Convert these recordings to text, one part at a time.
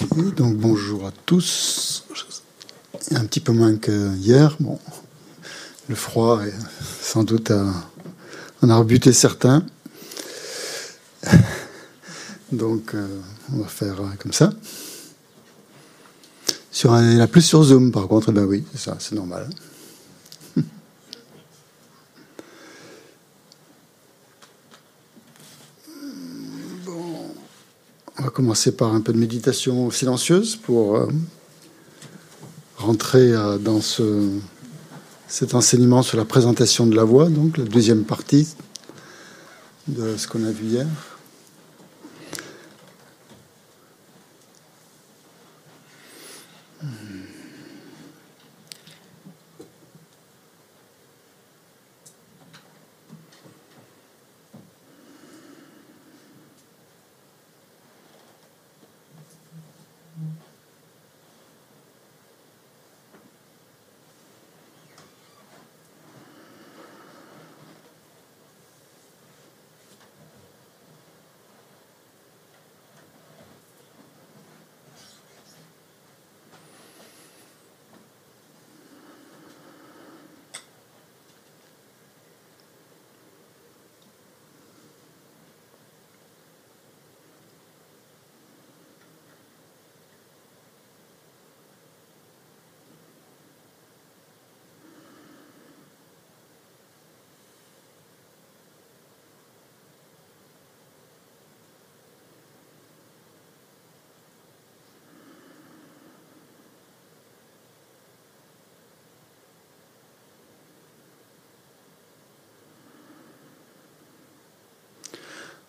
Donc bonjour à tous. Un petit peu moins que hier. Bon, le froid sans doute en a rebuté certains. Donc euh, on va faire comme ça. Sur la plus sur Zoom par contre, ben oui, c'est ça, c'est normal. Commencer par un peu de méditation silencieuse pour euh, rentrer euh, dans ce, cet enseignement sur la présentation de la voix, donc la deuxième partie de ce qu'on a vu hier.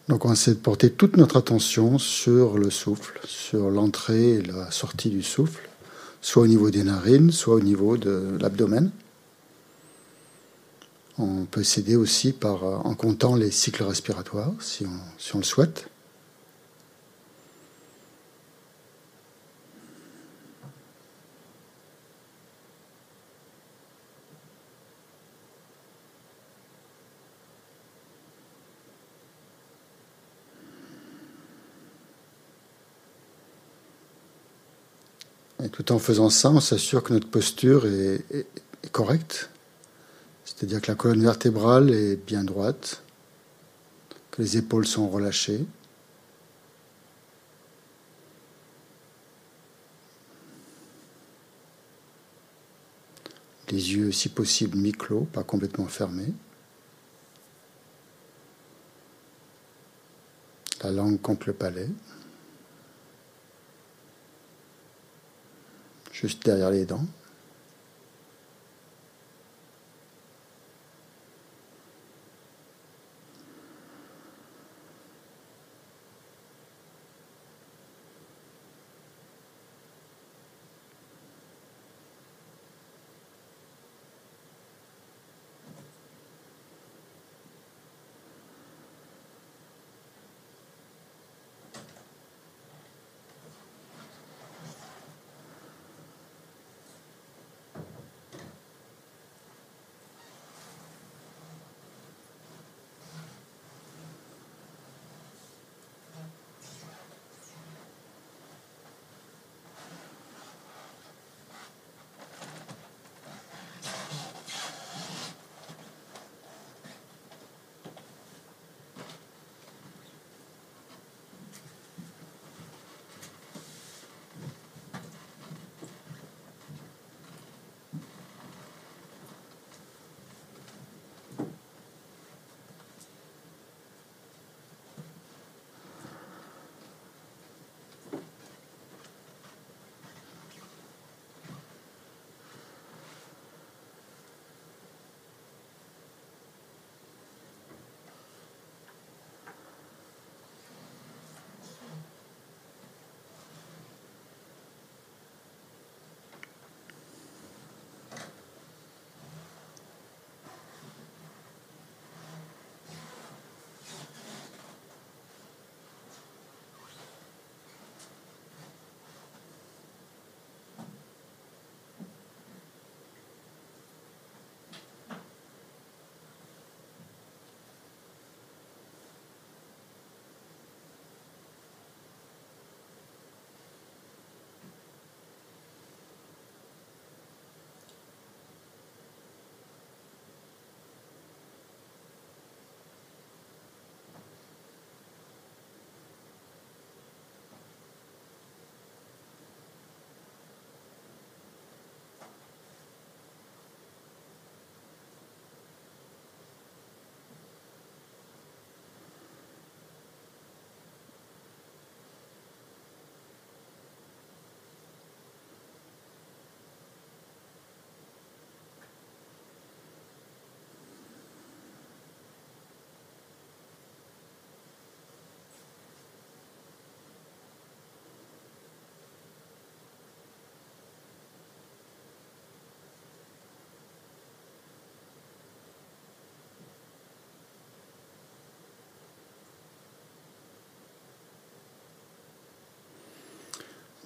Donc on essaie de porter toute notre attention sur le souffle, sur l'entrée et la sortie du souffle, soit au niveau des narines, soit au niveau de l'abdomen. On peut s'aider aussi par, en comptant les cycles respiratoires, si on le souhaite. Tout en faisant ça, on s'assure que notre posture est correcte. C'est-à-dire que la colonne vertébrale est bien droite, que les épaules sont relâchées. Les yeux, si possible, mi-clos, pas complètement fermés. La langue contre le palais. Juste derrière les dents.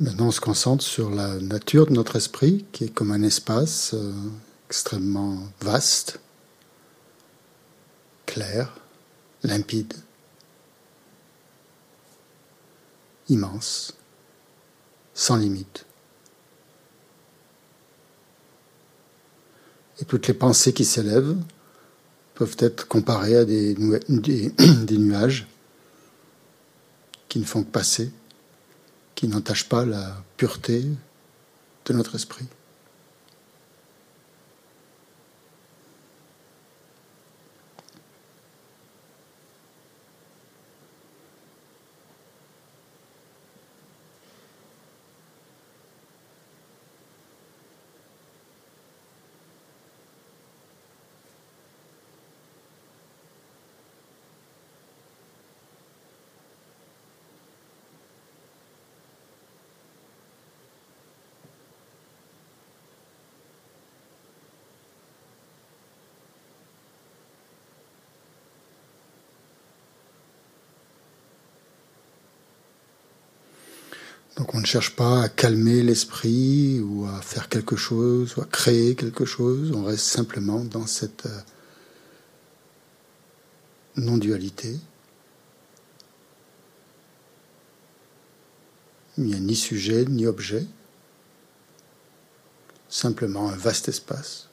Maintenant, on se concentre sur la nature de notre esprit, qui est comme un espace euh, extrêmement vaste, clair, limpide, immense, sans limite. Et toutes les pensées qui s'élèvent peuvent être comparées à des, des nuages qui ne font que passer qui n'entache pas la pureté de notre esprit. Ne cherche pas à calmer l'esprit ou à faire quelque chose ou à créer quelque chose, on reste simplement dans cette euh, non-dualité. Il n'y a ni sujet ni objet, simplement un vaste espace.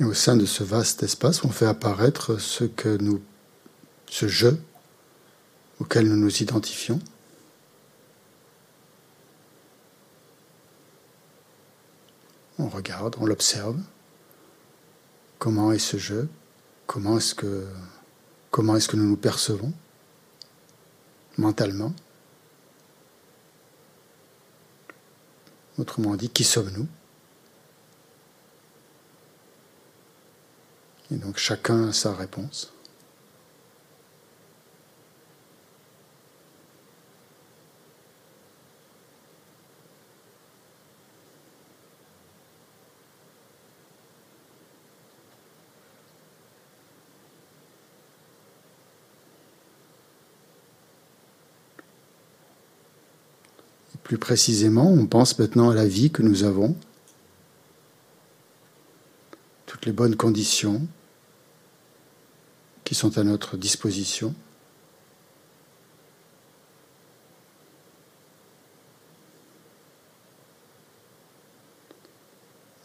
Et au sein de ce vaste espace, on fait apparaître ce que nous, ce jeu auquel nous nous identifions. On regarde, on l'observe. Comment est ce jeu Comment est-ce que, comment est-ce que nous nous percevons mentalement? Autrement dit, qui sommes-nous? Et donc chacun a sa réponse. plus précisément, on pense maintenant à la vie que nous avons, toutes les bonnes conditions, qui sont à notre disposition.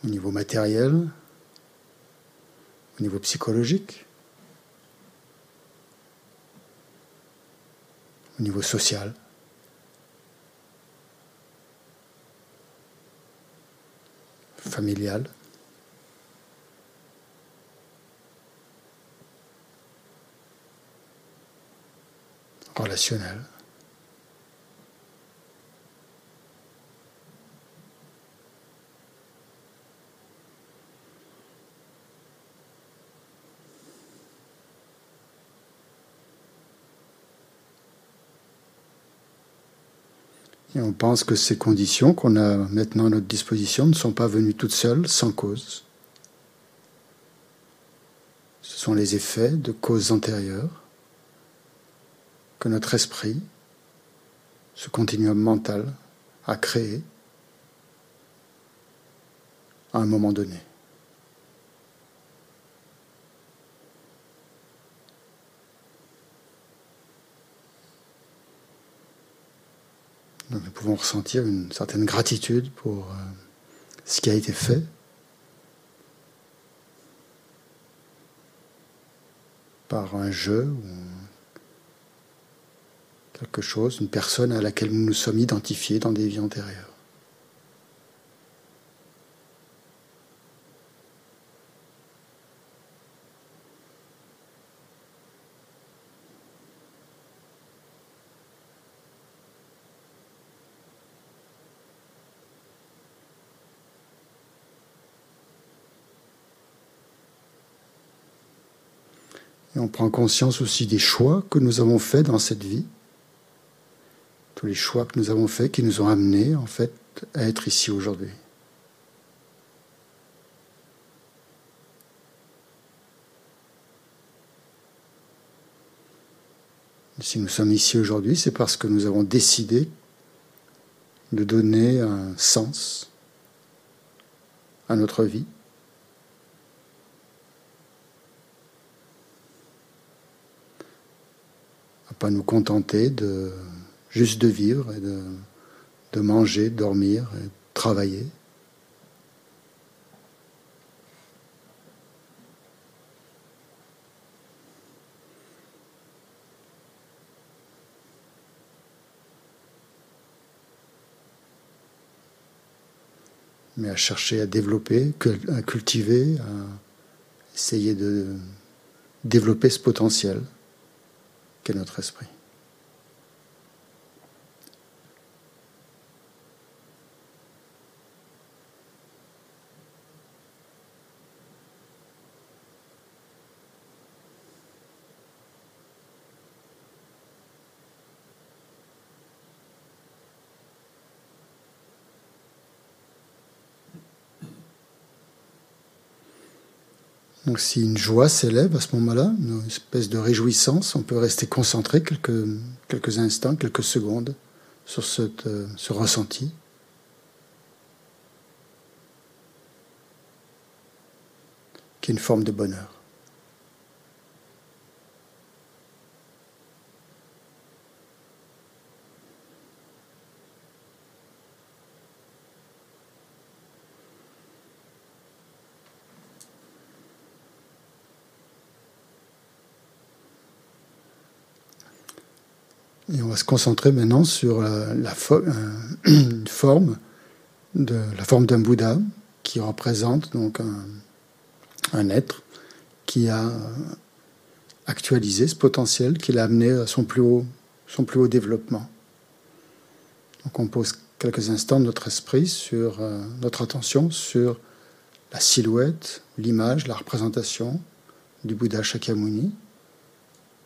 Au niveau matériel, au niveau psychologique, au niveau social. familial. Relationnel. Et on pense que ces conditions qu'on a maintenant à notre disposition ne sont pas venues toutes seules, sans cause. Ce sont les effets de causes antérieures que notre esprit, ce continuum mental, a créé à un moment donné. nous pouvons ressentir une certaine gratitude pour euh, ce qui a été fait. par un jeu ou quelque chose, une personne à laquelle nous nous sommes identifiés dans des vies antérieures. Et on prend conscience aussi des choix que nous avons faits dans cette vie. Tous les choix que nous avons faits qui nous ont amenés en fait à être ici aujourd'hui. Si nous sommes ici aujourd'hui, c'est parce que nous avons décidé de donner un sens à notre vie. pas nous contenter de juste de vivre et de, manger, dormir et travailler. mais à chercher à développer, à cultiver, à essayer de développer ce potentiel notre esprit. Donc si une joie s'élève à ce moment-là, une espèce de réjouissance, on peut rester concentré quelques, instants, quelques secondes sur euh, ce ressenti. qui est une forme de bonheur. Concentrer maintenant sur la, une forme de la forme d'un Bouddha qui représente donc un, être qui a actualisé ce potentiel, qui l'a amené à son plus haut, son plus haut développement. Donc on pose quelques instants notre esprit sur euh, notre attention sur la silhouette, l'image, la représentation du Bouddha Shakyamuni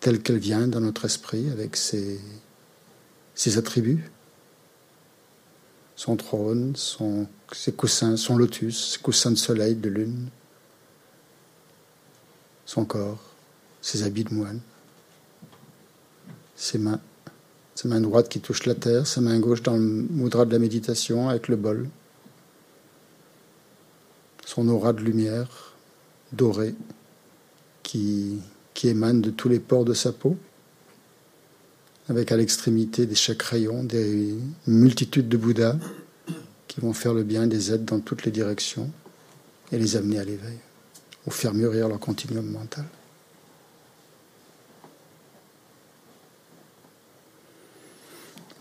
telle qu'elle vient dans notre esprit avec ses, ses attributs? Son trône, son, ses coussins, son lotus, ses coussins de soleil, de lune, son corps, ses habits de moine, ses mains, sa main droite qui touche la terre, sa main gauche dans le moudra de la méditation avec le bol, son aura de lumière dorée qui émanent de tous les pores de sa peau, avec à l'extrémité des chaque rayon des multitudes de Bouddhas qui vont faire le bien des êtres dans toutes les directions et les amener à l'éveil, ou faire mûrir leur continuum mental.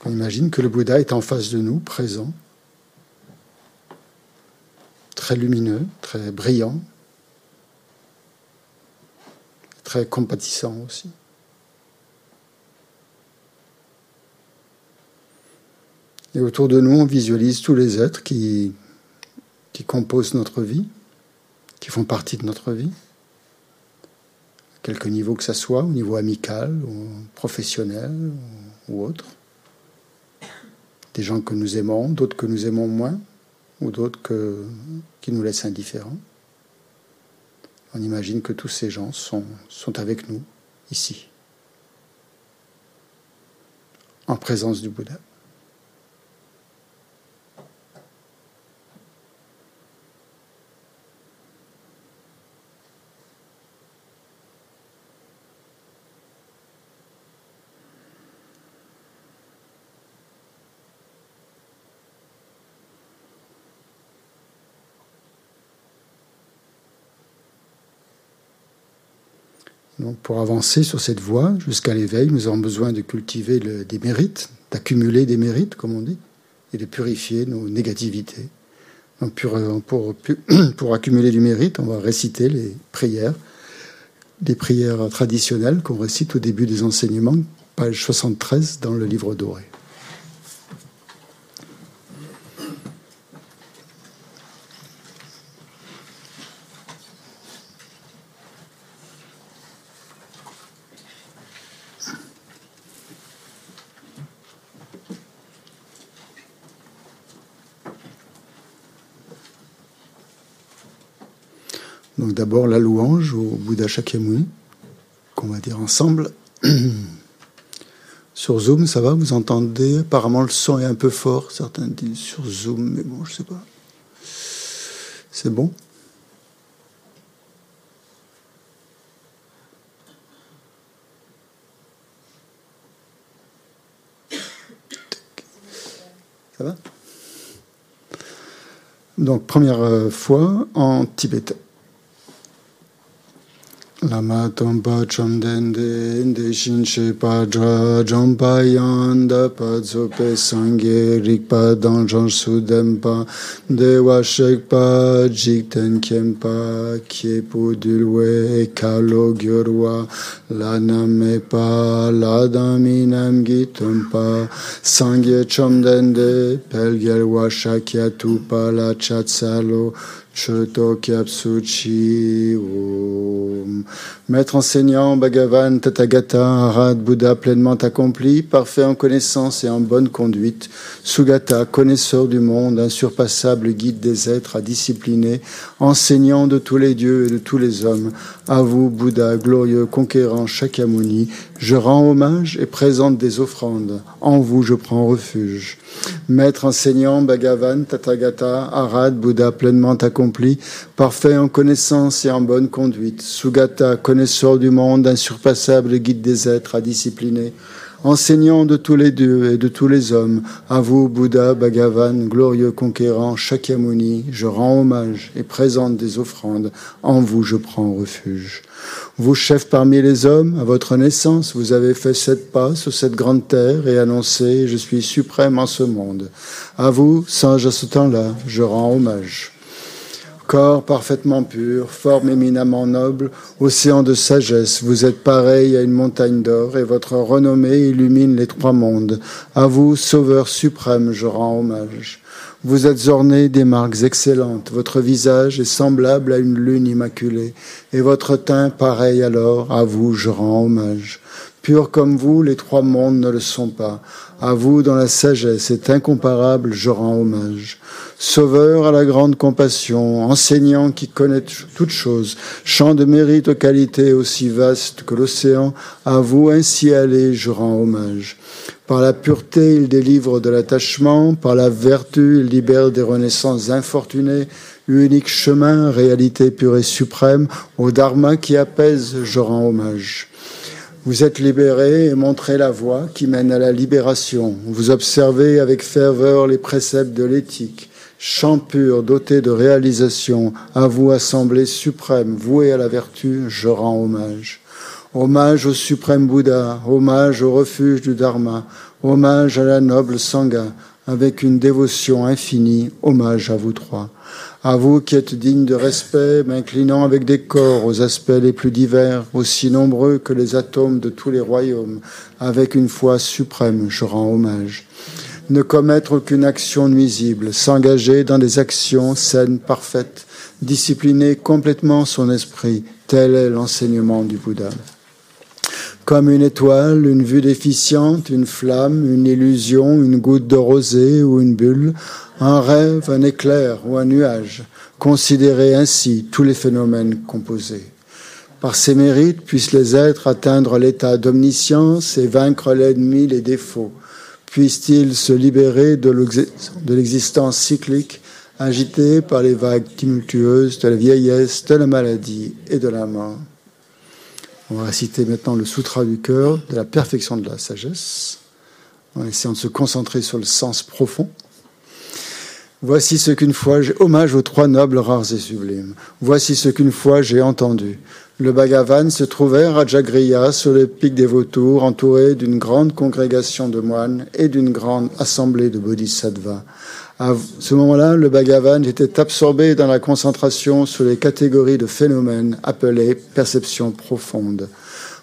On imagine que le Bouddha est en face de nous, présent, très lumineux, très brillant, très compatissant aussi. Et autour de nous, on visualise tous les êtres qui, qui composent notre vie, qui font partie de notre vie, à quelque niveau que ce soit, au niveau amical, professionnel ou autre. Des gens que nous aimons, d'autres que nous aimons moins, ou d'autres qui nous laissent indifférents. On imagine que tous ces gens sont, sont avec nous ici, en présence du Bouddha. – Pour avancer sur cette voie jusqu'à l'éveil, nous avons besoin de cultiver des mérites, d'accumuler des mérites, comme on dit, et de purifier nos négativités. Donc, pour, accumuler du mérite, on va réciter les prières, des prières traditionnelles qu'on récite au début des enseignements, page 73 dans le livre doré. D'abord la louange au Bouddha Shakyamuni, qu'on va dire ensemble. sur Zoom, ça va Vous entendez Apparemment le son est un peu fort, certains disent sur Zoom, mais bon, je sais pas. C'est bon? Ça va? Donc première euh, fois en tibétain. Lama tompa chomdende inde shinche padra jompa yanda padzope sangye rikpa danjan sudempa dewa shekpa jikten kempa kiepu dulwe kalo gyorwa laname pa ladaminam gitumpa sangye chomdende pelgelwa shakyatupa la chatsalo Om. Maître enseignant, Bhagavan, Tathagata, Arad, Bouddha pleinement accompli, parfait en connaissance et en bonne conduite, Sugata, connaisseur du monde, insurpassable guide des êtres à discipliner, enseignant de tous les dieux et de tous les hommes, à vous, Bouddha, glorieux conquérant Shakyamuni, je rends hommage et présente des offrandes. En vous, je prends refuge. Maître enseignant, Bhagavan, Tathagata, Arad, Bouddha pleinement accompli, parfait en connaissance et en bonne conduite, Sugata, connaisseur du monde, insurpassable guide des êtres à discipliner, enseignant de tous les dieux et de tous les hommes, à vous, Bouddha, Bhagavan, glorieux conquérant, Shakyamuni, je rends hommage et présente des offrandes, en vous je prends refuge. Vous, chef parmi les hommes, à votre naissance, vous avez fait sept pas sur cette grande terre et annoncé Je suis suprême en ce monde. À vous, singe à ce temps-là, je rends hommage. Corps parfaitement pur, forme éminemment noble, océan de sagesse, vous êtes pareil à une montagne d'or et votre renommée illumine les trois mondes. À vous, Sauveur suprême, je rends hommage. Vous êtes orné des marques excellentes, votre visage est semblable à une lune immaculée, et votre teint pareil alors, à vous je rends hommage. Pur comme vous, les trois mondes ne le sont pas. À vous, dont la sagesse est incomparable, je rends hommage. Sauveur à la grande compassion, enseignant qui connaît toutes choses, champ de mérite aux qualités aussi vastes que l'océan, à vous ainsi aller, je rends hommage. Par la pureté, il délivre de l'attachement, par la vertu, il libère des renaissances infortunées, unique chemin, réalité pure et suprême, au Dharma qui apaise, je rends hommage. Vous êtes libéré et montrez la voie qui mène à la libération. Vous observez avec ferveur les préceptes de l'éthique. Champ pur, doté de réalisation, à vous, assemblée suprême, vouée à la vertu, je rends hommage. Hommage au suprême Bouddha, hommage au refuge du Dharma, hommage à la noble Sangha, avec une dévotion infinie, hommage à vous trois. À vous qui êtes dignes de respect, m'inclinant avec des corps aux aspects les plus divers, aussi nombreux que les atomes de tous les royaumes, avec une foi suprême, je rends hommage. Ne commettre aucune action nuisible, s'engager dans des actions saines, parfaites, discipliner complètement son esprit, tel est l'enseignement du Bouddha comme une étoile, une vue déficiente, une flamme, une illusion, une goutte de rosée ou une bulle, un rêve, un éclair ou un nuage. Considérez ainsi tous les phénomènes composés. Par ces mérites puissent les êtres atteindre l'état d'omniscience et vaincre l'ennemi, les défauts. Puissent-ils se libérer de l'existence cyclique agitée par les vagues tumultueuses de la vieillesse, de la maladie et de la mort? On va citer maintenant le Sutra du cœur de la perfection de la sagesse, en essayant de se concentrer sur le sens profond. Voici ce qu'une fois j'ai hommage aux trois nobles rares et sublimes. Voici ce qu'une fois j'ai entendu. Le Bhagavan se trouvait à Rajagriya sur le pic des vautours, entouré d'une grande congrégation de moines et d'une grande assemblée de bodhisattvas. À ce moment-là, le Bhagavan était absorbé dans la concentration sur les catégories de phénomènes appelées perceptions profondes.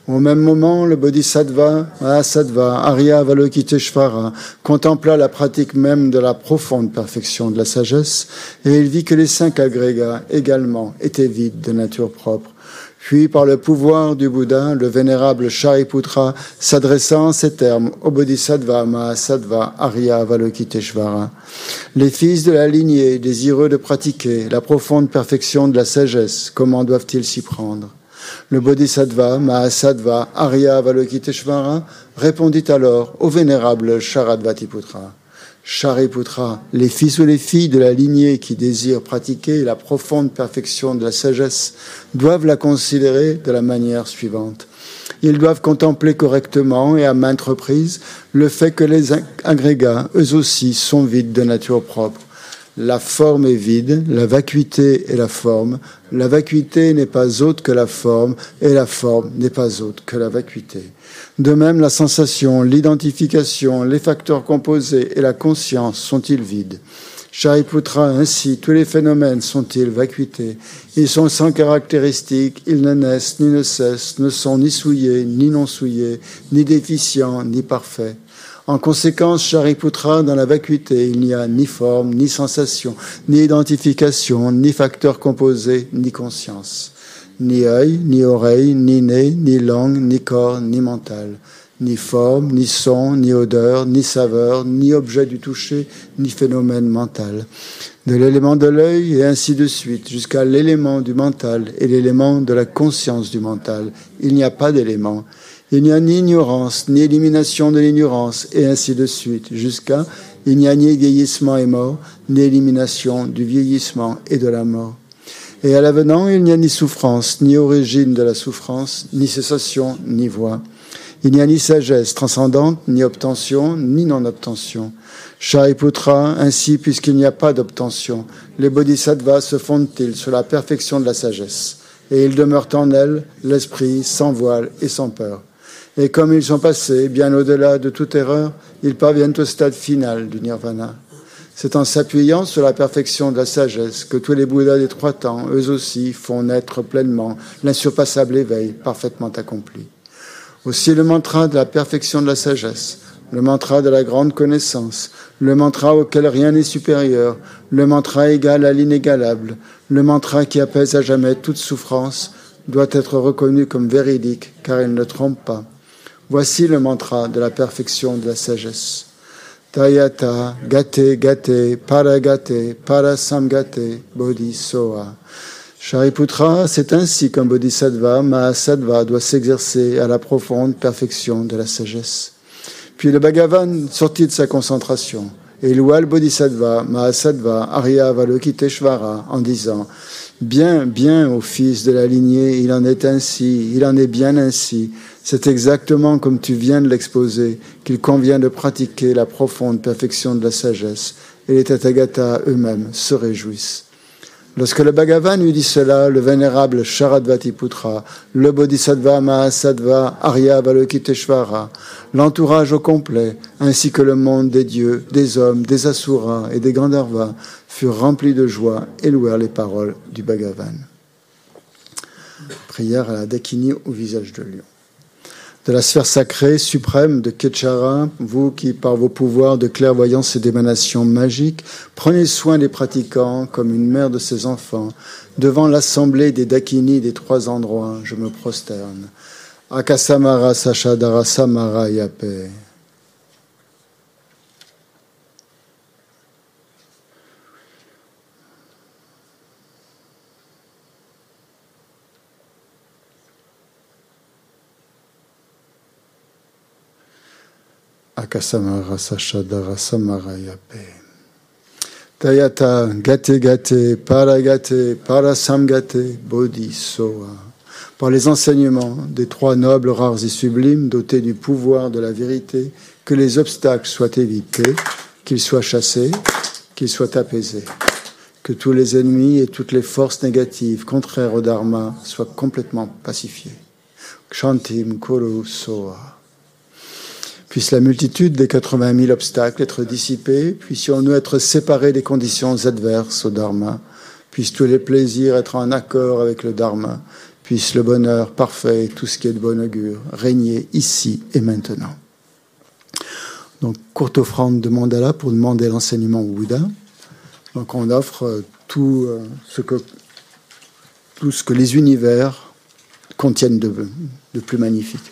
Au même moment, le Bodhisattva, Mahasattva, Arya Avalokiteshvara contempla la pratique même de la profonde perfection de la sagesse et il vit que les cinq agrégats également étaient vides de nature propre. Puis, par le pouvoir du Bouddha, le vénérable Shariputra s'adressa en ces termes au Bodhisattva Mahasattva Arya Avalokiteshvara. Les fils de la lignée, désireux de pratiquer la profonde perfection de la sagesse, comment doivent-ils s'y prendre? Le Bodhisattva, Mahasattva, Arya Avalokiteshvara répondit alors au vénérable Sharadvatiputra. Shariputra, les fils ou les filles de la lignée qui désirent pratiquer la profonde perfection de la sagesse doivent la considérer de la manière suivante. Ils doivent contempler correctement et à maintes reprises le fait que les agrégats, eux aussi, sont vides de nature propre la forme est vide, la vacuité est la forme, la vacuité n'est pas autre que la forme, et la forme n'est pas autre que la vacuité. De même, la sensation, l'identification, les facteurs composés et la conscience sont-ils vides Shariputra, ainsi, tous les phénomènes sont-ils vacuités Ils sont sans caractéristiques, ils ne naissent ni ne cessent, ne sont ni souillés, ni non souillés, ni déficients, ni parfaits. En conséquence, Shariputra, dans la vacuité, il n'y a ni forme, ni sensation, ni identification, ni facteur composé, ni conscience. Ni œil, ni oreille, ni nez, ni langue, ni corps, ni mental. Ni forme, ni son, ni odeur, ni saveur, ni objet du toucher, ni phénomène mental. De l'élément de l'œil et ainsi de suite, jusqu'à l'élément du mental et l'élément de la conscience du mental. Il n'y a pas d'élément. Il n'y a ni ignorance, ni élimination de l'ignorance, et ainsi de suite, jusqu'à il n'y a ni vieillissement et mort, ni élimination du vieillissement et de la mort. Et à l'avenant, il n'y a ni souffrance, ni origine de la souffrance, ni cessation, ni voix. Il n'y a ni sagesse transcendante, ni obtention, ni non-obtention. Shariputra, ainsi, puisqu'il n'y a pas d'obtention, les bodhisattvas se fondent-ils sur la perfection de la sagesse, et ils demeurent en elles l'esprit sans voile et sans peur. Et comme ils sont passés bien au-delà de toute erreur, ils parviennent au stade final du nirvana. C'est en s'appuyant sur la perfection de la sagesse que tous les Bouddhas des trois temps, eux aussi, font naître pleinement l'insurpassable éveil parfaitement accompli. Aussi le mantra de la perfection de la sagesse, le mantra de la grande connaissance, le mantra auquel rien n'est supérieur, le mantra égal à l'inégalable, le mantra qui apaise à jamais toute souffrance, doit être reconnu comme véridique car il ne trompe pas. Voici le mantra de la perfection de la sagesse. Tayata gate gate paragate parasamgate bodhisoa. Shariputra, c'est ainsi qu'un bodhisattva, mahasattva, doit s'exercer à la profonde perfection de la sagesse. Puis le Bhagavan sortit de sa concentration et loua le bodhisattva, mahasattva, Arya Avalokiteshvara en disant Bien, bien, ô fils de la lignée, il en est ainsi, il en est bien ainsi. C'est exactement comme tu viens de l'exposer qu'il convient de pratiquer la profonde perfection de la sagesse, et les Tathagata eux-mêmes se réjouissent. Lorsque le Bhagavan eut dit cela, le vénérable Sharadvatiputra, le Bodhisattva Mahasattva Arya Avalokiteshvara, l'entourage au complet, ainsi que le monde des dieux, des hommes, des asuras et des Gandharvas, furent remplis de joie et louèrent les paroles du Bhagavan. Prière à la Dakini au visage de lion de la sphère sacrée suprême de Ketchara, vous qui, par vos pouvoirs de clairvoyance et d'émanation magique, prenez soin des pratiquants comme une mère de ses enfants. Devant l'assemblée des Dakini des trois endroits, je me prosterne. Akasamara Sachadara Samara Yape. Akasamara Sachadara Samarayape. Tayata Gate Gate Paragate Parasamgate Bodhisoa. Par les enseignements des trois nobles, rares et sublimes, dotés du pouvoir de la vérité, que les obstacles soient évités, qu'ils soient chassés, qu'ils soient apaisés que tous les ennemis et toutes les forces négatives contraires au Dharma soient complètement pacifiés. Kshantim Kuru Soa. Puisse la multitude des 80 000 obstacles être dissipés, puissions-nous être séparés des conditions adverses au Dharma, puissent tous les plaisirs être en accord avec le Dharma, puisse le bonheur parfait tout ce qui est de bon augure régner ici et maintenant. Donc, courte offrande de mandala pour demander l'enseignement au Bouddha. Donc, on offre tout euh, ce que, tout ce que les univers contiennent de plus magnifique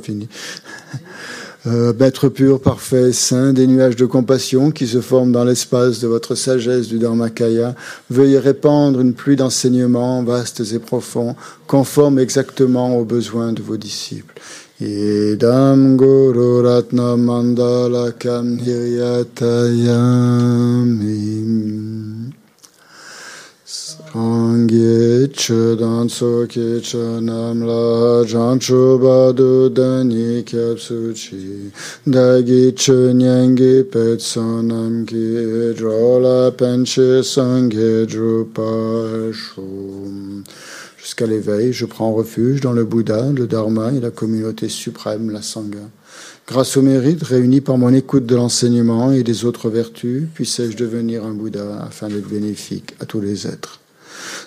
fini. Euh, pur, parfait, saint, des nuages de compassion qui se forment dans l'espace de votre sagesse du Dharmakaya, veuillez répandre une pluie d'enseignements vastes et profonds, conformes exactement aux besoins de vos disciples. La chi dagi chenyangi pet ki penche sangye drupa Jusqu'à l'éveil, je prends refuge dans le Bouddha, le Dharma et la communauté suprême, la Sangha. Grâce au mérite réuni par mon écoute de l'enseignement et des autres vertus, puissais-je devenir un Bouddha afin d'être bénéfique à tous les êtres.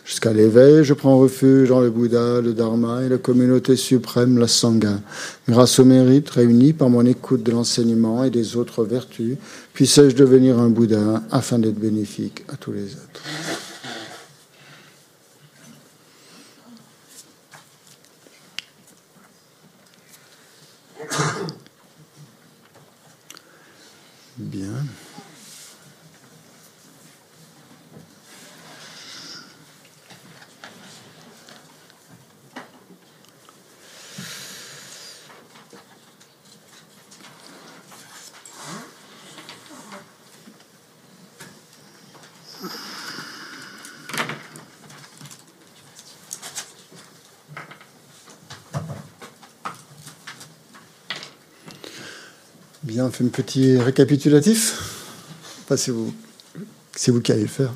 Jusqu'à l'éveil, je prends refuge dans le Bouddha, le Dharma et la communauté suprême, la Sangha. Grâce au mérite réuni par mon écoute de l'enseignement et des autres vertus, puissais-je devenir un Bouddha afin d'être bénéfique à tous les êtres. Fait un petit récapitulatif. Vous, c'est vous qui allez le faire.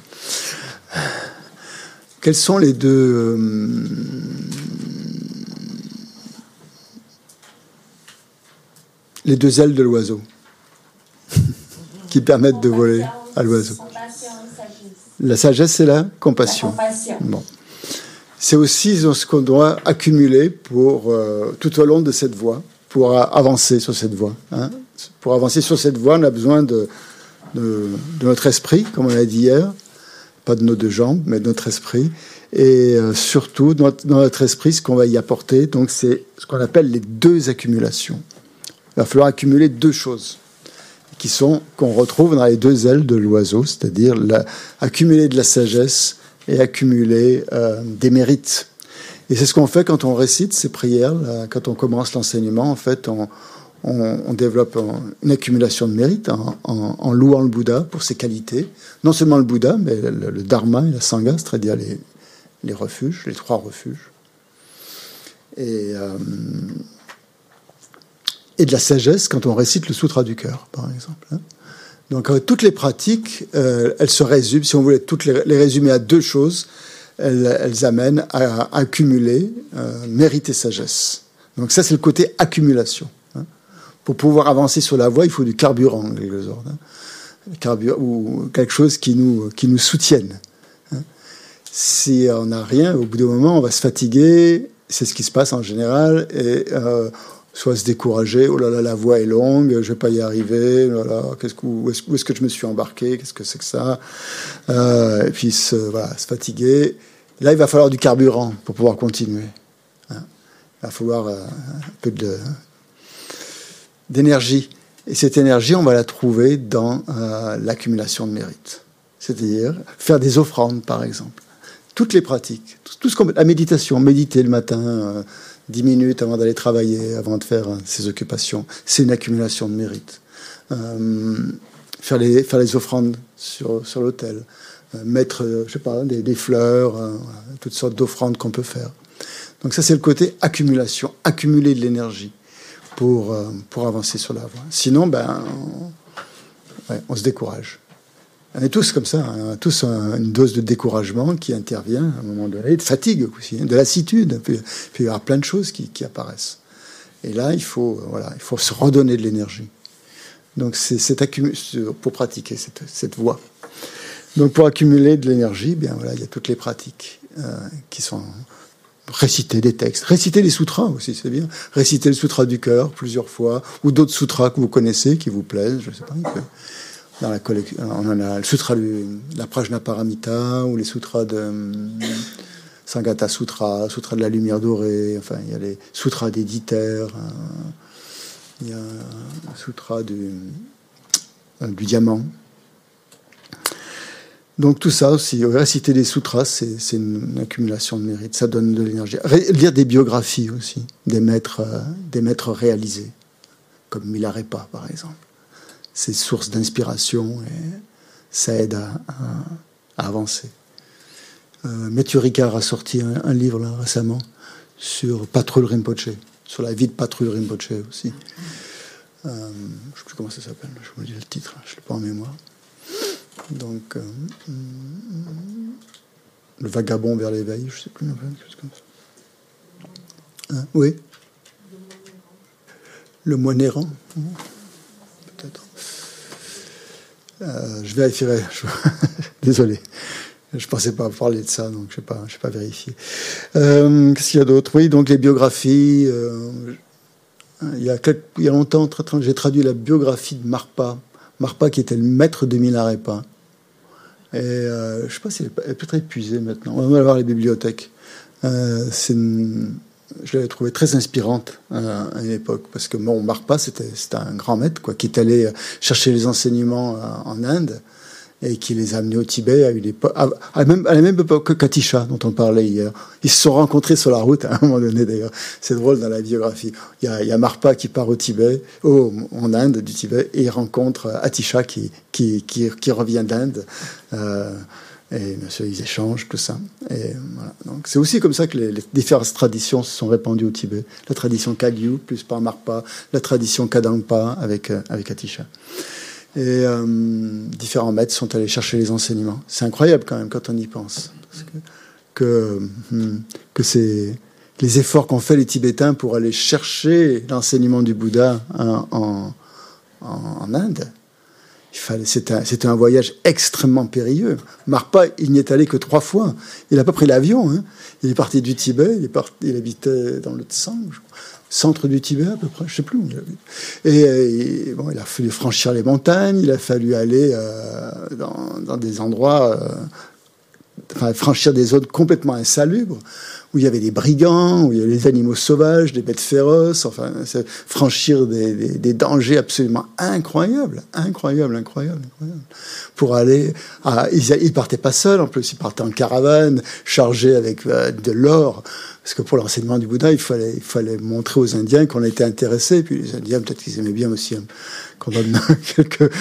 Quels sont les deux euh, les deux ailes de l'oiseau qui permettent de voler à l'oiseau? La sagesse, c'est la compassion. Bon. C'est aussi ce qu'on doit accumuler pour euh, tout au long de cette voie pour avancer sur cette voie. Hein. Pour avancer sur cette voie, on a besoin de, notre esprit, comme on l'a dit hier, pas de nos deux jambes, mais de notre esprit, et euh, surtout dans notre, esprit, ce qu'on va y apporter, donc c'est ce qu'on appelle les deux accumulations. Il va falloir accumuler deux choses qui sont qu'on retrouve dans les deux ailes de l'oiseau, c'est-à-dire accumuler de la sagesse et accumuler euh, des mérites. Et c'est ce qu'on fait quand on récite ces prières, quand on commence l'enseignement. En fait, on, on, développe une accumulation de mérite en, louant le Bouddha pour ses qualités. Non seulement le Bouddha, mais le, Dharma et la Sangha, c'est-à-dire les, refuges, les trois refuges. Et, euh, et de la sagesse quand on récite le Sutra du cœur, par exemple. Hein. Donc euh, toutes les pratiques, euh, elles se résument, si on voulait toutes les, résumer à deux choses, elles, amènent à, accumuler euh, mérite et sagesse. Donc ça, c'est le côté accumulation. Pour pouvoir avancer sur la voie, il faut du carburant. Hein. quelque chose qui nous, soutienne. Hein. Si on n'a rien, au bout d'un moment, on va se fatiguer. C'est ce qui se passe en général. Et euh, soit se décourager, oh là là, la voie est longue, je vais pas y arriver, oh qu'est-ce que, où est-ce, que je me suis embarqué, qu'est-ce que c'est que ça euh, Et puis se fatiguer. Là, il va falloir du carburant pour pouvoir continuer. Hein. il va falloir euh, un peu de, d'énergie. Et cette énergie, on va la trouver dans euh, l'accumulation de mérite. C'est-à-dire faire des offrandes, par exemple. Toutes les pratiques, tout, ce qu'on, la méditation, méditer le matin, 10 minutes avant d'aller travailler, avant de faire hein, ses occupations. C'est une accumulation de mérite. Euh, faire, les, faire les offrandes sur, sur l'autel, euh, mettre, euh, je sais pas, des fleurs, toutes sortes d'offrandes qu'on peut faire. Donc ça, c'est le côté accumulation, accumuler de l'énergie pour, pour avancer sur la voie. Sinon, ben, on se décourage. On est tous comme ça, on a tous une dose de découragement qui intervient à un moment donné, de fatigue aussi, de lassitude. Puis, puis il y aura plein de choses qui, apparaissent. Et là, il faut, voilà, il faut se redonner de l'énergie. Donc c'est pour pratiquer cette, cette voie. Donc pour accumuler de l'énergie, bien voilà, il y a toutes les pratiques euh, qui sont réciter des textes, réciter les sutras aussi, c'est bien. Réciter le sutra du cœur plusieurs fois, ou d'autres sutras que vous connaissez, qui vous plaisent, je sais pas dans la collection. On a le sutra de la Prajnaparamita ou les sutras de hum, Sangata Sutra, Sutra de la lumière dorée, enfin il y a les sutras des euh, il y a le sutra du, euh, du diamant. Donc tout ça aussi, réciter des sutras, c'est une accumulation de mérite, ça donne de l'énergie. Lire des biographies aussi, des maîtres, euh, des maîtres réalisés, comme Milarepa par exemple c'est source d'inspiration et ça aide à, avancer. Euh, Mathieu Ricard a sorti un, livre là, récemment sur Patrul Rinpoche, sur la vie de Patrul Rinpoche aussi. Euh, je ne sais plus comment ça s'appelle, je vous dis le titre, je ne l'ai pas en mémoire. Donc, euh, le vagabond vers l'éveil, je ne sais plus. Hein, oui Le moine errant peut-être. Euh, je vérifierai. Désolé. Je pensais pas parler de ça, donc je n'ai pas, pas vérifié. Euh, qu'est-ce qu'il y a d'autre? Oui, donc les biographies. Euh, il y a longtemps, j'ai traduit la biographie de Marpa. Marpa qui était le maître de Milarepa. Et je ne sais pas si elle, est peut-être épuisée maintenant. On va voir les bibliothèques. c'est une, je l'avais trouvé très inspirante euh, à, une époque, parce que Marpa, c'était un grand maître, quoi, qui est allé chercher les enseignements euh, en Inde et qui les a amenés au Tibet à, une époque, à, même, à la même époque que Katisha, dont on parlait hier. Ils se sont rencontrés sur la route à un moment donné, d'ailleurs. C'est drôle dans la biographie. Il y, a, Marpa qui part au Tibet, au, en Inde, du Tibet, et il rencontre Atisha qui, qui, qui, revient d'Inde. Euh, et bien sûr, ils échangent, tout ça. Et. Donc, c'est aussi comme ça que les, différentes traditions se sont répandues au Tibet. La tradition Kagyu, plus par Marpa, la tradition Kadampa avec, euh, avec Atisha. Et euh, différents maîtres sont allés chercher les enseignements. C'est incroyable quand même quand on y pense. Que, hmm, que c'est les efforts qu'ont fait les Tibétains pour aller chercher l'enseignement du Bouddha en, en, en Inde c'était un, voyage extrêmement périlleux. Marpa, il n'y est allé que trois fois. Il n'a pas pris l'avion. Hein. Il est parti du Tibet, il, il habitait dans le Tsang, centre du Tibet à peu près, je sais plus où il habite. Et, bon, il a fallu franchir les montagnes, il a fallu aller euh, dans, des endroits, euh, franchir des zones complètement insalubres où il y avait des brigands, où il y avait des animaux sauvages, des bêtes féroces, enfin, franchir des, dangers absolument incroyables, incroyables, incroyables, incroyables. Pour aller, ils, ils partaient pas seuls, en plus, ils partaient en caravane, chargés avec euh, de l'or, parce que pour l'enseignement du Bouddha, il fallait, il fallait montrer aux Indiens qu'on était intéressés. Puis les Indiens, peut-être qu'ils aimaient bien aussi qu'on donne quelques,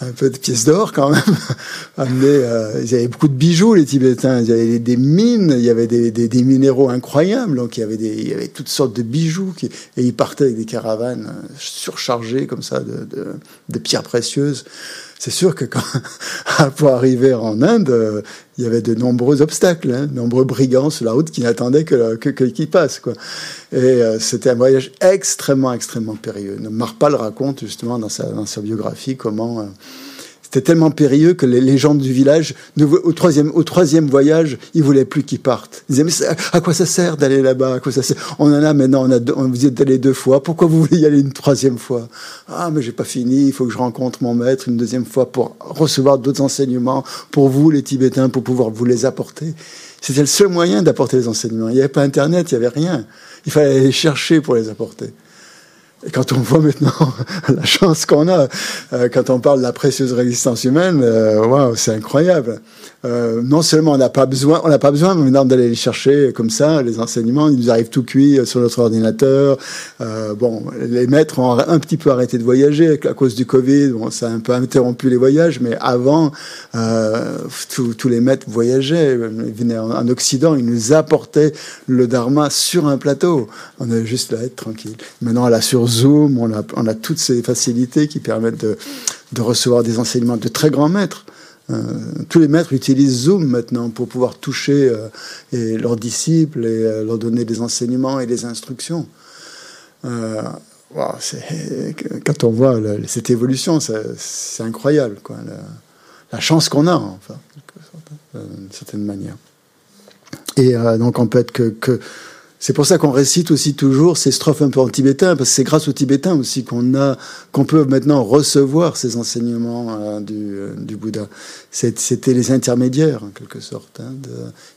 un peu de pièces d'or quand même. Amener, euh, ils avaient beaucoup de bijoux, les Tibétains. Il y avait des mines, il y avait des, minéraux incroyables. Donc il y avait, des, il y avait toutes sortes de bijoux. Et ils partaient avec des caravanes surchargées comme ça de, de pierres précieuses c'est sûr que quand, pour arriver en Inde, il y avait de nombreux obstacles, hein, de nombreux brigands sur la route qui n'attendaient que, que, qu'ils passent. Quoi. Et euh, c'était un voyage extrêmement, extrêmement périlleux. Marpal raconte justement dans sa, dans sa biographie comment... Euh, c'était tellement périlleux que les, gens du village, au troisième, au troisième voyage, ils voulaient plus qu'ils partent. Ils disaient, mais à quoi ça sert d'aller là-bas? À quoi ça sert? On en a maintenant, on a, on, vous êtes allé deux fois. Pourquoi vous voulez y aller une troisième fois? Ah, mais j'ai pas fini. Il faut que je rencontre mon maître une deuxième fois pour recevoir d'autres enseignements pour vous, les Tibétains, pour pouvoir vous les apporter. C'était le seul moyen d'apporter les enseignements. Il n'y avait pas Internet, il n'y avait rien. Il fallait aller les chercher pour les apporter. Quand on voit maintenant la chance qu'on a, euh, quand on parle de la précieuse résistance humaine, euh, waouh, c'est incroyable. Euh, non seulement on n'a pas besoin, on n'a pas besoin maintenant d'aller les chercher comme ça, les enseignements, ils nous arrivent tout cuits sur notre ordinateur. Bon, les maîtres ont un petit peu arrêté de voyager à cause du Covid. Bon, ça a un peu interrompu les voyages, mais avant, tous les maîtres voyageaient, ils venaient en, en, Occident, ils nous apportaient le Dharma sur un plateau. On avait juste là à être tranquille. Maintenant, là sur Zoom, on a, toutes ces facilités qui permettent de, recevoir des enseignements de très grands maîtres. Euh, tous les maîtres utilisent Zoom maintenant pour pouvoir toucher euh, et leurs disciples et euh, leur donner des enseignements et des instructions. Quand on voit cette évolution, c'est incroyable, la, chance qu'on a, enfin, d'une certaine manière. Et donc, on peut que c'est pour ça qu'on récite aussi toujours ces strophes un peu en tibétain, parce que c'est grâce aux Tibétains aussi qu'on a, qu'on peut maintenant recevoir ces enseignements euh, du, euh, du, Bouddha. C'était les intermédiaires, en quelque sorte. Hein,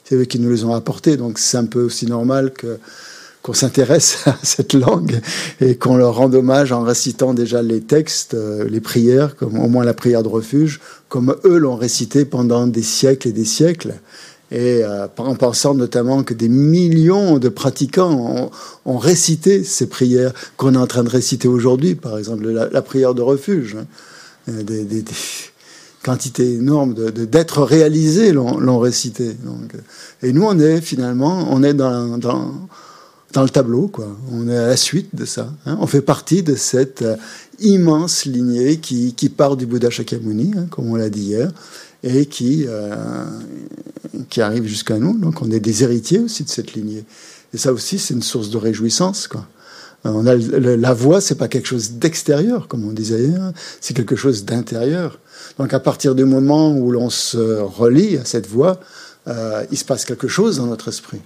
c'est eux qui nous les ont apportés, donc c'est un peu aussi normal que qu'on s'intéresse à cette langue et qu'on leur rende hommage en récitant déjà les textes, euh, les prières, comme au moins la prière de refuge, comme eux l'ont récité pendant des siècles et des siècles et euh, en pensant notamment que des millions de pratiquants ont, récité ces prières qu'on est en train de réciter aujourd'hui, par exemple la, prière de refuge. Hein. Euh, des, quantités énormes d'êtres de, réalisés l'ont récité. Euh, et nous, on est finalement, on est dans, dans, le tableau, quoi. On est à la suite de ça. Hein. On fait partie de cette immense lignée qui, qui part du Bouddha Shakyamuni, hein, comme on l'a dit hier, et qui, euh, qui arrive jusqu'à nous. Donc on est des héritiers aussi de cette lignée. Et ça aussi, c'est une source de réjouissance. Quoi. On a, la voix, c'est pas quelque chose d'extérieur, comme on disait hier, c'est quelque chose d'intérieur. Donc à partir du moment où l'on se relie à cette voix, euh, il se passe quelque chose dans notre esprit.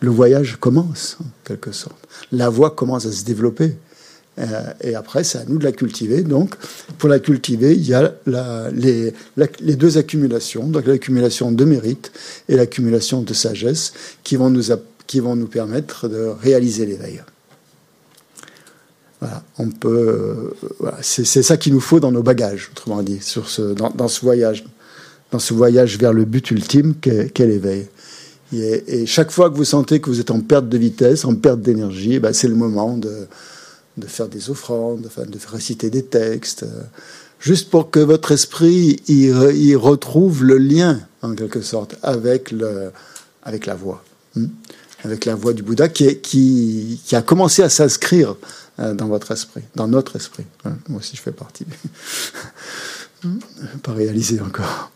Le voyage commence, en quelque sorte. La voix commence à se développer. Euh, et après, c'est à nous de la cultiver. Donc, pour la cultiver, il y a les, deux accumulations, donc l'accumulation de mérite et l'accumulation de sagesse, qui vont nous, qui vont nous permettre de réaliser l'éveil. Voilà, on peut, c'est ça qu'il nous faut dans nos bagages, autrement dit, sur ce, dans, dans, ce voyage, dans ce voyage vers le but ultime qu'est l'éveil. Et, et, chaque fois que vous sentez que vous êtes en perte de vitesse, en perte d'énergie, eh ben c'est le moment de, de faire des offrandes, enfin, de réciter des textes, euh, juste pour que votre esprit y, retrouve le lien, en quelque sorte, avec, le, avec la voix, hein, avec la voix du Bouddha qui, qui, a commencé à s'inscrire euh, dans votre esprit, dans notre esprit. Hein, moi aussi, je fais partie. Pas réalisé encore.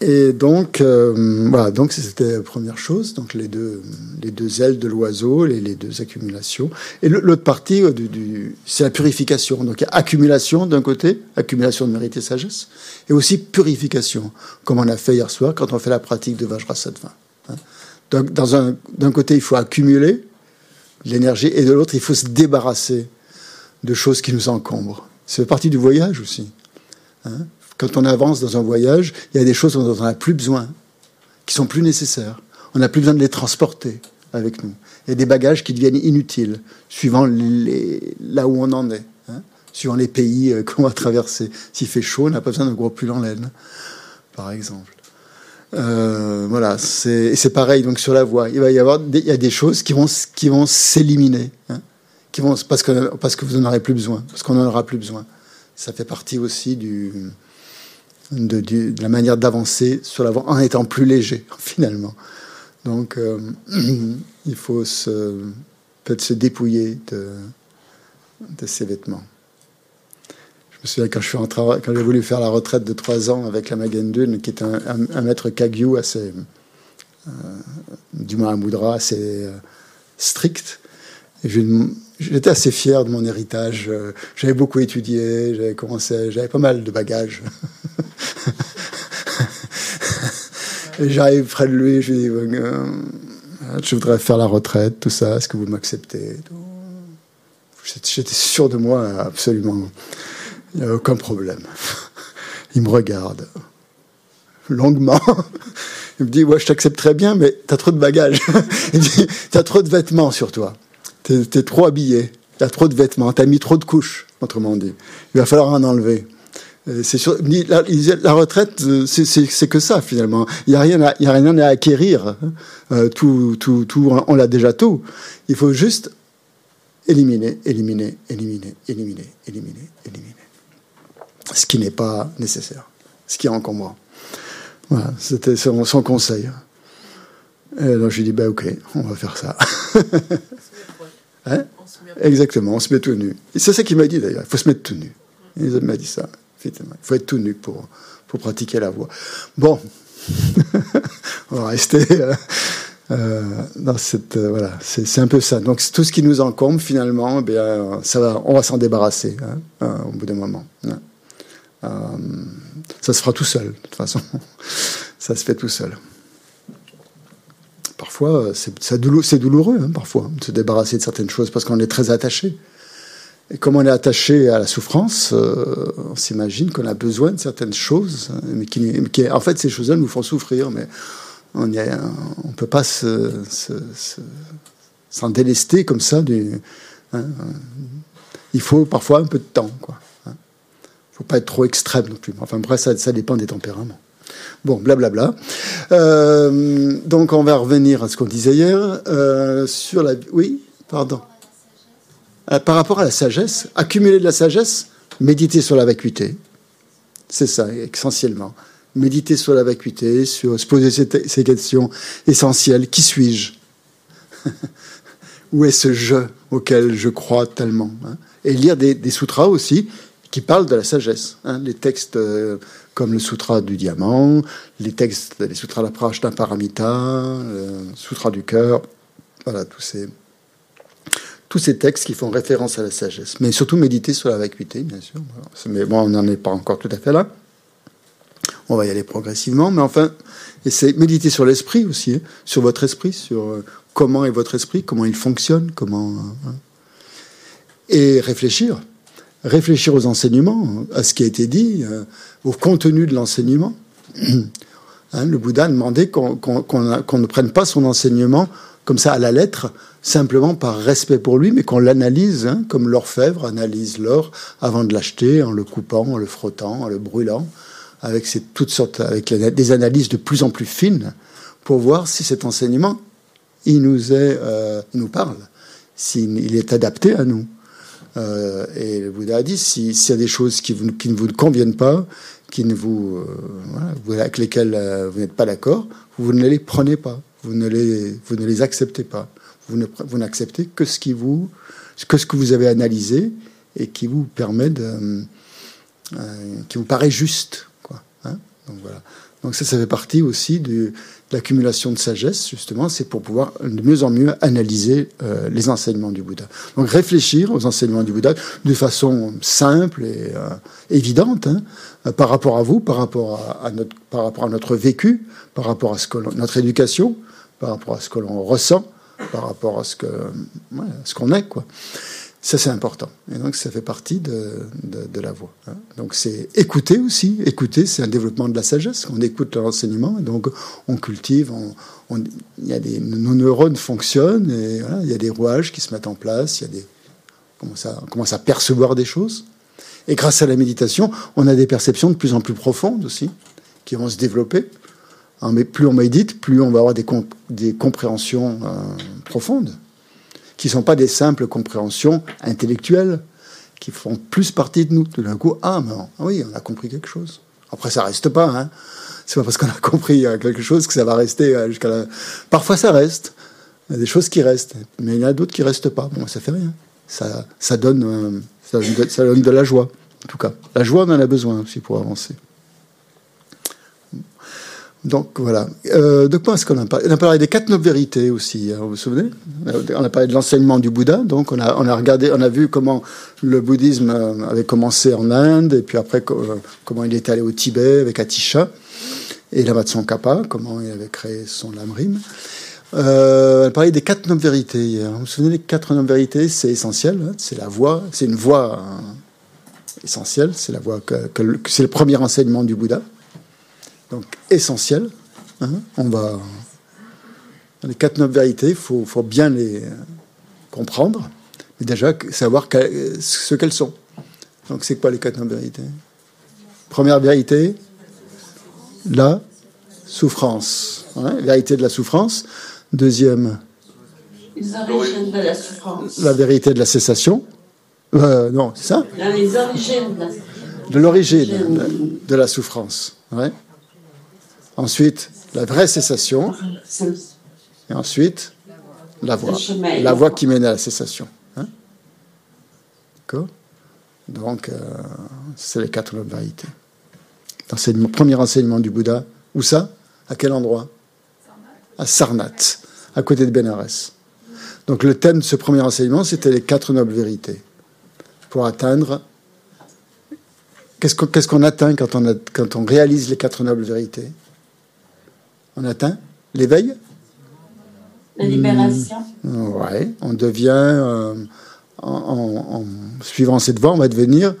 Et donc, euh, voilà, donc c'était la première chose, donc les deux, les deux ailes de l'oiseau, les, les, deux accumulations. Et l'autre partie, euh, du, du, c'est la purification. Donc, il y a accumulation d'un côté, accumulation de mérite et sagesse, et aussi purification, comme on a fait hier soir quand on fait la pratique de Vajrasattva. Hein. Donc, dans un, d'un côté, il faut accumuler l'énergie, et de l'autre, il faut se débarrasser de choses qui nous encombrent. C'est partie du voyage aussi. Hein quand on avance dans un voyage, il y a des choses dont on n'a plus besoin, qui sont plus nécessaires. On n'a plus besoin de les transporter avec nous. Il y a des bagages qui deviennent inutiles, suivant là où on en est, hein, suivant les pays euh, qu'on va traverser. S'il fait chaud, on n'a pas besoin d'un gros pull en laine, par exemple. Euh, voilà, c'est pareil donc sur la voie. Il va y avoir il y a des choses qui vont, qui vont s'éliminer, hein, parce que parce que vous n'en aurez plus besoin, parce qu'on n'en aura plus besoin. Ça fait partie aussi du de, la manière d'avancer sur la voie en étant plus léger, finalement. Donc, il faut peut-être se dépouiller de, de ses vêtements. Je me souviens quand en quand j'ai voulu faire la retraite de trois ans avec la Magendune, qui est un, maître Kagyu assez, euh, du Mahamudra, assez euh, strict. J'étais assez fier de mon héritage. J'avais beaucoup étudié, j'avais commencé, j'avais pas mal de bagages. Et j'arrive près de lui, je lui dis euh, Je voudrais faire la retraite, tout ça, est-ce que vous m'acceptez J'étais sûr de moi, absolument. Il n'y a aucun problème. Il me regarde longuement. Il me dit Ouais, je t'accepte très bien, mais tu as trop de bagages. Il dit Tu as trop de vêtements sur toi. Tu es, trop habillé. Tu as trop de vêtements. Tu as mis trop de couches, autrement dit. Il va falloir en enlever. Euh, c'est la, la, retraite, euh, c'est que ça finalement. Il n'y a rien, à, a rien à acquérir. Hein. Euh, tout, tout, tout, on l'a déjà tout. Il faut juste éliminer, éliminer, éliminer, éliminer, éliminer, éliminer. Ce qui n'est pas nécessaire, ce qui est encombrant. Voilà, c'était son, son, conseil. Et alors je lui dis, bah ok, on va faire ça. hein? Exactement, on se met tout nu. C'est ça qu'il m'a dit d'ailleurs, il faut se mettre tout nu. Il m'a dit ça. Il faut être tout nu pour, pour pratiquer la voix. Bon, on va rester euh, euh, dans cette. Euh, voilà, c'est un peu ça. Donc tout ce qui nous encombre, finalement, eh bien, ça va, on va s'en débarrasser hein, au bout d'un moment. Hein. ça se fera tout seul, de toute façon. ça se fait tout seul. Parfois, c'est douloureux, hein, parfois, de se débarrasser de certaines choses parce qu'on est très attaché. Et comme on est attaché à la souffrance, euh, on s'imagine qu'on a besoin de certaines choses, mais qui, en fait, ces choses-là nous font souffrir, mais on ne peut pas s'en se, délester comme ça. Du, hein, il faut parfois un peu de temps. Il ne hein. faut pas être trop extrême non plus. Enfin, bref, ça, ça dépend des tempéraments. Bon, blablabla. Euh, donc, on va revenir à ce qu'on disait hier. Euh, sur la... Oui, pardon. Euh, par rapport à la sagesse, accumuler de la sagesse, méditer sur la vacuité. C'est ça, essentiellement. Méditer sur la vacuité, se poser ces, questions essentielles. Qui suis-je Où est ce je auquel je crois tellement hein? Et lire des, sutras aussi qui parlent de la sagesse. Hein? les textes euh, comme le sutra du diamant, les textes, les sutras de la Paramita, le sutra du cœur, voilà, tous ces, tous ces textes qui font référence à la sagesse. Mais surtout méditer sur la vacuité, bien sûr. Mais bon, on n'en est pas encore tout à fait là. On va y aller progressivement, mais enfin, c'est méditer sur l'esprit aussi, hein, sur votre esprit, sur euh, comment est votre esprit, comment il fonctionne, comment. Hein. et réfléchir. Réfléchir aux enseignements, à ce qui a été dit, euh, au contenu de l'enseignement. Hein, le Bouddha demandait qu'on ne prenne pas son enseignement comme ça à la lettre, simplement par respect pour lui, mais qu'on l'analyse, hein, comme l'orfèvre analyse l'or avant de l'acheter, en le coupant, en le frottant, en le brûlant, avec toutes sortes, avec des analyses de plus en plus fines, pour voir si cet enseignement, il nous est, euh, nous parle, s'il est adapté à nous. Euh, et le Bouddha a dit, s'il y a des choses qui, ne vous conviennent pas, qui ne vous, euh, avec lesquelles vous n'êtes pas d'accord, vous ne les prenez pas, vous ne les acceptez pas. Vous n'acceptez que ce qui vous, que ce que vous avez analysé et qui vous permet de, euh, qui vous paraît juste, quoi. Hein. Donc voilà. Donc ça, ça fait partie aussi de, l'accumulation de sagesse, justement, c'est pour pouvoir de mieux en mieux analyser euh, les enseignements du Bouddha. Donc réfléchir aux enseignements du Bouddha de façon simple et euh, évidente, hein, par rapport à vous, par rapport à, notre, par rapport à notre vécu, par rapport à ce que notre éducation, par rapport à ce que l'on ressent, par rapport à ce que ce qu'on est quoi. Ça c'est important et donc ça fait partie de, de, la voix. Hein. Donc c'est écouter aussi. Écouter c'est un développement de la sagesse. On écoute l'enseignement donc on cultive. On, y a des, nos neurones fonctionnent et il y a des rouages qui se mettent en place. Il y a des on commence à percevoir des choses. Et grâce à la méditation, on a des perceptions de plus en plus profondes aussi, qui vont se développer. Hein, plus on médite, plus on va avoir des, compréhensions euh, profondes, qui ne sont pas des simples compréhensions intellectuelles, qui font plus partie de nous. Tout d'un coup, ah, mais, oui, on a compris quelque chose. Après, ça reste pas. Hein. C'est pas parce qu'on a compris quelque chose que ça va rester jusqu'à la. Parfois, ça reste. Il y a des choses qui restent, mais il y en a d'autres qui restent pas. Bon, ça fait rien. Ça, ça donne, ça donne de la joie, en tout cas. La joie, on en a besoin aussi pour avancer. Donc voilà. Euh, de quoi est-ce qu'on a parlé? On a parlé des quatre nobles vérités aussi. Hein, vous vous souvenez? On a parlé de l'enseignement du Bouddha. Donc on a, regardé, on a vu comment le bouddhisme euh, avait commencé en Inde et puis après euh, comment il est allé au Tibet avec Atisha et la Kappa, comment il avait créé son lamrim. Euh, elle parlait des quatre nobles vérités hier. Vous vous souvenez des quatre nobles vérités? C'est essentiel. Hein, c'est la voie. C'est une voie essentielle. C'est la voie c'est le premier enseignement du Bouddha donc essentiel. Hein. on va les quatre nobles vérités, il faut, bien les comprendre, et déjà savoir ce qu'elles sont. Donc c'est quoi les quatre nobles vérités? Première vérité, la souffrance. Hein, vérité de la souffrance. Deuxième, la vérité de la cessation. Euh, non, c'est ça? Les origines de l'origine de, la souffrance. Ouais. Ensuite, la vraie cessation. Et ensuite, la voie. La voie qui mène à la cessation. Hein D'accord Donc, euh, c'est les quatre vérités. C'est le premier enseignement du Bouddha. Où ça? À quel endroit? À Sarnath, à côté de Benares. Donc le thème de ce premier enseignement, c'était les quatre nobles vérités. Pour atteindre... Qu'est-ce qu'on atteint quand on, quand on réalise les quatre nobles vérités? On atteint l'éveil La libération mmh. Oui, on devient, euh, en, suivant cette voie, on va devenir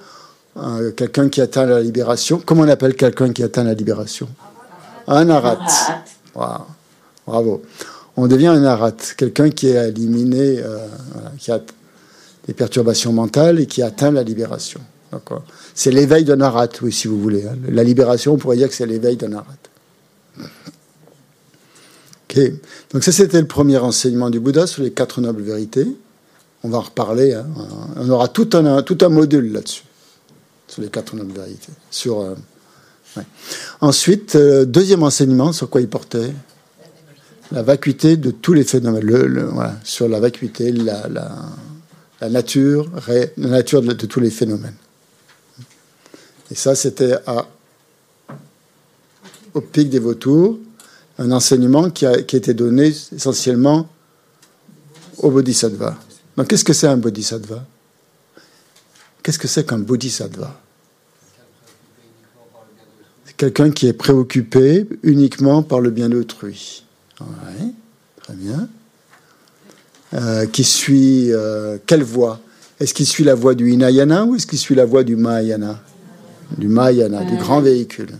euh, quelqu'un qui atteint la libération. Comment on appelle quelqu'un qui atteint la libération? Un arat. Bravo. On devient un arat, quelqu'un qui est éliminé, euh, qui a des perturbations mentales et qui atteint la libération. C'est l'éveil d'un arat, oui, si vous voulez. Hein. La libération, on pourrait dire que c'est l'éveil d'un arat. Donc ça, c'était le premier enseignement du Bouddha sur les quatre nobles vérités. On va en reparler. Hein. On aura tout un, tout un module là-dessus, sur les quatre nobles vérités. Sur, euh, Ensuite, euh, deuxième enseignement, sur quoi il portait? La vacuité de tous les phénomènes. Le, sur la vacuité, la, la, nature, la nature de, tous les phénomènes. Et ça, c'était au pic des vautours un enseignement qui a, été donné essentiellement au bodhisattva. Donc, qu'est-ce que c'est un bodhisattva? Qu'est-ce que c'est qu'un bodhisattva? C'est quelqu'un qui est préoccupé uniquement par le bien d'autrui. Oui, très bien. Euh, qui suit euh, quelle voie? Est-ce qu'il suit la voie du Hinayana ou est-ce qu'il suit la voie du Mahayana? Du Mahayana, du grand véhicule.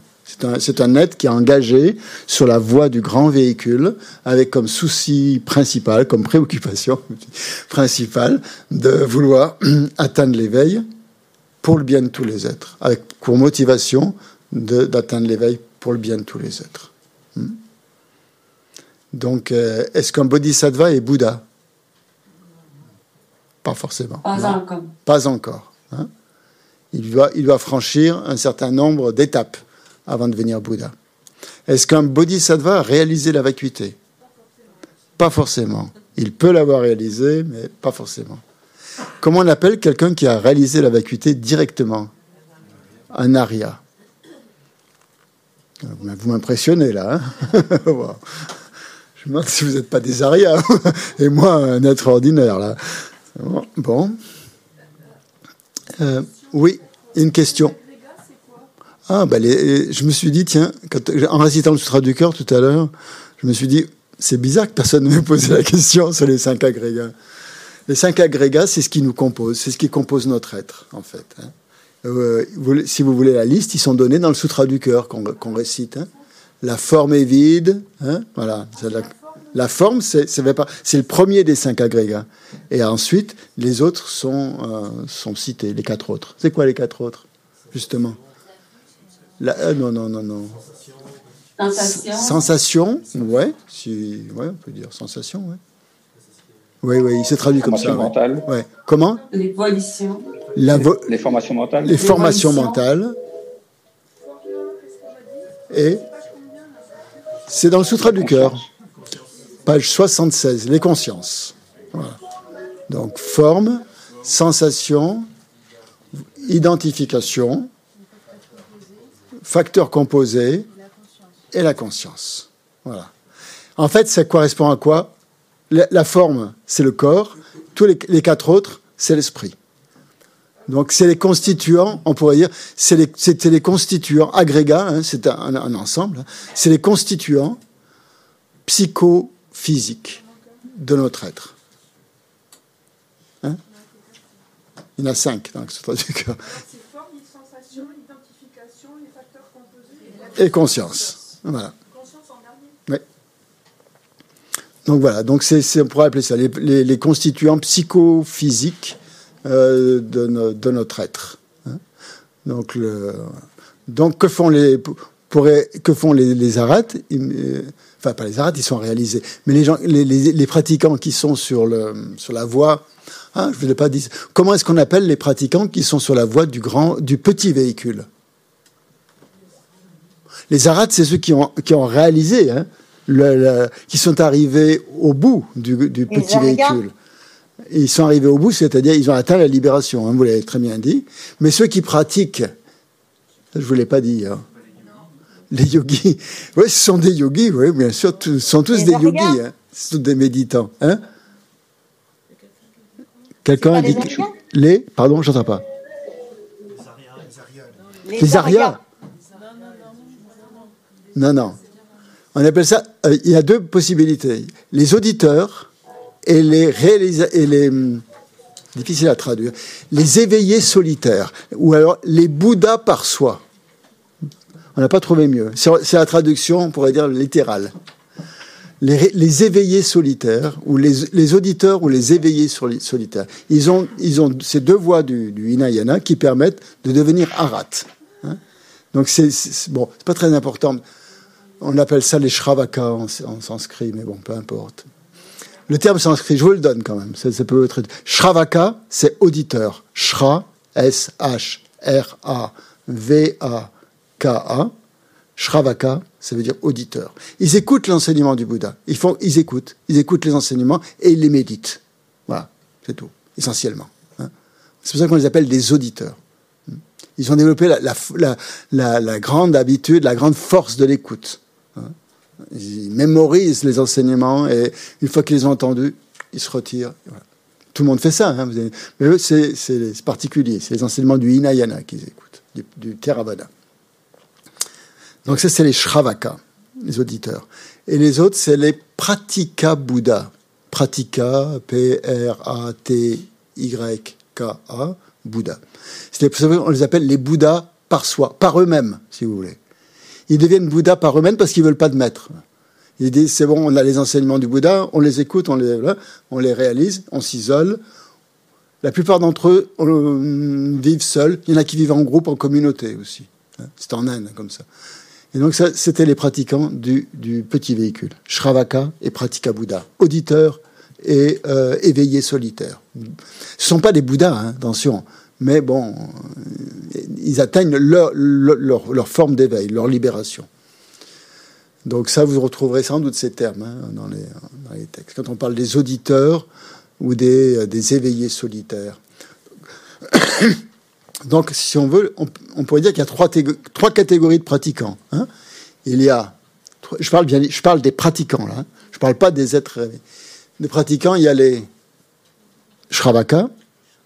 C'est un, être qui est engagé sur la voie du grand véhicule, avec comme souci principal, comme préoccupation principale, de vouloir atteindre l'éveil pour le bien de tous les êtres, avec pour motivation d'atteindre l'éveil pour le bien de tous les êtres. Hmm. Donc, euh, est-ce qu'un bodhisattva est Bouddha? Pas forcément. Pas encore. Pas encore. Hein. il, doit, il doit franchir un certain nombre d'étapes avant de devenir Bouddha. Est-ce qu'un bodhisattva a réalisé la vacuité? Pas forcément. Il peut l'avoir réalisé, mais pas forcément. Comment on appelle quelqu'un qui a réalisé la vacuité directement? Un arya. Vous m'impressionnez là. Hein? Je me demande si vous n'êtes pas des arias. Et moi, un être ordinaire là. Bon. Euh, oui, une question. Ah, bah je me suis dit, tiens, en récitant le Sutra du cœur tout à l'heure, je me suis dit, c'est bizarre que personne ne m'ait posé la question sur les cinq agrégats. Les cinq agrégats, c'est ce qui nous compose, c'est ce qui compose notre être, en fait. Hein. Euh, si vous voulez la liste, ils sont donnés dans le Sutra du cœur qu'on récite. Hein. La forme est vide, hein, voilà. La, forme, c'est le premier des cinq agrégats. Et ensuite, les autres sont, euh, sont cités, les quatre autres. C'est quoi les quatre autres, justement? Euh, non, non, non, non. Sensation. Sensation, ouais, si, ouais, on peut dire sensation, ouais. Oui, oui, il s'est traduit comme ça. Mentale. Ouais. Comment? Les volitions. les, formations mentales. Les formations mentales. Et c'est dans le Sutra du cœur, page 76, les consciences. Donc forme, sensation, identification, facteur composé et la conscience. Voilà. En fait, ça correspond à quoi? La, forme, c'est le corps. Tous les, quatre autres, c'est l'esprit. Donc, c'est les constituants, on pourrait dire, c'était les, constituants agrégats, hein, c'est un, ensemble, hein. c'est les constituants psychophysiques de notre être. Hein? Il y en a cinq dans le. Et conscience. Voilà. Donc voilà, donc c'est, on pourrait appeler ça les, constituants psychophysiques euh, de, notre être. Hein. donc, que font les, que font les, arates? Euh, Enfin, pas les arates, ils sont réalisés, mais les, gens, les, pratiquants qui sont sur, la voie hein, je ne pas dire. Comment est-ce qu'on appelle les pratiquants qui sont sur la voie du grand, du petit véhicule? Les arates, c'est ceux qui ont, qui ont réalisé hein, qui sont arrivés au bout du, petit véhicule. Ils sont arrivés au bout, c'est-à-dire ils ont atteint la libération, hein, vous l'avez très bien dit. Mais ceux qui pratiquent, je ne vous l'ai pas dit, hein. les yogis, oui, ce sont des yogis, oui, bien sûr, ce sont tous des yogis, hein. ce sont des méditants. Hein Quelqu'un a dit les, pardon, j'entends pas. Les Arias. Non, non. On appelle ça, euh, il y a deux possibilités. Les auditeurs et les et les, hum, difficile à traduire, les éveillés solitaires, ou alors les Bouddhas par soi. On n'a pas trouvé mieux. C'est la traduction, on pourrait dire, littérale. Les, éveillés solitaires, ou les, auditeurs ou les éveillés solitaires, ils ont, ils ont ces deux voies du, du Hinayana qui permettent de devenir arat. Hein. Donc c'est bon, c'est pas très important. On appelle ça les shravaka en, sanskrit, mais bon, peu importe. Le terme sanskrit, je vous le donne quand même. Ça, peut être. Shravaka, c'est auditeur. Shra, S-H-R-A-V-A-K-A. Shravaka, ça veut dire auditeur. Ils écoutent l'enseignement du Bouddha. Ils, font, ils écoutent. Ils écoutent les enseignements et ils les méditent. Voilà, c'est tout, essentiellement. Hein. C'est pour ça qu'on les appelle des auditeurs. Ils ont développé la, la grande habitude, la grande force de l'écoute. Ils mémorisent les enseignements et une fois qu'ils les ont entendus, ils se retirent. Tout le monde fait ça, hein, mais eux, c'est particulier. C'est les enseignements du Hinayana qu'ils écoutent, du, Theravada. Donc ça, c'est les Shravaka, les auditeurs. Et les autres, c'est les Pratika Bouddha. Pratika, P-R-A-T-Y-K-A, Bouddha. On les appelle les Bouddhas par soi, par eux-mêmes, si vous voulez ils deviennent Bouddha par eux-mêmes parce qu'ils veulent pas de maître. Ils disent c'est bon, on a les enseignements du Bouddha, on les écoute, on les, on les réalise, on s'isole. La plupart d'entre eux vivent seuls. Il y en a qui vivent en groupe, en communauté aussi. C'est en Inde comme ça. Et donc ça, c'était les pratiquants du, petit véhicule, Shravaka et Pratika Bouddha, auditeurs et euh, éveillés solitaires. Ce sont pas des Bouddhas, hein, attention mais bon, ils atteignent leur, forme d'éveil, leur libération. Donc ça, vous retrouverez sans doute ces termes hein, dans, les, textes. Quand on parle des auditeurs ou des, des éveillés solitaires. Donc, si on veut, on, pourrait dire qu'il y a trois, catégories de pratiquants. Hein. Il y a, je parle bien, je parle des pratiquants là. Hein. Je parle pas des êtres. Des pratiquants, il y a les Shravaka,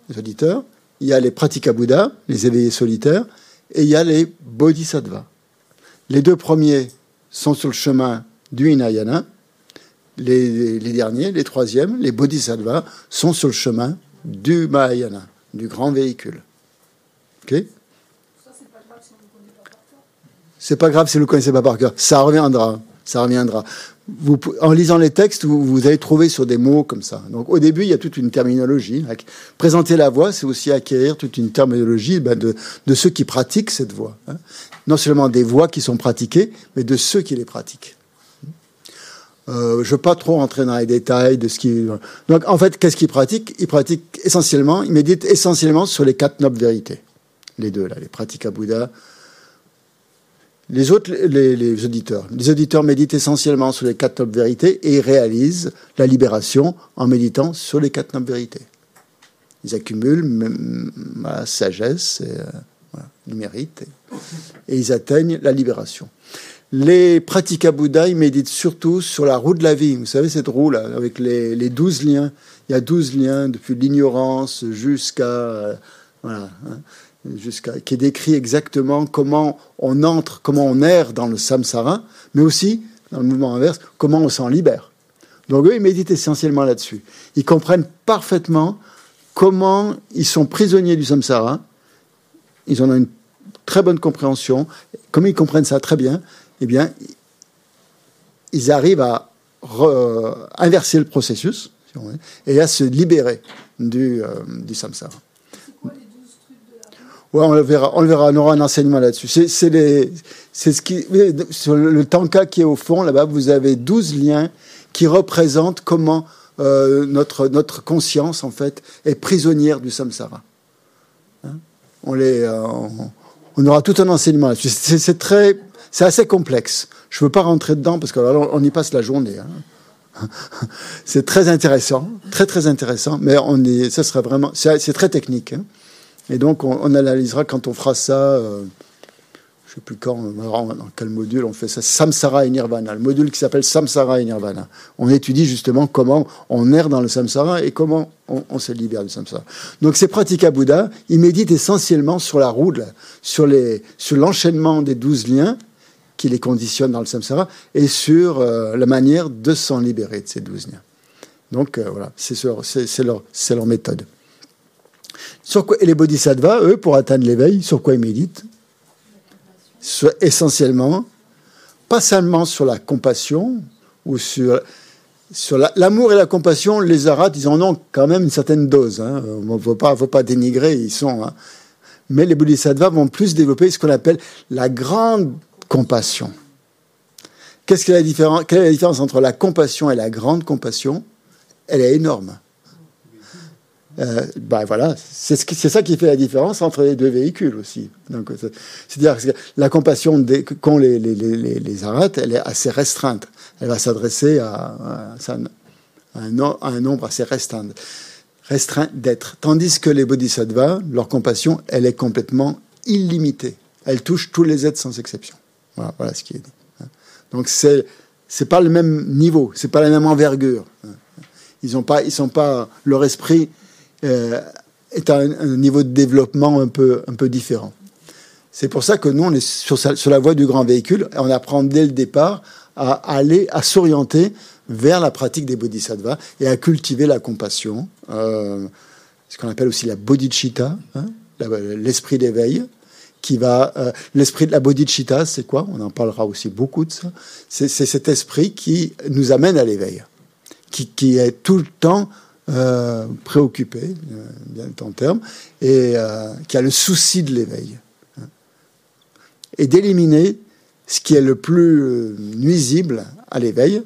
les auditeurs il y a les pratika Bouddha, les éveillés solitaires, et il y a les bodhisattvas. Les deux premiers sont sur le chemin du Hinayana. Les, derniers, les troisièmes, les bodhisattvas, sont sur le chemin du Mahayana, du grand véhicule. Ok? C'est pas grave si vous ne connaissez pas par cœur. Ça reviendra. Ça reviendra en lisant les textes, vous, allez trouver sur des mots comme ça. Donc au début, il y a toute une terminologie. Présenter la voix, c'est aussi acquérir toute une terminologie ben, de, ceux qui pratiquent cette voix. Hein. Non seulement des voix qui sont pratiquées, mais de ceux qui les pratiquent. Euh, je ne veux pas trop entrer dans les détails de ce qui. Donc, en fait, qu'est-ce qu'ils pratiquent? Ils pratiquent essentiellement, ils méditent essentiellement sur les quatre nobles vérités. Les deux, là, les pratiques à Bouddha. Les autres, les, auditeurs. Les auditeurs méditent essentiellement sur les quatre nobles vérités et réalisent la libération en méditant sur les quatre nobles vérités. Ils accumulent la sagesse, et, euh, et, ils atteignent la libération. Les pratiques Bouddha, ils méditent surtout sur la roue de la vie. Vous savez, cette roue là, avec les, les douze liens. Il y a douze liens depuis l'ignorance jusqu'à. Euh, voilà. Hein jusqu'à, qui décrit exactement comment on entre, comment on erre dans le samsara, mais aussi, dans le mouvement inverse, comment on s'en libère. Donc eux, ils méditent essentiellement là-dessus. Ils comprennent parfaitement comment ils sont prisonniers du samsara. Ils en ont une très bonne compréhension. Comme ils comprennent ça très bien, eh bien, ils arrivent à inverser le processus et à se libérer du, euh, du samsara. Ouais, on le verra, on le verra, on aura un enseignement là-dessus. C'est les, c'est ce qui, sur le tanka qui est au fond, là-bas, vous avez 12 liens qui représentent comment euh, notre, notre conscience, en fait, est prisonnière du samsara. Hein? On, les, euh, on, aura tout un enseignement là-dessus. C'est très, c'est assez complexe. Je veux pas rentrer dedans parce qu'on on y passe la journée. Hein. c'est très intéressant, très très intéressant, mais on est, ça serait vraiment, c'est très technique. Hein. Et donc, on, analysera quand on fera ça, euh, je ne sais plus quand, dans quel module on fait ça, Samsara et Nirvana, le module qui s'appelle Samsara et Nirvana. On étudie justement comment on erre dans le Samsara et comment on, se libère du Samsara. Donc, ces pratiques à Bouddha, ils méditent essentiellement sur la roue, sur l'enchaînement des douze liens qui les conditionnent dans le samsara et sur euh, la manière de s'en libérer de ces douze liens. Donc euh, voilà, c'est leur méthode. Sur quoi, et les bodhisattvas, eux, pour atteindre l'éveil, sur quoi ils méditent? Essentiellement, pas seulement sur la compassion ou sur, sur l'amour et la compassion, les arats, ils en ont quand même une certaine dose. Hein. Il ne faut pas, faut pas dénigrer, ils sont. Hein. Mais les bodhisattvas vont plus développer ce qu'on appelle la grande compassion. Qu'est-ce que la différence, quelle est la différence entre la compassion et la grande compassion? Elle est énorme. Euh, ben voilà, c'est ce ça qui fait la différence entre les deux véhicules aussi. C'est-à-dire que la compassion qu'ont les, les, les, les arêtes, elle est assez restreinte. Elle va s'adresser à, un, nombre assez restreint, restreint d'êtres. Tandis que les bodhisattvas, leur compassion, elle est complètement illimitée. Elle touche tous les êtres sans exception. Voilà, voilà ce qui est dit. Donc c'est c'est pas le même niveau, c'est pas la même envergure. Ils ont pas, ils sont pas leur esprit euh, est à un, niveau de développement un peu, un peu différent. C'est pour ça que nous, on est sur, sur, la voie du grand véhicule on apprend dès le départ à aller, à s'orienter vers la pratique des bodhisattvas et à cultiver la compassion, euh, ce qu'on appelle aussi la bodhicitta, hein, l'esprit d'éveil, qui va. Euh, l'esprit de la bodhicitta, c'est quoi? On en parlera aussi beaucoup de ça. C'est cet esprit qui nous amène à l'éveil, qui, qui, est tout le temps euh, préoccupé, euh, bien en terme, et euh, qui a le souci de l'éveil. Hein. Et d'éliminer ce qui est le plus nuisible à l'éveil,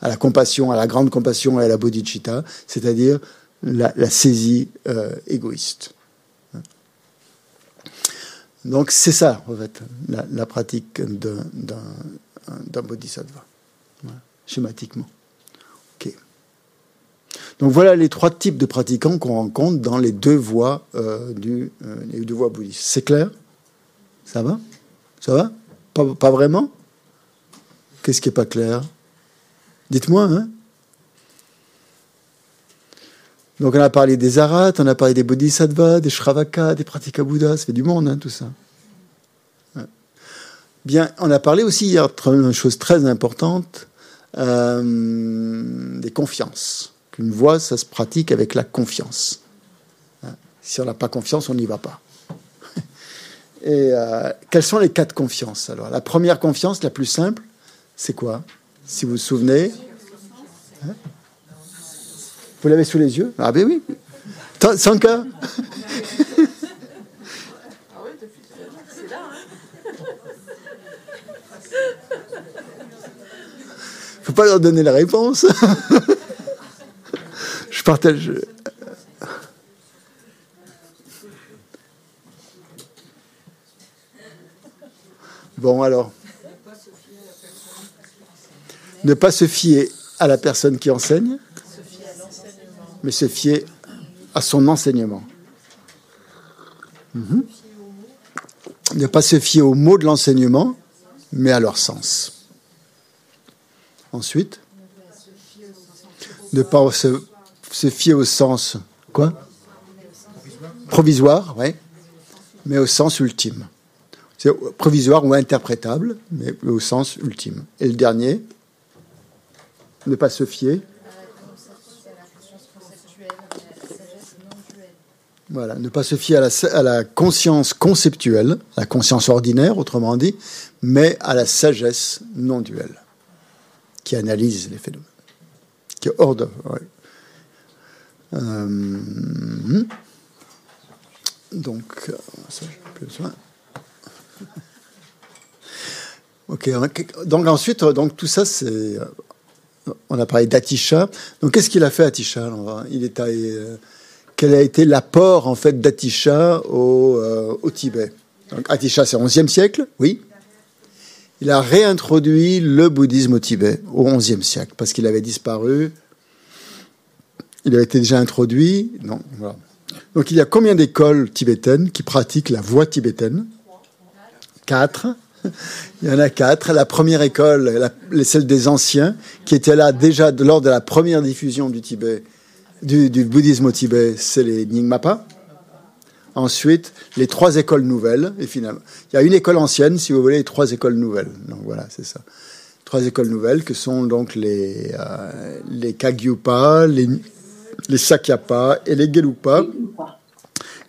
à la compassion, à la grande compassion et à la bodhicitta, c'est-à-dire la, saisie égoïste. Hein. Donc c'est ça, en fait, la, pratique d'un bodhisattva, schématiquement. Donc voilà les trois types de pratiquants qu'on rencontre dans les deux voies, euh, du, euh, bouddhistes. C'est clair? Ça va? Ça va? Pas, vraiment? Qu'est-ce qui n'est pas clair? Dites-moi, hein. Donc on a parlé des arats, on a parlé des bodhisattvas, des shravakas, des pratiques Bouddha, ça fait du monde hein, tout ça. Bien, on a parlé aussi hier d'une chose très importante, euh, des confiances. Une voie, ça se pratique avec la confiance. Hein? Si on n'a pas confiance, on n'y va pas. Et euh, quelles sont les quatre confiances Alors, la première confiance, la plus simple, c'est quoi? Si vous vous souvenez. Hein? vous l'avez sous les yeux? Ah, ben oui. Sans cas faut pas leur donner la réponse. je partage. Bon, alors. Ne pas se fier à la personne qui enseigne, mais se fier à son enseignement. Mhm. Ne pas se fier aux mots de l'enseignement, mais à leur sens. Ensuite, ne pas se, fier au sens quoi Provisoire, oui, mais au sens ultime. C'est provisoire ou interprétable, mais au sens ultime. Et le dernier, ne pas se fier. Voilà, ne pas se fier à la, à la, conscience conceptuelle, la conscience ordinaire, autrement dit, mais à la sagesse non duelle, qui analyse les phénomènes, qui est. Euh, donc, euh, ça, plus besoin. Ok, donc ensuite, donc tout ça, c'est. Euh, on a parlé d'Atisha. Donc qu'est-ce qu'il a fait Atisha? Il est euh, Quel a été l'apport en fait d'Atisha au, euh, au, Tibet? Atisha, c'est 11e siècle, oui. Il a réintroduit le bouddhisme au Tibet au 11e siècle parce qu'il avait disparu. Il avait été déjà introduit. Donc il y a combien d'écoles tibétaines qui pratiquent la voie tibétaine? Quatre. Il y en a quatre. La première école, celle des anciens, qui était là déjà lors de la première diffusion du Tibet, du, bouddhisme au Tibet, c'est les Nyingmapa. Ensuite, les trois écoles nouvelles, et finalement, il y a une école ancienne, si vous voulez, et trois écoles nouvelles. Donc voilà, c'est ça. Trois écoles nouvelles que sont donc les, euh, les Kagyupa, les, les Sakyapa et les Gelupa.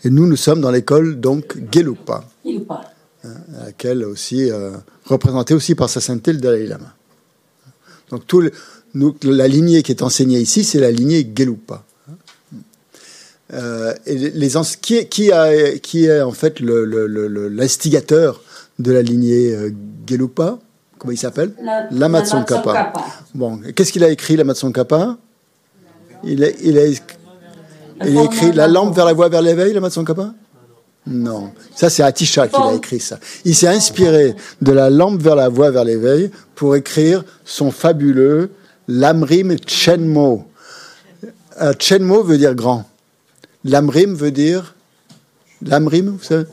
Et nous, nous sommes dans l'école donc Gelupa à laquelle aussi, euh, représentée aussi par sa sainteté le Dalai Lama. Donc tout nous, la lignée qui est enseignée ici, c'est la lignée Gelupa. Euh, et les, qui, qui, a, qui est en fait l'instigateur de la lignée euh, Gelupa? Comment il s'appelle? Lama Tsongkhapa. Bon, qu'est-ce qu'il a écrit, Lama Tsongkhapa il a, il, a, il a écrit La lampe vers la voie vers l'éveil, Lama Tsongkhapa non, ça c'est Atisha qui a écrit ça. Il s'est inspiré de la lampe vers la voie vers l'éveil pour écrire son fabuleux Lamrim Chenmo. Euh, Chenmo veut dire grand. Lamrim veut dire Lamrim, vous savez?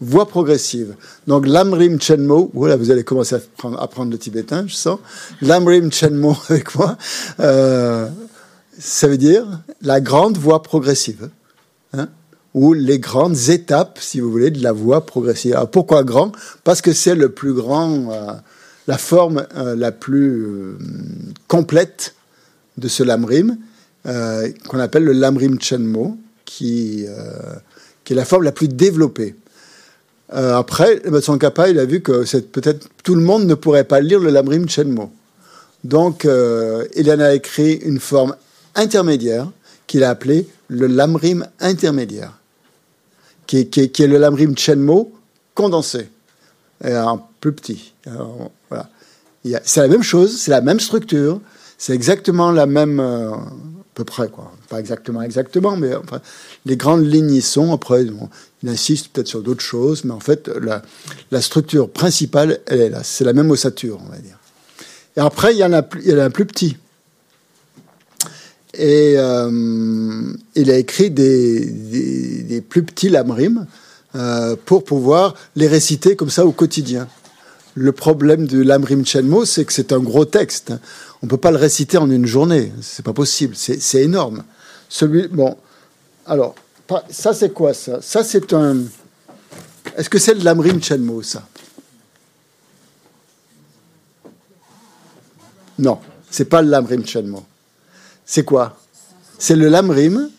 Voie progressive. Donc Lamrim Chenmo, voilà, vous allez commencer à apprendre, le tibétain, je sens. Lamrim Chenmo avec moi, euh, ça veut dire la grande voie progressive. Hein ou les grandes étapes, si vous voulez, de la voie progressive. Alors pourquoi grand? Parce que c'est le plus grand, euh, la forme euh, la plus euh, complète de ce lamrim, qu'on appelle le lamrim chenmo, qui, qui est la forme la plus développée. après, son Kappa, il a vu que peut-être tout le monde ne pourrait pas lire le lamrim chenmo. Donc, il en a écrit une forme intermédiaire qu'il a appelée le lamrim intermédiaire qui est, le lamrim chenmo condensé, plus petit. voilà. C'est la même chose, c'est la même structure, c'est exactement la même, euh, à peu près, quoi. Pas exactement, exactement, mais enfin, les grandes lignes y sont. Après, il insiste peut-être sur d'autres choses, mais en fait, la, la, structure principale, elle est là. C'est la même ossature, on va dire. Et après, il y en a, il y en a un plus petit. Et euh, il a écrit des, plus petits lamrim euh, pour pouvoir les réciter comme ça au quotidien. Le problème du lamrim chenmo, c'est que c'est un gros texte. On ne peut pas le réciter en une journée. C'est pas possible. C'est énorme. Celui, bon, alors, ça c'est quoi ça? Ça c'est un. Est-ce que c'est le lamrim chenmo ça? Non, c'est pas le lamrim chenmo c'est quoi? C'est le Lamrim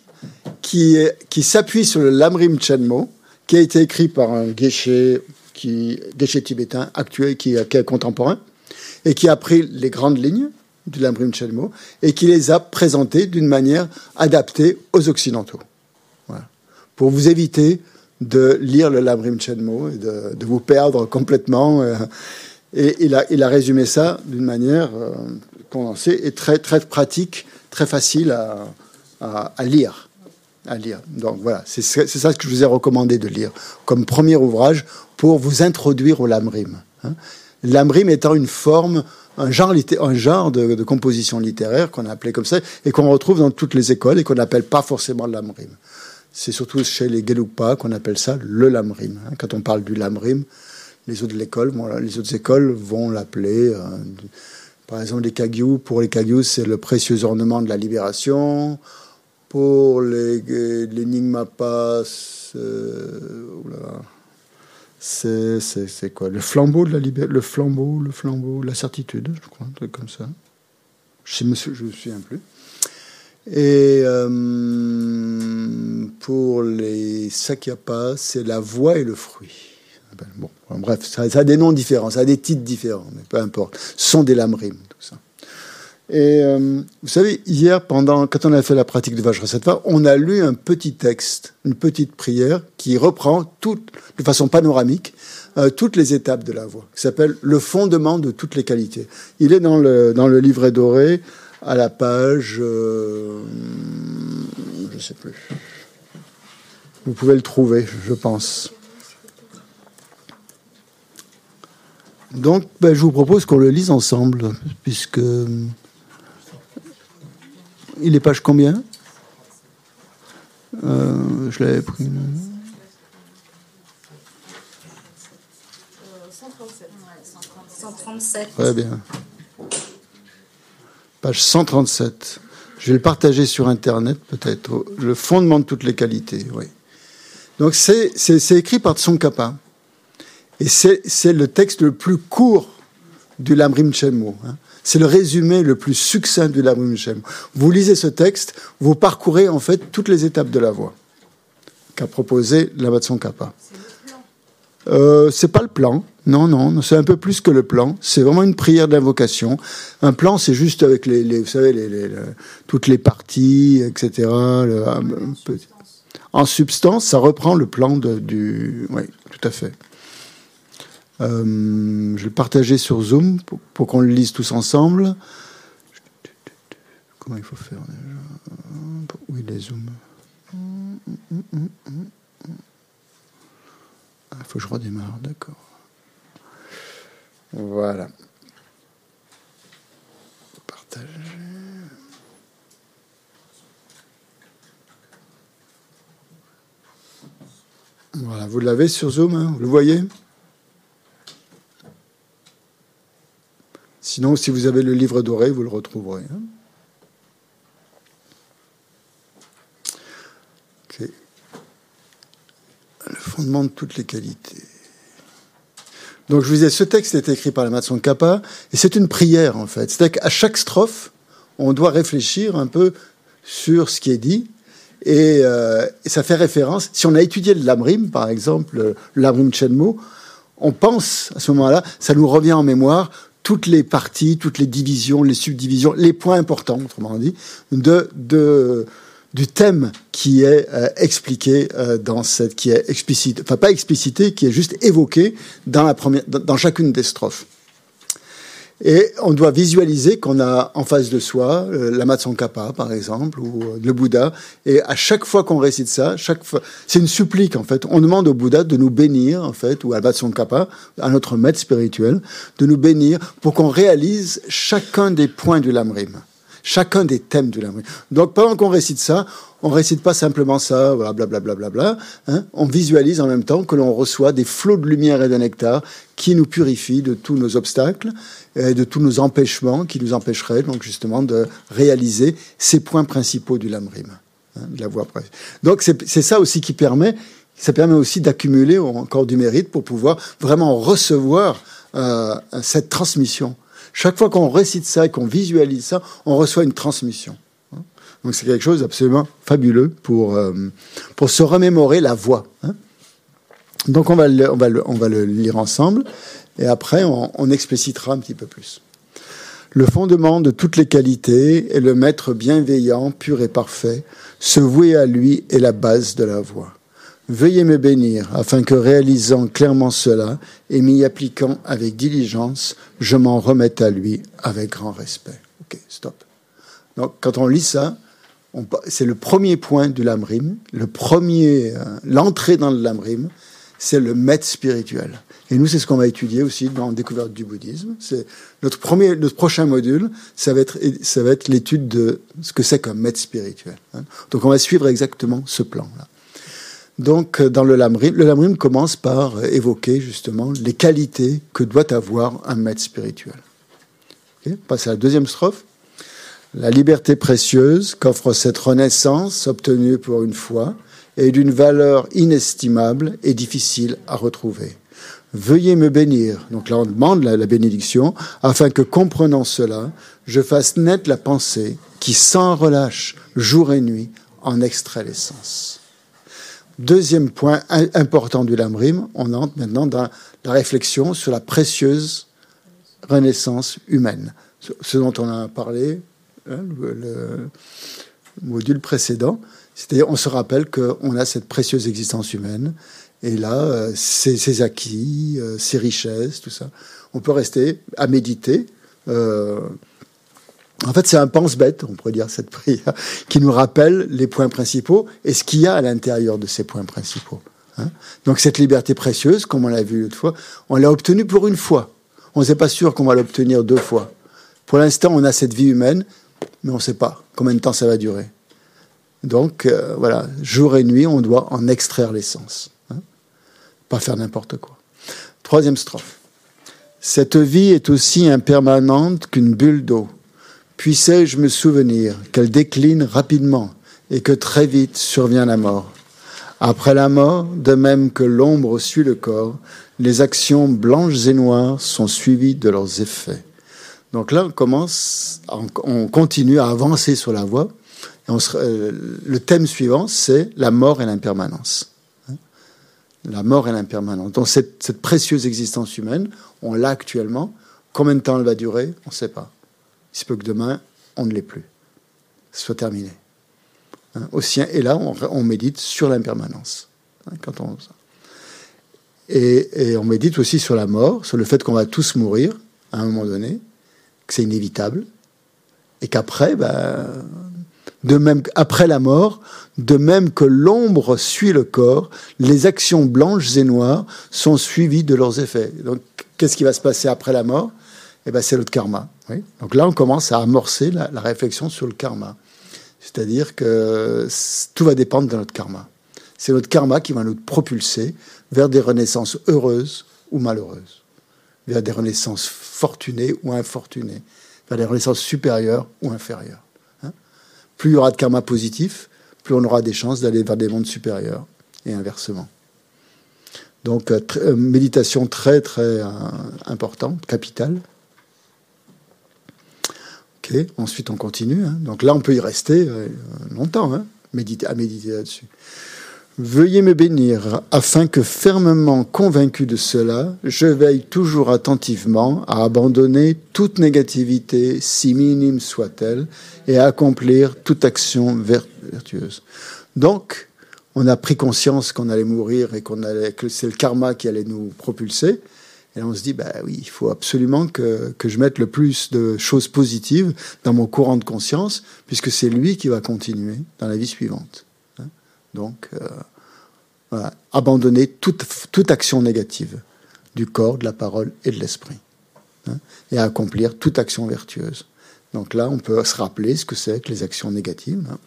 qui, qui s'appuie sur le Lamrim Chenmo, qui a été écrit par un geshe, qui, tibétain actuel, qui, est contemporain, et qui a pris les grandes lignes du Lamrim Chenmo et qui les a présentées d'une manière adaptée aux Occidentaux. Pour vous éviter de lire le Lamrim Chenmo et de, vous perdre complètement. Euh, et il a, il a résumé ça d'une manière euh, condensée et très, très pratique très facile à, lire. À lire. Donc voilà, c'est ça que je vous ai recommandé de lire comme premier ouvrage pour vous introduire au lamrim. Hein. L'amrim étant une forme, un genre, un genre de, composition littéraire qu'on a appelé comme ça et qu'on retrouve dans toutes les écoles et qu'on n'appelle pas forcément l'amrim. C'est surtout chez les Gelugpa qu'on appelle ça le lamrim. Hein. Quand on parle du lamrim, les autres l'école, les autres écoles vont l'appeler. Euh, par exemple, les Kagyus, pour les Kagyus, c'est le précieux ornement de la libération. Pour les, les c'est, c'est, quoi? Le flambeau de la liberté, le flambeau, le flambeau, la certitude, je crois, un truc comme ça. Je ne me souviens plus. Et euh, pour les Sakyapa, c'est la voix et le fruit. Bref, ça, a des noms différents, ça a des titres différents, mais peu importe. Ce sont des lamrim, tout ça. Et euh, vous savez, hier, pendant, quand on a fait la pratique de Vajrasattva, on a lu un petit texte, une petite prière qui reprend de façon panoramique euh, toutes les étapes de la voix, qui s'appelle Le fondement de toutes les qualités. Il est dans le, dans le livret doré, à la page. Euh, je ne sais plus. Vous pouvez le trouver, je pense. Donc, ben, je vous propose qu'on le lise ensemble, puisque. Il est page combien? Euh, Je l'avais pris. 137. Très bien. Page 137. Je vais le partager sur Internet, peut-être. Le fondement de toutes les qualités, oui. Donc, c'est écrit par Tsongkhapa. Et c'est le texte le plus court du Lamrim Chenmo. Hein. C'est le résumé le plus succinct du Lamrim Chenmo. Vous lisez ce texte, vous parcourez en fait toutes les étapes de la voix qu'a proposé Labatson Kappa. Euh, c'est pas le plan. Non, non, c'est un peu plus que le plan. C'est vraiment une prière d'invocation. Un plan, c'est juste avec les, vous savez, les, toutes les parties, etc. en substance, ça reprend le plan de, du. Oui, tout à fait. Euh, je vais le partager sur Zoom pour, qu'on le lise tous ensemble. Comment il faut faire déjà? Oui, les Zoom? Il faut que je redémarre, d'accord. Voilà. Partager. Voilà, vous l'avez sur Zoom, hein, vous le voyez? Sinon, si vous avez le livre doré, vous le retrouverez. Hein. Le fondement de toutes les qualités. Donc je vous disais, ce texte est écrit par la Matson Kappa, et c'est une prière en fait. C'est-à-dire qu'à chaque strophe, on doit réfléchir un peu sur ce qui est dit, et, euh, ça fait référence. Si on a étudié le Lamrim, par exemple, le Lamrim Chenmo, on pense à ce moment-là, ça nous revient en mémoire toutes les parties, toutes les divisions, les subdivisions, les points importants, autrement dit, de, du thème qui est euh, expliqué euh, dans cette, qui est explicite, enfin pas explicité, qui est juste évoqué dans la première, dans, chacune des strophes. Et on doit visualiser qu'on a en face de soi euh, la par exemple, ou euh, le Bouddha. Et à chaque fois qu'on récite ça, chaque fois, c'est une supplique en fait. On demande au Bouddha de nous bénir en fait, ou à Kappa, à notre maître spirituel, de nous bénir pour qu'on réalise chacun des points du Lamrim, chacun des thèmes du Lamrim. Donc pendant qu'on récite ça, on récite pas simplement ça, blablabla. Bla, bla, bla, hein. On visualise en même temps que l'on reçoit des flots de lumière et de nectar qui nous purifient de tous nos obstacles et de tous nos empêchements qui nous empêcheraient donc justement de réaliser ces points principaux du lamrim, hein, de la voie. Donc c'est ça aussi qui permet, ça permet aussi d'accumuler encore du mérite pour pouvoir vraiment recevoir euh, cette transmission. Chaque fois qu'on récite ça et qu'on visualise ça, on reçoit une transmission. Donc c'est quelque chose d'absolument fabuleux pour, euh, pour se remémorer la voix. Hein. Donc on va, le, on, va on va le lire ensemble et après on, on explicitera un petit peu plus. Le fondement de toutes les qualités est le maître bienveillant, pur et parfait. Se vouer à lui est la base de la voix. Veuillez me bénir, afin que réalisant clairement cela et m'y appliquant avec diligence, je m'en remette à lui avec grand respect. Ok, stop. Donc, quand on lit ça, c'est le premier point du lamrim, le premier, euh, l'entrée dans le lamrim, c'est le maître spirituel. Et nous, c'est ce qu'on va étudier aussi dans Découverte du bouddhisme. C'est notre premier, notre prochain module, ça va être, ça va être l'étude de ce que c'est qu'un maître spirituel. Hein. Donc, on va suivre exactement ce plan-là. Donc, euh, dans le Lamrim, le Lamrim commence par évoquer justement les qualités que doit avoir un maître spirituel. Okay à la deuxième strophe. La liberté précieuse qu'offre cette renaissance obtenue pour une fois est d'une valeur inestimable et difficile à retrouver. Veuillez me bénir. Donc là, on demande la, bénédiction, afin que, comprenant cela, je fasse naître la pensée qui, sans relâche, jour et nuit, en extrait l'essence. Deuxième point important du Lamrim, on entre maintenant dans la réflexion sur la précieuse renaissance humaine. Ce dont on a parlé, hein, le, module précédent, c'est-à-dire on se rappelle qu'on a cette précieuse existence humaine, et là, ses, euh, acquis, ses euh, richesses, tout ça. On peut rester à méditer. Euh, en fait, c'est un pense-bête, on pourrait dire, cette prière, qui nous rappelle les points principaux et ce qu'il y a à l'intérieur de ces points principaux. Hein. Donc cette liberté précieuse, comme on l'a vu l'autre fois, on l'a obtenue pour une fois. On n'est pas sûr qu'on va l'obtenir deux fois. Pour l'instant, on a cette vie humaine, mais on ne sait pas combien de temps ça va durer. Donc voilà, jour et nuit, on doit en extraire l'essence. Pas faire n'importe quoi. Troisième strophe. Cette vie est aussi impermanente qu'une bulle d'eau. Puissais-je me souvenir qu'elle décline rapidement et que très vite survient la mort. Après la mort, de même que l'ombre suit le corps, les actions blanches et noires sont suivies de leurs effets. Donc là, on commence, on continue à avancer sur la voie. Et euh, le thème suivant, c'est la mort et l'impermanence la mort et l'impermanence. Donc cette, précieuse existence humaine, on l'a actuellement. Combien de temps elle va durer? On ne sait pas. Il se peut que demain, on ne l'ait plus. Ce soit terminé. Hein, et là, on, médite sur l'impermanence. Hein, on, et, et, on médite aussi sur la mort, sur le fait qu'on va tous mourir à un moment donné, que c'est inévitable, et qu'après, ben, de même après la mort, de même que l'ombre suit le corps, les actions blanches et noires sont suivies de leurs effets. Donc, qu'est-ce qui va se passer après la mort? Eh ben, c'est notre karma. Donc là, on commence à amorcer la, réflexion sur le karma. C'est-à-dire que tout va dépendre de notre karma. C'est notre karma qui va nous propulser vers des renaissances heureuses ou malheureuses, vers des renaissances fortunées ou infortunées, vers des renaissances supérieures ou inférieures plus il y aura de karma positif, plus on aura des chances d'aller vers des mondes supérieurs, et inversement. Donc, euh, euh, méditation très, très euh, importante, capitale. Ensuite on continue. Hein. Donc là, on peut y rester longtemps, hein, méditer, à méditer là-dessus. Veuillez me bénir, afin que fermement convaincu de cela, je veille toujours attentivement à abandonner toute négativité, si minime soit-elle, et à accomplir toute action vertueuse. Donc, on a pris conscience qu'on allait mourir et qu'on allait, que c'est le karma qui allait nous propulser. Et on se dit, bah oui, il faut absolument que, que je mette le plus de choses positives dans mon courant de conscience, puisque c'est lui qui va continuer dans la vie suivante. Donc, euh, abandonner toute, toute, action négative du corps, de la parole et de l'esprit. Hein, et accomplir toute action vertueuse. Donc là, on peut se rappeler ce que c'est que les actions négatives. Hein.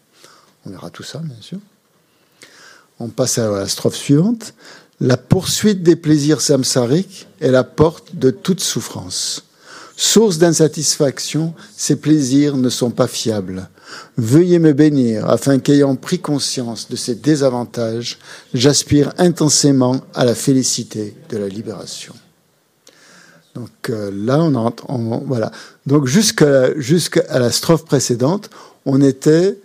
On verra tout ça, bien sûr. On passe à la strophe suivante. La poursuite des plaisirs samsariques est la porte de toute souffrance. Source d'insatisfaction, ces plaisirs ne sont pas fiables. Veuillez me bénir afin qu'ayant pris conscience de ces désavantages, j'aspire intensément à la félicité de la libération. Donc euh, là, on entre, voilà. Donc jusqu'à la strophe précédente, on était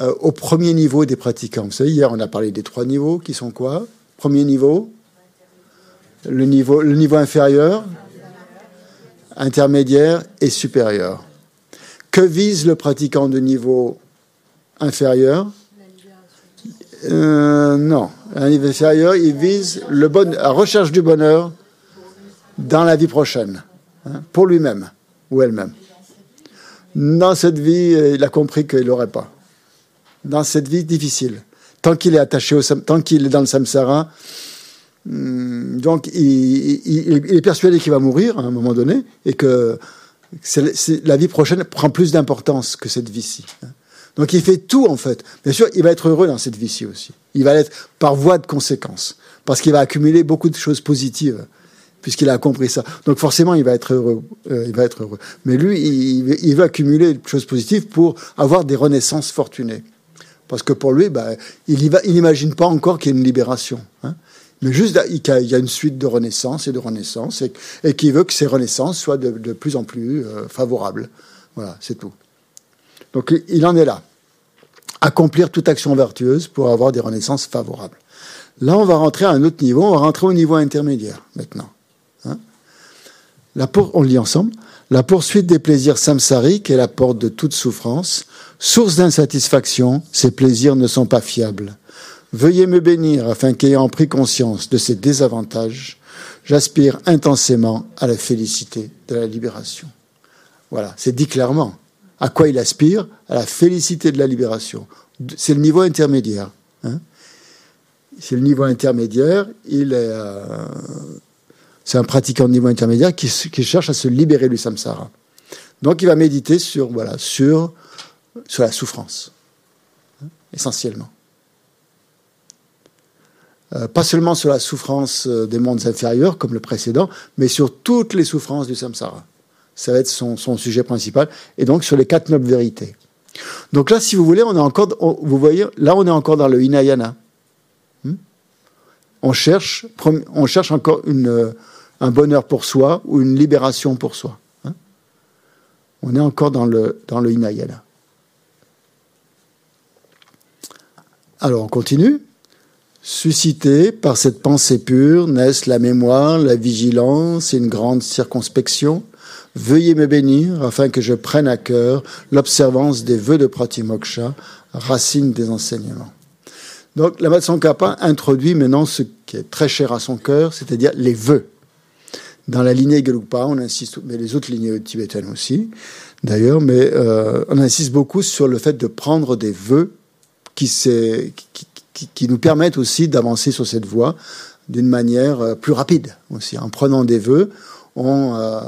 euh, au premier niveau des pratiquants. Hier, on a parlé des trois niveaux qui sont quoi? Premier niveau, le niveau, inférieur, intermédiaire et supérieur. Que vise le pratiquant de niveau inférieur? Euh, Non, un niveau inférieur, il vise le bon, la recherche du bonheur dans la vie prochaine, hein, pour lui-même ou elle-même. Dans cette vie, il a compris qu'il n'aurait pas. Dans cette vie difficile, tant qu'il est attaché au, tant qu'il est dans le samsara, Hum, donc, il, est persuadé qu'il va mourir à un moment donné et que la vie prochaine prend plus d'importance que cette vie-ci. Hein. Donc, il fait tout, en fait. Bien sûr, il va être heureux dans cette vie-ci aussi. Il va l'être par voie de conséquence, parce qu'il va accumuler beaucoup de choses positives puisqu'il a compris ça. Donc forcément, il va être heureux. Euh, il va être heureux. Mais lui, il, il, veut accumuler des choses positives pour avoir des renaissances fortunées. Parce que pour lui, bah, il n'imagine pas encore qu'il y ait une libération. Hein. Mais juste, il y a une suite de renaissances et de renaissances, et, qu'il veut que ces renaissances soient de, plus en plus euh, favorables. Voilà, c'est tout. Donc il en est là. Accomplir toute action vertueuse pour avoir des renaissances favorables. Là, on va rentrer à un autre niveau, on va rentrer au niveau intermédiaire maintenant. Hein. La on lit ensemble. La poursuite des plaisirs samsariques est la porte de toute souffrance. Source d'insatisfaction, ces plaisirs ne sont pas fiables. Veuillez me bénir afin qu'ayant pris conscience de ces désavantages, j'aspire intensément à la félicité de la libération. Voilà, c'est dit clairement. À quoi il aspire? À la félicité de la libération. C'est le niveau intermédiaire. Hein. c'est le niveau intermédiaire. Il est, euh, c'est un pratiquant de niveau intermédiaire qui, cherche à se libérer du samsara. Donc il va méditer sur, la souffrance, hein, essentiellement. Euh, pas seulement sur la souffrance euh, des mondes inférieurs, comme le précédent, mais sur toutes les souffrances du samsara. Ça va être son, sujet principal, et donc sur les quatre nobles vérités. Donc là, si vous voulez, on est encore, vous voyez, là, on est encore dans le Hinayana. Hmm? on cherche, on cherche encore une, un bonheur pour soi ou une libération pour soi. Hein. on est encore dans le, dans. Alors on continue. Suscité par cette pensée pure naissent la mémoire, la vigilance et une grande circonspection. Veuillez me bénir afin que je prenne à cœur l'observance des vœux de Pratimoksha, racine des enseignements. Donc la Kappa introduit maintenant ce qui est très cher à son cœur, c'est-à-dire les vœux. Dans la lignée Gelugpa, on insiste, mais les autres lignées tibétaines aussi, d'ailleurs, mais euh, on insiste beaucoup sur le fait de prendre des vœux qui, nous permettent aussi d'avancer sur cette voie d'une manière euh, plus rapide aussi. En prenant des vœux, on, euh,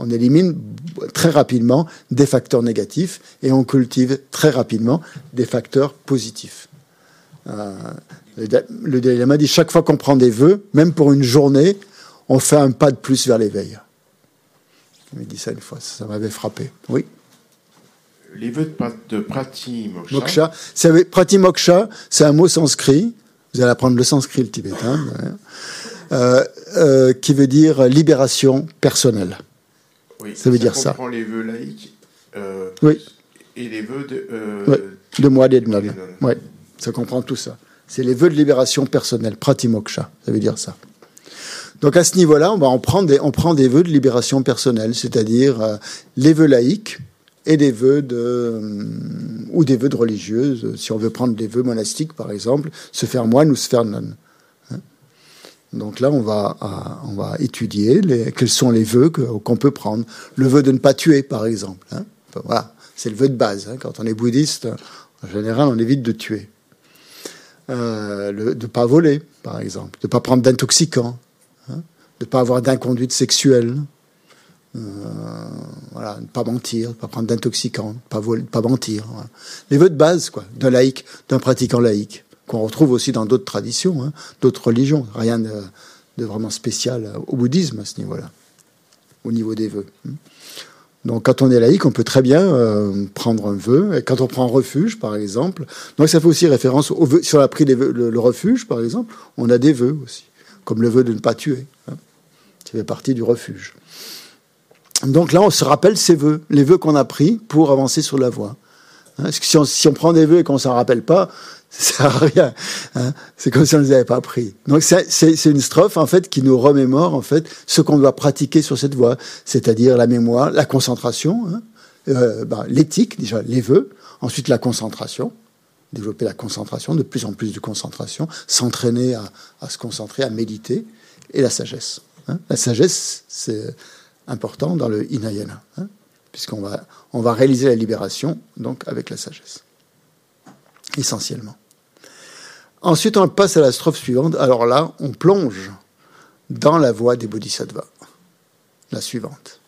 on élimine très rapidement des facteurs négatifs et on cultive très rapidement des facteurs positifs. Le, le Lama dit chaque fois qu'on prend des vœux, même pour une journée, on fait un pas de plus vers l'éveil. Il m'a dit ça une fois, ça m'avait frappé. Oui. Les vœux de Prati Moksha. Prati Moksha, c'est un mot sanskrit. Vous allez apprendre le sanskrit, le tibétain. Euh, euh, qui veut dire libération personnelle. Oui, ça veut dire ça. comprend les vœux laïques euh, oui. et les vœux de, de moi et de Oui, ça comprend tout ça. C'est les vœux de libération personnelle, pratimoksha, ça veut dire ça. Donc à ce niveau-là, on, on, prend des, vœux de libération personnelle, c'est-à-dire euh, les vœux laïques et des vœux de euh, ou des vœux de religieuses. Si on veut prendre des vœux monastiques, par exemple, se faire moine ou se faire nonne. Hein. Donc là, on va, on va étudier quels sont les vœux qu'on peut prendre. Le vœu de ne pas tuer, par exemple. Hein. voilà, c'est le vœu de base. Hein. Quand on est bouddhiste, en général, on évite de tuer. Euh, de ne pas voler, par exemple, de ne pas prendre d'intoxicants, de ne pas avoir d'inconduite sexuelle, euh, voilà, ne pas mentir, ne pas prendre d'intoxicants, ne pas, pas mentir. Les vœux de base, quoi, d'un laïc, d'un pratiquant laïque, qu'on retrouve aussi dans d'autres traditions, hein, d'autres religions. Rien de, vraiment spécial au bouddhisme à ce niveau-là, au niveau des vœux. Hein. Donc, quand on est laïque, on peut très bien euh, prendre un vœu. Et quand on prend refuge, par exemple, donc ça fait aussi référence au vœu. Si on a pris le, refuge, par exemple, on a des vœux aussi comme le vœu de ne pas tuer, hein, qui fait partie du refuge. Donc là, on se rappelle ces vœux, les vœux qu'on a pris pour avancer sur la voie. Hein, parce que si on, prend des vœux et qu'on ne s'en rappelle pas, ça sert à rien. Hein. c'est comme si on ne les avait pas pris. Donc c'est une strophe en fait qui nous remémore en fait ce qu'on doit pratiquer sur cette voie, c'est-à-dire la mémoire, la concentration, euh, bah, l'éthique déjà, les vœux, ensuite la concentration, développer la concentration, de plus en plus de concentration, s'entraîner à, se concentrer, à méditer, et la sagesse. Hein. La sagesse, c'est important dans le Hinayana, hein, puisqu'on va, réaliser la libération donc avec la sagesse, essentiellement. Ensuite, on passe à la strophe suivante. Alors là, on plonge dans la voie des bodhisattvas. La suivante.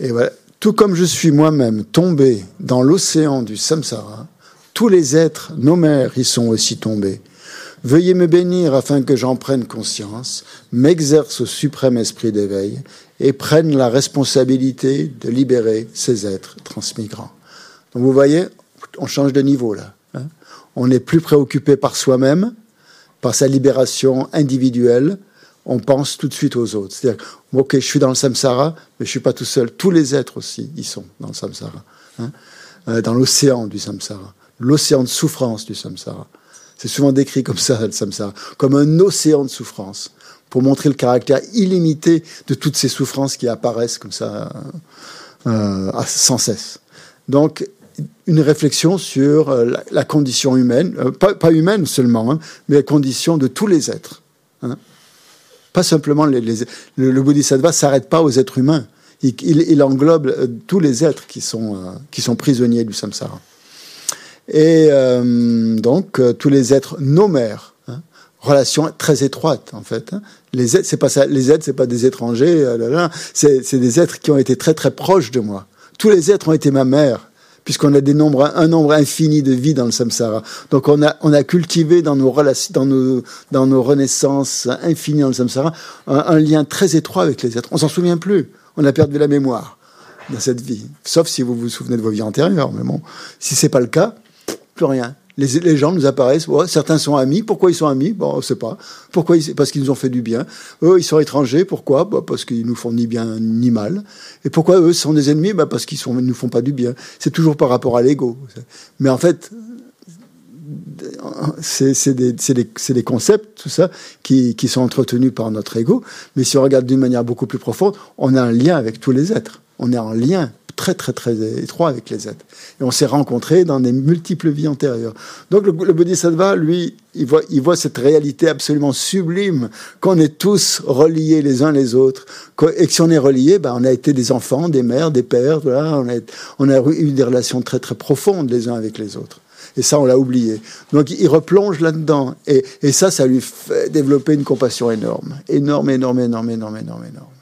Et voilà. Tout comme je suis moi-même tombé dans l'océan du samsara, tous les êtres, nos mères, y sont aussi tombés. Veuillez me bénir afin que j'en prenne conscience, m'exerce au suprême esprit d'éveil et prenne la responsabilité de libérer ces êtres transmigrants. Donc vous voyez, on change de niveau là. Hein. on n'est plus préoccupé par soi-même, par sa libération individuelle, on pense tout de suite aux autres. C'est-à-dire, ok, je suis dans le samsara, mais je suis pas tout seul. Tous les êtres aussi, ils sont dans le samsara, hein. euh, dans l'océan du samsara, l'océan de souffrance du samsara. C'est souvent décrit comme ça, le samsara, comme un océan de souffrance, pour montrer le caractère illimité de toutes ces souffrances qui apparaissent comme ça euh, sans cesse. Donc, une réflexion sur euh, la, condition humaine, euh, pas, humaine seulement, hein, mais la condition de tous les êtres. Hein. Pas simplement les, le, le Bodhisattva s'arrête pas aux êtres humains. Il, englobe tous les êtres qui sont prisonniers du samsara. Et euh, donc, euh, tous les êtres nomères, hein, relation très étroite en fait. Hein. Les êtres, c'est pas les êtres, c'est pas des étrangers, euh, c'est des êtres qui ont été très très proches de moi. Tous les êtres ont été ma mère, puisqu'on a des nombres, un nombre infini de vies dans le samsara. Donc on a, on a cultivé dans nos relations, dans nos, dans nos renaissances infinies dans le samsara, un, lien très étroit avec les êtres. On s'en souvient plus. On a perdu la mémoire dans cette vie. Sauf si vous vous souvenez de vos vies antérieures. Mais bon, si c'est pas le cas, rien. Les, gens nous apparaissent, certains sont amis, pourquoi ils sont amis? Bon, on ne sait pas. Pourquoi Parce qu'ils nous ont fait du bien. Eux, ils sont étrangers, pourquoi? Bah, Parce qu'ils nous font ni bien ni mal. Et pourquoi eux sont des ennemis? Bah, Parce qu'ils ne nous font pas du bien. C'est toujours par rapport à l'ego. Mais en fait, c'est des, des, concepts, tout ça, qui, qui sont entretenus par notre ego. Mais si on regarde d'une manière beaucoup plus profonde, on a un lien avec tous les êtres. On est en lien très très très étroit avec les êtres. Et on s'est rencontrés dans des multiples vies antérieures. Donc le, Bodhisattva, lui, il voit, il voit cette réalité absolument sublime qu'on est tous reliés les uns les autres. Et que si on est reliés, ben, on a été des enfants, des mères, des pères, voilà, on, a, on a eu des relations très très profondes les uns avec les autres. Et ça, on l'a oublié. Donc il replonge là-dedans. Et, et ça, ça lui fait développer une compassion énorme. Énorme, énorme, énorme, énorme, énorme, énorme.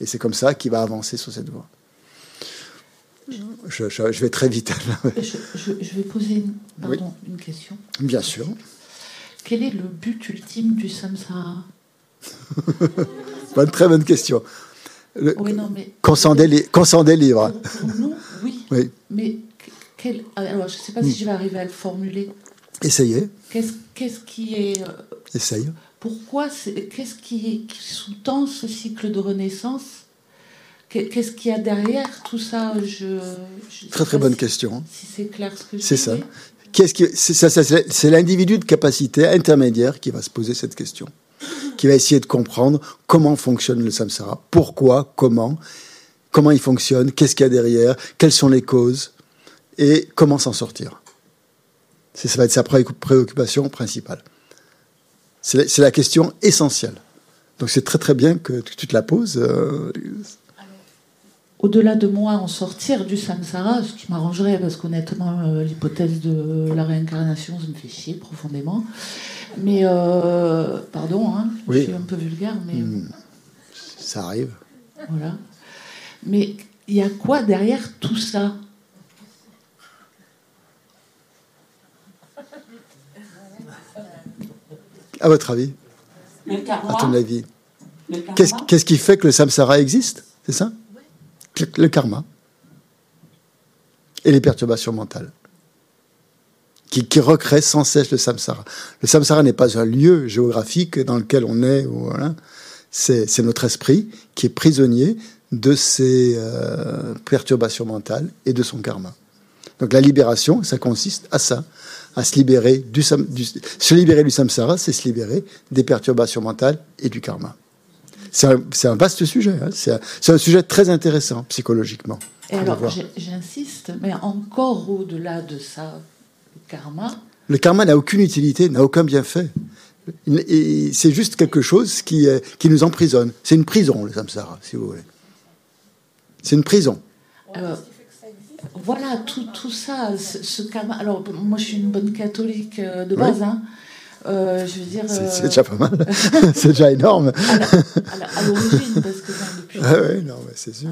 Et c'est comme ça qu'il va avancer sur cette voie je, vais très vite. je, vais poser une, question. Bien sûr. Quel est le but ultime du samsara Une très bonne question. Le, qu'on délivre. oui. oui. Mais quel, alors, je ne sais pas si je vais arriver à le formuler. Essayez. Qu'est-ce, qui est. Euh, Essaye. Pourquoi Qu'est-ce qui, qui sous-tend ce cycle de renaissance Qu'est-ce qu'il y a derrière tout ça? Je, Très très bonne question. Si c'est clair ce que je C'est ça. Qu'est-ce qui, c'est, ça, c'est l'individu de capacité intermédiaire qui va se poser cette question, qui va essayer de comprendre comment fonctionne le samsara, pourquoi, comment, comment il fonctionne, qu'est-ce qu'il y a derrière, quelles sont les causes et comment s'en sortir. C'est, ça va être sa préoccupation principale. C'est la, question essentielle. Donc c'est très très bien que tu te la poses. Euh, au-delà de moi en sortir du samsara, ce qui m'arrangerait parce qu'honnêtement, euh, l'hypothèse de la réincarnation, ça me fait chier profondément. Mais, euh, pardon, hein, je suis un peu vulgaire, mais. Hmm. Ça arrive. Voilà. Mais il y a quoi derrière tout ça? À votre avis? À ton avis Qu'est-ce qui fait que le samsara existe? C'est ça? Le karma et les perturbations mentales qui, qui recréent sans cesse le samsara. Le samsara n'est pas un lieu géographique dans lequel on est, c'est notre esprit qui est prisonnier de ces euh, perturbations mentales et de son karma. Donc la libération, ça consiste à ça, à se libérer du, du se libérer du samsara, c'est se libérer des perturbations mentales et du karma. C'est un, vaste sujet. Hein. C'est un, sujet très intéressant psychologiquement. Et alors, j'insiste, mais encore au-delà de ça, le karma. Le karma n'a aucune utilité, n'a aucun bienfait. C'est juste quelque chose qui, qui nous emprisonne. C'est une prison, le samsara, si vous voulez. C'est une prison. voilà, tout, tout ça, ce, ce Alors, moi, je suis une bonne catholique euh, de base, hein. Euh, je veux dire. C'est déjà pas mal. c'est déjà énorme. À l'origine, parce que depuis. Ah oui, non, c'est sûr.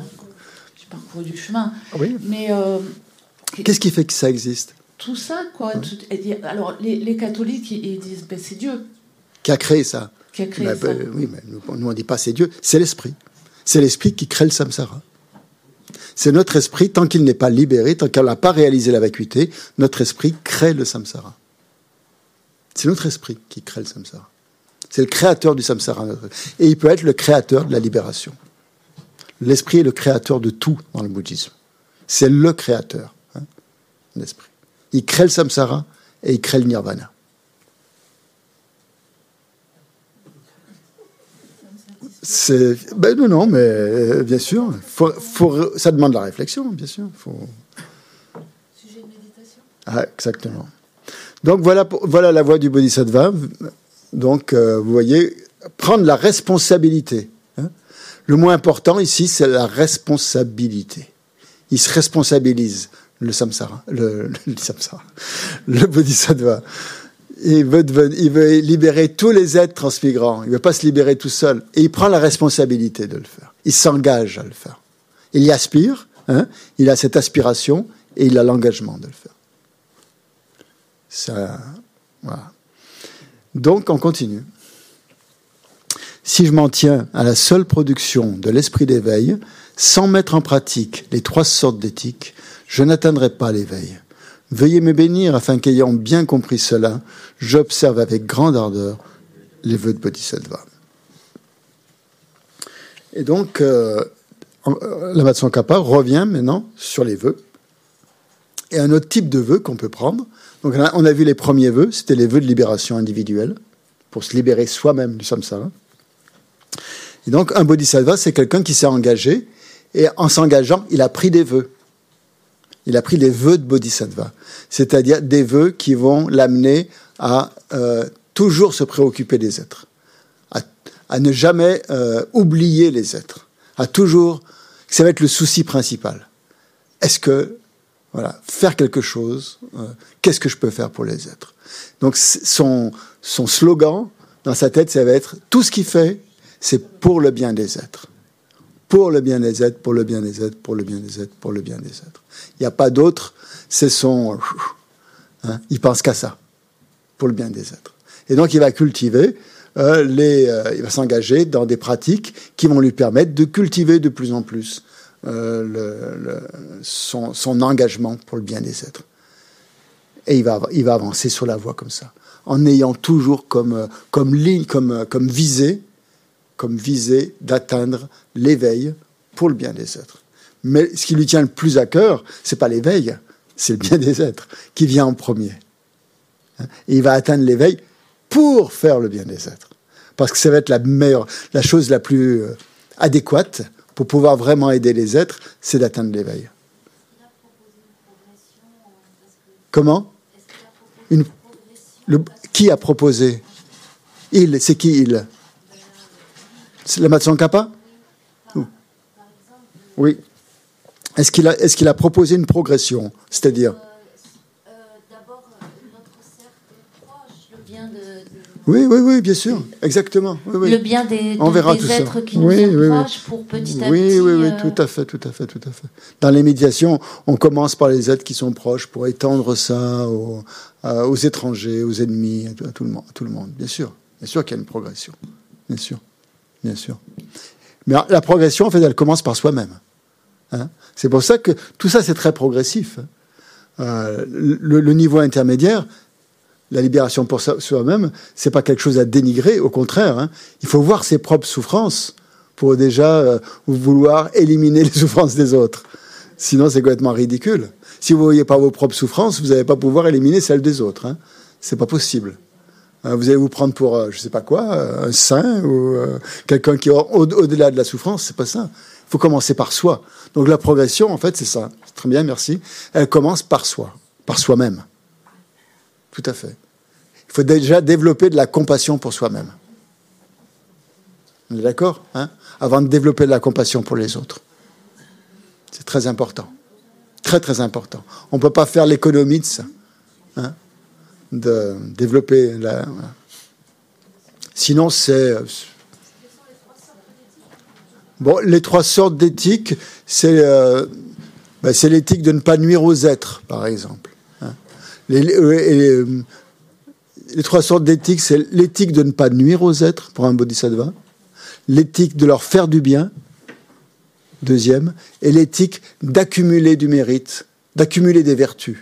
J'ai parcouru du chemin. Oui. Mais. Qu'est-ce qui fait que ça existe? Tout ça, quoi. alors, les, les, catholiques, ils disent ben, c'est Dieu. Qui a créé ça Qui a créé ben, ça. Ben, oui, mais nous, on ne dit pas c'est Dieu, c'est l'esprit. C'est l'esprit qui crée le samsara. C'est notre esprit, tant qu'il n'est pas libéré, tant qu'il n'a pas réalisé la vacuité, notre esprit crée le samsara. C'est notre esprit qui crée le samsara. C'est le créateur du samsara. Et il peut être le créateur de la libération. L'esprit est le créateur de tout dans le bouddhisme. C'est le créateur, hein, l'esprit. Il crée le samsara et il crée le nirvana. C'est ben non non mais euh, bien sûr faut, faut, ça demande la réflexion bien sûr faut... sujet de méditation ah, exactement donc voilà voilà la voie du bodhisattva donc euh, vous voyez prendre la responsabilité hein. le moins important ici c'est la responsabilité il se responsabilise le samsara le, le, samsara le bodhisattva il veut, il veut libérer tous les êtres transmigrants. Il ne veut pas se libérer tout seul. Et il prend la responsabilité de le faire. Il s'engage à le faire. Il y aspire, hein, il a cette aspiration et il a l'engagement de le faire. Donc, on continue. Si je m'en tiens à la seule production de l'esprit d'éveil, sans mettre en pratique les trois sortes d'éthique, je n'atteindrai pas l'éveil. Veuillez me bénir afin qu'ayant bien compris cela, j'observe avec grande ardeur les vœux de Bodhisattva. Et donc, euh, la Kappa revient maintenant sur les vœux. Et un autre type de vœux qu'on peut prendre. Donc, on a vu les premiers vœux, c'était les vœux de libération individuelle, pour se libérer soi-même du samsara. Et donc, un bodhisattva, c'est quelqu'un qui s'est engagé, et en s'engageant, il a pris des vœux il a pris des vœux de bodhisattva, c'est-à-dire des vœux qui vont l'amener à euh, toujours se préoccuper des êtres, à, ne jamais euh, oublier les êtres, à toujours, ça va être le souci principal. Est-ce que, voilà, faire quelque chose, euh, qu'est-ce que je peux faire pour les êtres? Donc son, slogan dans sa tête, ça va être tout ce qu'il fait, c'est pour le bien des êtres pour le bien des êtres, pour le bien des êtres, pour le bien des êtres, pour le bien des êtres. Il n'y a pas d'autre, c'est son... Hein, il pense qu'à ça, pour le bien des êtres. Et donc il va cultiver, euh, les, euh, il va s'engager dans des pratiques qui vont lui permettre de cultiver de plus en plus euh, son, engagement pour le bien des êtres. Et il va, il va avancer sur la voie comme ça, en ayant toujours comme, comme ligne, comme, comme visée comme d'atteindre l'éveil pour le bien des êtres. Mais ce qui lui tient le plus à cœur, c'est pas l'éveil, c'est le bien des êtres qui vient en premier. Et il va atteindre l'éveil pour faire le bien des êtres. Parce que ça va être la meilleure, la chose la plus euh, adéquate pour pouvoir vraiment aider les êtres, c'est d'atteindre l'éveil. Comment? Une, Qui a proposé? Il, c'est qui il? Le Matson Kappa? Oui. Est-ce qu'il a, est a proposé une progression? C'est-à-dire Oui, oui, oui, bien sûr, exactement. Le bien des, On verra êtres qui nous approchent pour petit à oui, petit. Oui, oui, euh, tout à fait, tout à fait, tout à fait. Dans les médiations, on commence par les êtres qui sont proches pour étendre ça aux, aux étrangers, aux ennemis, à tout, le monde, à tout le monde. Bien sûr, bien sûr qu'il y a une progression, bien sûr bien sûr. Mais la progression, en fait, elle commence par soi-même. Hein. c'est pour ça que tout ça, c'est très progressif. Hein. Euh, le, niveau intermédiaire, la libération pour soi-même, c'est pas quelque chose à dénigrer. Au contraire, hein. il faut voir ses propres souffrances pour déjà euh, vouloir éliminer les souffrances des autres. Sinon, c'est complètement ridicule. Si vous voyez pas vos propres souffrances, vous n'allez pas pouvoir éliminer celles des autres. Hein. C'est pas possible. Euh, vous allez vous prendre pour, euh, je sais pas quoi, euh, un saint ou quelqu'un qui est au-delà de la souffrance. C'est pas ça. Il faut commencer par soi. Donc la progression, en fait, c'est ça. Très bien, merci. Elle commence par soi, par soi-même. Tout à fait. Il faut déjà développer de la compassion pour soi-même. On est d'accord hein Avant de développer de la compassion pour les autres. C'est très important. Très très important. On ne peut pas faire l'économie de ça. Hein, de développer la. Sinon, c'est. Bon, les trois sortes d'éthique, c'est euh, ben, l'éthique de ne pas nuire aux êtres, par exemple. Les, les, les, trois sortes d'éthique, c'est l'éthique de ne pas nuire aux êtres, pour un bodhisattva, l'éthique de leur faire du bien, deuxième, et l'éthique d'accumuler du mérite, d'accumuler des vertus,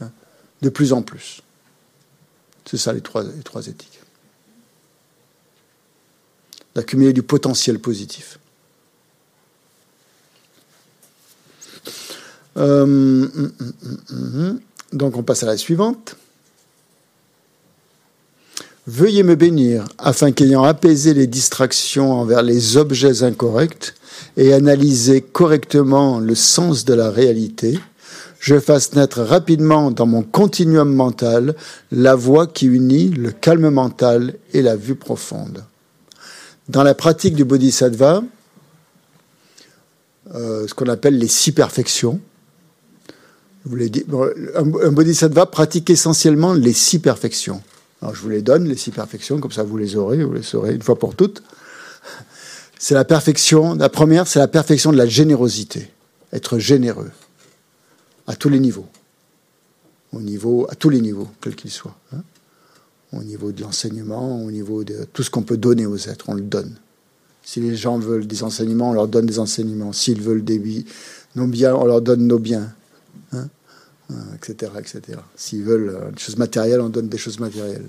hein, de plus en plus. C'est ça les trois, les trois éthiques. D'accumuler du potentiel positif. Euh, hum, hum, hum, donc on passe à la suivante. Veuillez me bénir, afin qu'ayant apaisé les distractions envers les objets incorrects et analysé correctement le sens de la réalité, je fasse naître rapidement dans mon continuum mental la voie qui unit le calme mental et la vue profonde. Dans la pratique du bodhisattva, euh, ce qu'on appelle les six perfections, un bodhisattva pratique essentiellement les six perfections. Alors je vous les donne, les six perfections, comme ça vous les aurez, vous les saurez une fois pour toutes. C'est la perfection, la première, c'est la perfection de la générosité. Être généreux à tous les niveaux. Au niveau, à tous les niveaux, quels qu'ils soient. Hein. au niveau de l'enseignement, au niveau de tout ce qu'on peut donner aux êtres, on le donne. Si les gens veulent des enseignements, on leur donne des enseignements. S'ils veulent des, biens, on leur donne nos biens etc., euh, etc. S'ils veulent euh, des choses matérielles, on donne des choses matérielles.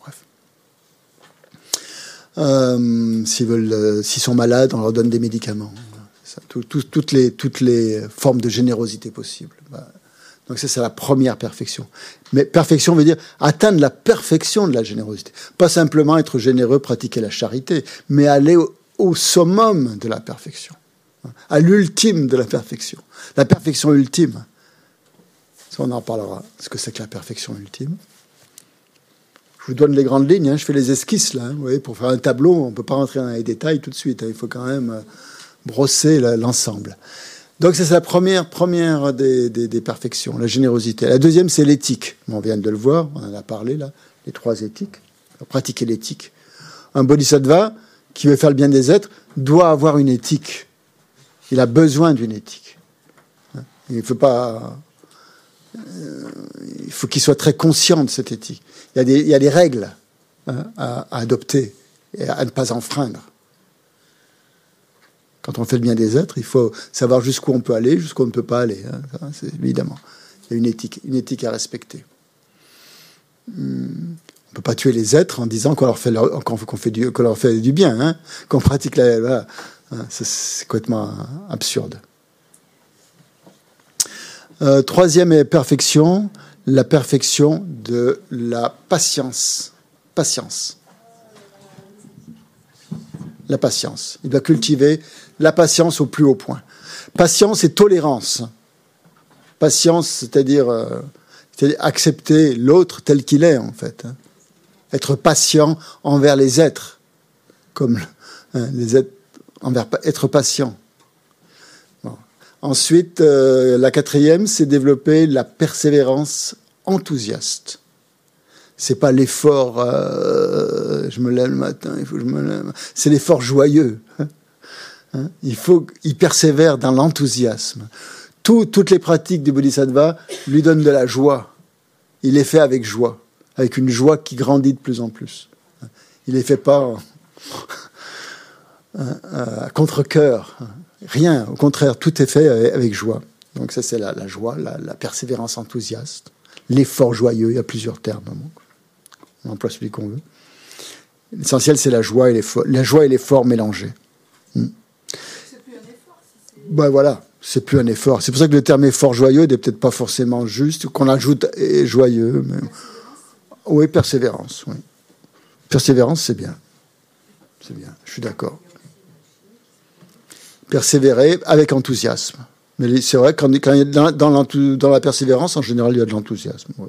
Bref. Euh, s'ils veulent, s'ils sont malades, on leur donne des médicaments. toutes, les, toutes les formes de générosité possibles. Bah, donc ça, c'est la première perfection. Mais perfection veut dire atteindre la perfection de la générosité. Pas simplement être généreux, pratiquer la charité, mais aller au summum de la perfection, à l'ultime de la perfection. La perfection ultime, on en parlera. Ce que c'est que la perfection ultime. Je vous donne les grandes lignes, hein. je fais les esquisses là. Hein. vous voyez, pour faire un tableau, on ne peut pas rentrer dans les détails tout de suite. Hein. il faut quand même euh, brosser l'ensemble. Donc c'est la première, première des, perfections, la générosité. La deuxième, c'est l'éthique. On vient de le voir, on en a parlé là, les trois éthiques. Pratiquer l'éthique. Un bodhisattva qui veut faire le bien des êtres doit avoir une éthique. Il a besoin d'une éthique. Il ne faut pas il faut qu'il soit très conscient de cette éthique. Il y a des, règles hein, à, adopter et à ne pas enfreindre. Quand on fait le bien des êtres, il faut savoir jusqu'où on peut aller, jusqu'où on ne peut pas aller. Hein, évidemment, il y a une éthique, à respecter. Hmm. On ne peut pas tuer les êtres en disant qu'on leur fait, du, bien, hein, qu'on pratique la. C'est complètement absurde. Euh, troisième perfection, la perfection de la patience. Patience. La patience. Il doit cultiver la patience au plus haut point. Patience et tolérance. Patience, c'est-à-dire euh, accepter l'autre tel qu'il est, en fait. Hein. Être patient envers les êtres, comme hein, les êtres, être patient. Ensuite, euh, la quatrième, c'est développer la persévérance enthousiaste. C'est pas l'effort, euh, je me lève le matin, il faut que je me lève. C'est l'effort joyeux. Hein il faut, il persévère dans l'enthousiasme. toutes les pratiques du Bodhisattva lui donnent de la joie. Il les fait avec joie, avec une joie qui grandit de plus en plus. Il les fait pas à contre-cœur. Rien, au contraire, tout est fait avec joie. Donc ça, c'est la, joie, la, persévérance enthousiaste, l'effort joyeux, il y a plusieurs termes. On emploie celui qu'on veut. L'essentiel, c'est la joie et l'effort, la joie et l'effort mélangés. Hmm. C'est plus un effort. ben voilà, c'est plus un effort. C'est pour ça que le terme effort joyeux n'est peut-être pas forcément juste, qu'on ajoute joyeux. Mais... Oui, persévérance. Oui. Persévérance, c'est bien. C'est bien, je suis d'accord persévérer avec enthousiasme. Mais c'est vrai, quand, il dans, dans, la persévérance, en général, il y a de l'enthousiasme. En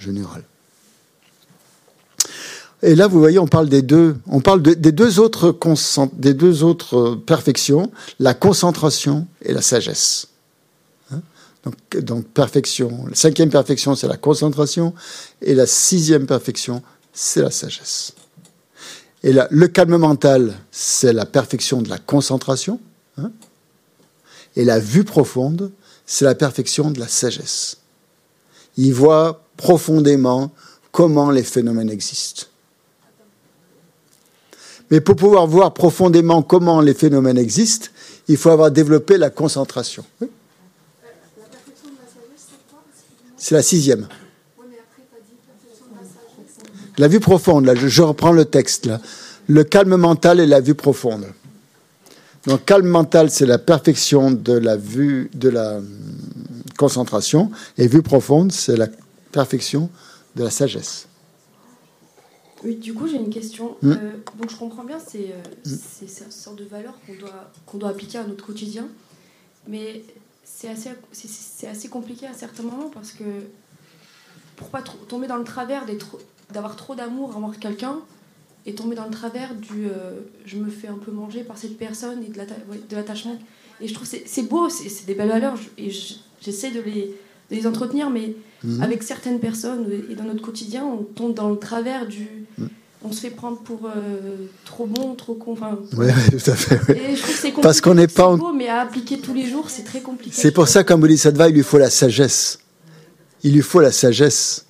général. Et là, vous voyez, on parle des deux, on parle des, deux autres des deux autres perfections, la concentration et la sagesse. Hein? Donc, donc perfection. La cinquième perfection, c'est la concentration. Et la sixième perfection, c'est la sagesse. Et le calme mental, c'est la perfection de la concentration. Hein. et la vue profonde, c'est la perfection de la sagesse. Il voit profondément comment les phénomènes existent. Mais pour pouvoir voir profondément comment les phénomènes existent, il faut avoir développé la concentration. C'est la sixième. La vue profonde, là, je, reprends le texte. Là. Le calme mental et la vue profonde. Donc, calme mental, c'est la perfection de la vue, de la hum, concentration, et vue profonde, c'est la perfection de la sagesse. Oui, du coup, j'ai une question. Hmm. Euh, donc, je comprends bien, c'est euh, hmm. une sorte de valeur qu'on doit, qu'on doit appliquer à notre quotidien. Mais c'est assez, c'est assez compliqué à certains moments parce que pour pas tomber dans le travers d'avoir trop d'amour envers quelqu'un et tomber dans le travers du euh, je me fais un peu manger par cette personne et de l'attachement. Et je trouve c'est, c'est beau, c'est, des belles valeurs et j'essaie de les, de les entretenir, mais Mhm. Avec certaines personnes et dans notre quotidien, on tombe dans le travers du. Mhm. On se fait prendre pour euh, trop bon, trop con. Enfin, oui, tout à fait. Et je trouve que c'est compliqué. Parce qu'on n'est pas. Beau, mais à appliquer tous les jours, c'est très compliqué. C'est pour ça qu'un bodhisattva, il lui faut la sagesse. Il lui faut la sagesse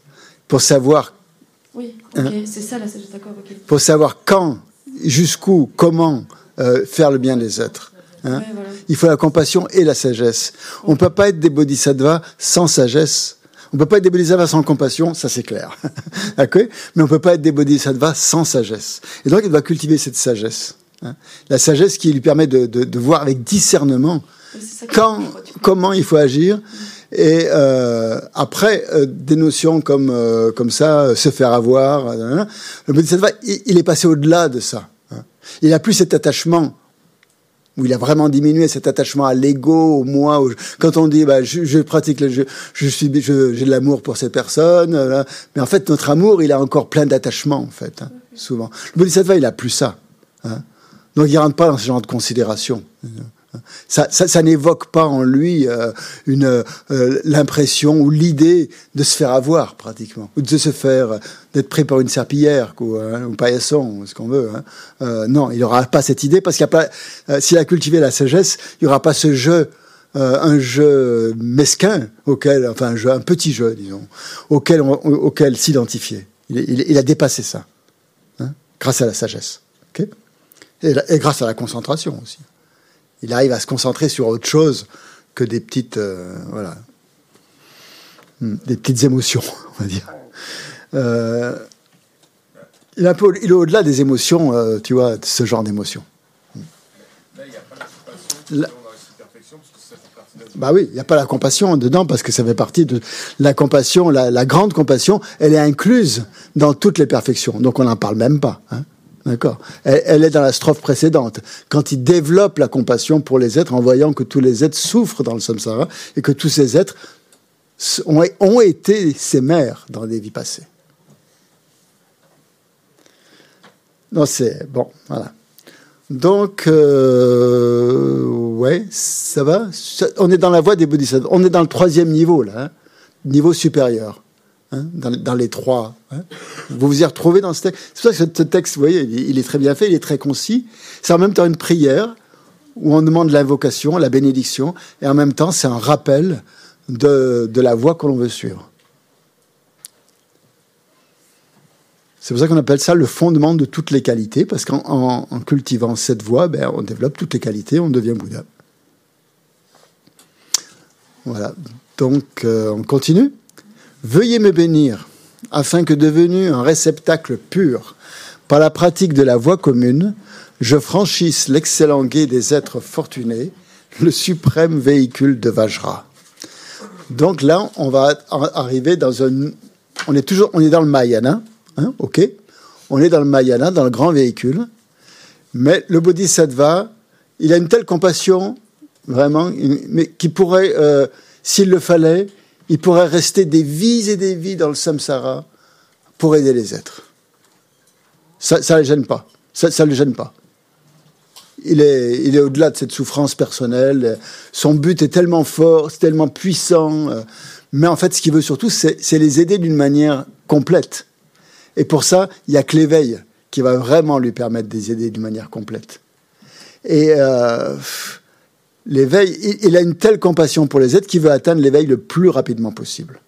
pour savoir. Hein? c'est ça la sagesse, d'accord. Pour savoir quand, jusqu'où, comment euh, faire le bien des êtres. Hein? Il faut la compassion et la sagesse. On ne peut pas être des bodhisattvas sans sagesse. On peut pas être des bodhisattvas sans compassion, ça c'est clair. Mais on peut pas être des bodhisattvas sans sagesse. Et donc il doit cultiver cette sagesse. Hein? La sagesse qui lui permet de, de, de voir avec discernement quand, comment il faut agir. Et euh, après, euh, des notions comme, euh, comme ça, euh, se faire avoir, hein. le bodhisattva, il, il est passé au-delà de ça. Hein. Il n'a plus cet attachement où il a vraiment diminué cet attachement à l'ego, au moi. Quand on dit, bah, je, pratique, le, je, je suis, j'ai de l'amour pour cette personne, euh, mais en fait, notre amour, il a encore plein d'attachements, en fait, hein, souvent. Le Bodhisattva, il a plus ça. Hein. Donc, il rentre pas dans ce genre de considération. Ça, ça, ça n'évoque pas en lui euh, une euh, l'impression ou l'idée de se faire avoir pratiquement, ou de se faire d'être pris par une serpillière hein, ou paillasson, ce qu'on veut. Hein. Euh, non, il n'aura pas cette idée parce qu'il a pas. S'il a cultivé la sagesse, il n'y aura pas ce jeu. un jeu mesquin auquel, enfin un jeu, un petit jeu, disons, auquel, auquel s'identifier. Il, il, a dépassé ça, hein, grâce à la sagesse, okay et, et grâce à la concentration aussi il arrive à se concentrer sur autre chose que des petites, euh, voilà, hmm, des petites émotions, on va dire. Euh, il, est un peu, il est au-delà des émotions, euh, tu vois, ce genre d'émotions. Bah oui, il n'y a pas la compassion dedans parce que ça fait partie de la compassion, la, grande compassion, elle est incluse dans toutes les perfections. Donc on n'en parle même pas. Hein. D'accord elle, est dans la strophe précédente. Quand il développe la compassion pour les êtres en voyant que tous les êtres souffrent dans le samsara et que tous ces êtres ont, ont été ses mères dans des vies passées. Non, c'est bon, voilà. Donc, euh, ouais, ça va? On est dans la voie des bodhisattvas. On est dans le troisième niveau, là, hein. niveau supérieur. Hein, dans, les trois. Hein. Vous vous y retrouvez dans ce texte. C'est pour ça que ce texte, vous voyez, il, est très bien fait, il est très concis. C'est en même temps une prière où on demande l'invocation, la bénédiction, et en même temps, c'est un rappel de, la voie que l'on veut suivre. C'est pour ça qu'on appelle ça le fondement de toutes les qualités, parce qu'en cultivant cette voie, ben, on développe toutes les qualités, on devient Bouddha. Voilà. Donc, euh, on continue Veuillez me bénir, afin que devenu un réceptacle pur, par la pratique de la voie commune, je franchisse l'excellent guet des êtres fortunés, le suprême véhicule de Vajra. Donc là, on va arriver dans un... On est toujours on est dans le Mayana, hein, ok? On est dans le Mayana, dans le grand véhicule, mais le Bodhisattva, il a une telle compassion, vraiment, mais qui pourrait, euh, s'il le fallait, il pourrait rester des vies et des vies dans le samsara pour aider les êtres. Ça ne le gêne pas. Ça le gêne pas. il est, il est au-delà de cette souffrance personnelle. Son but est tellement fort, c'est tellement puissant. Mais en fait, ce qu'il veut surtout, c'est les aider d'une manière complète. Et pour ça, il y a que l'éveil qui va vraiment lui permettre de les aider d'une manière complète. Et euh, l'éveil, il, a une telle compassion pour les êtres qu'il veut atteindre l'éveil le plus rapidement possible,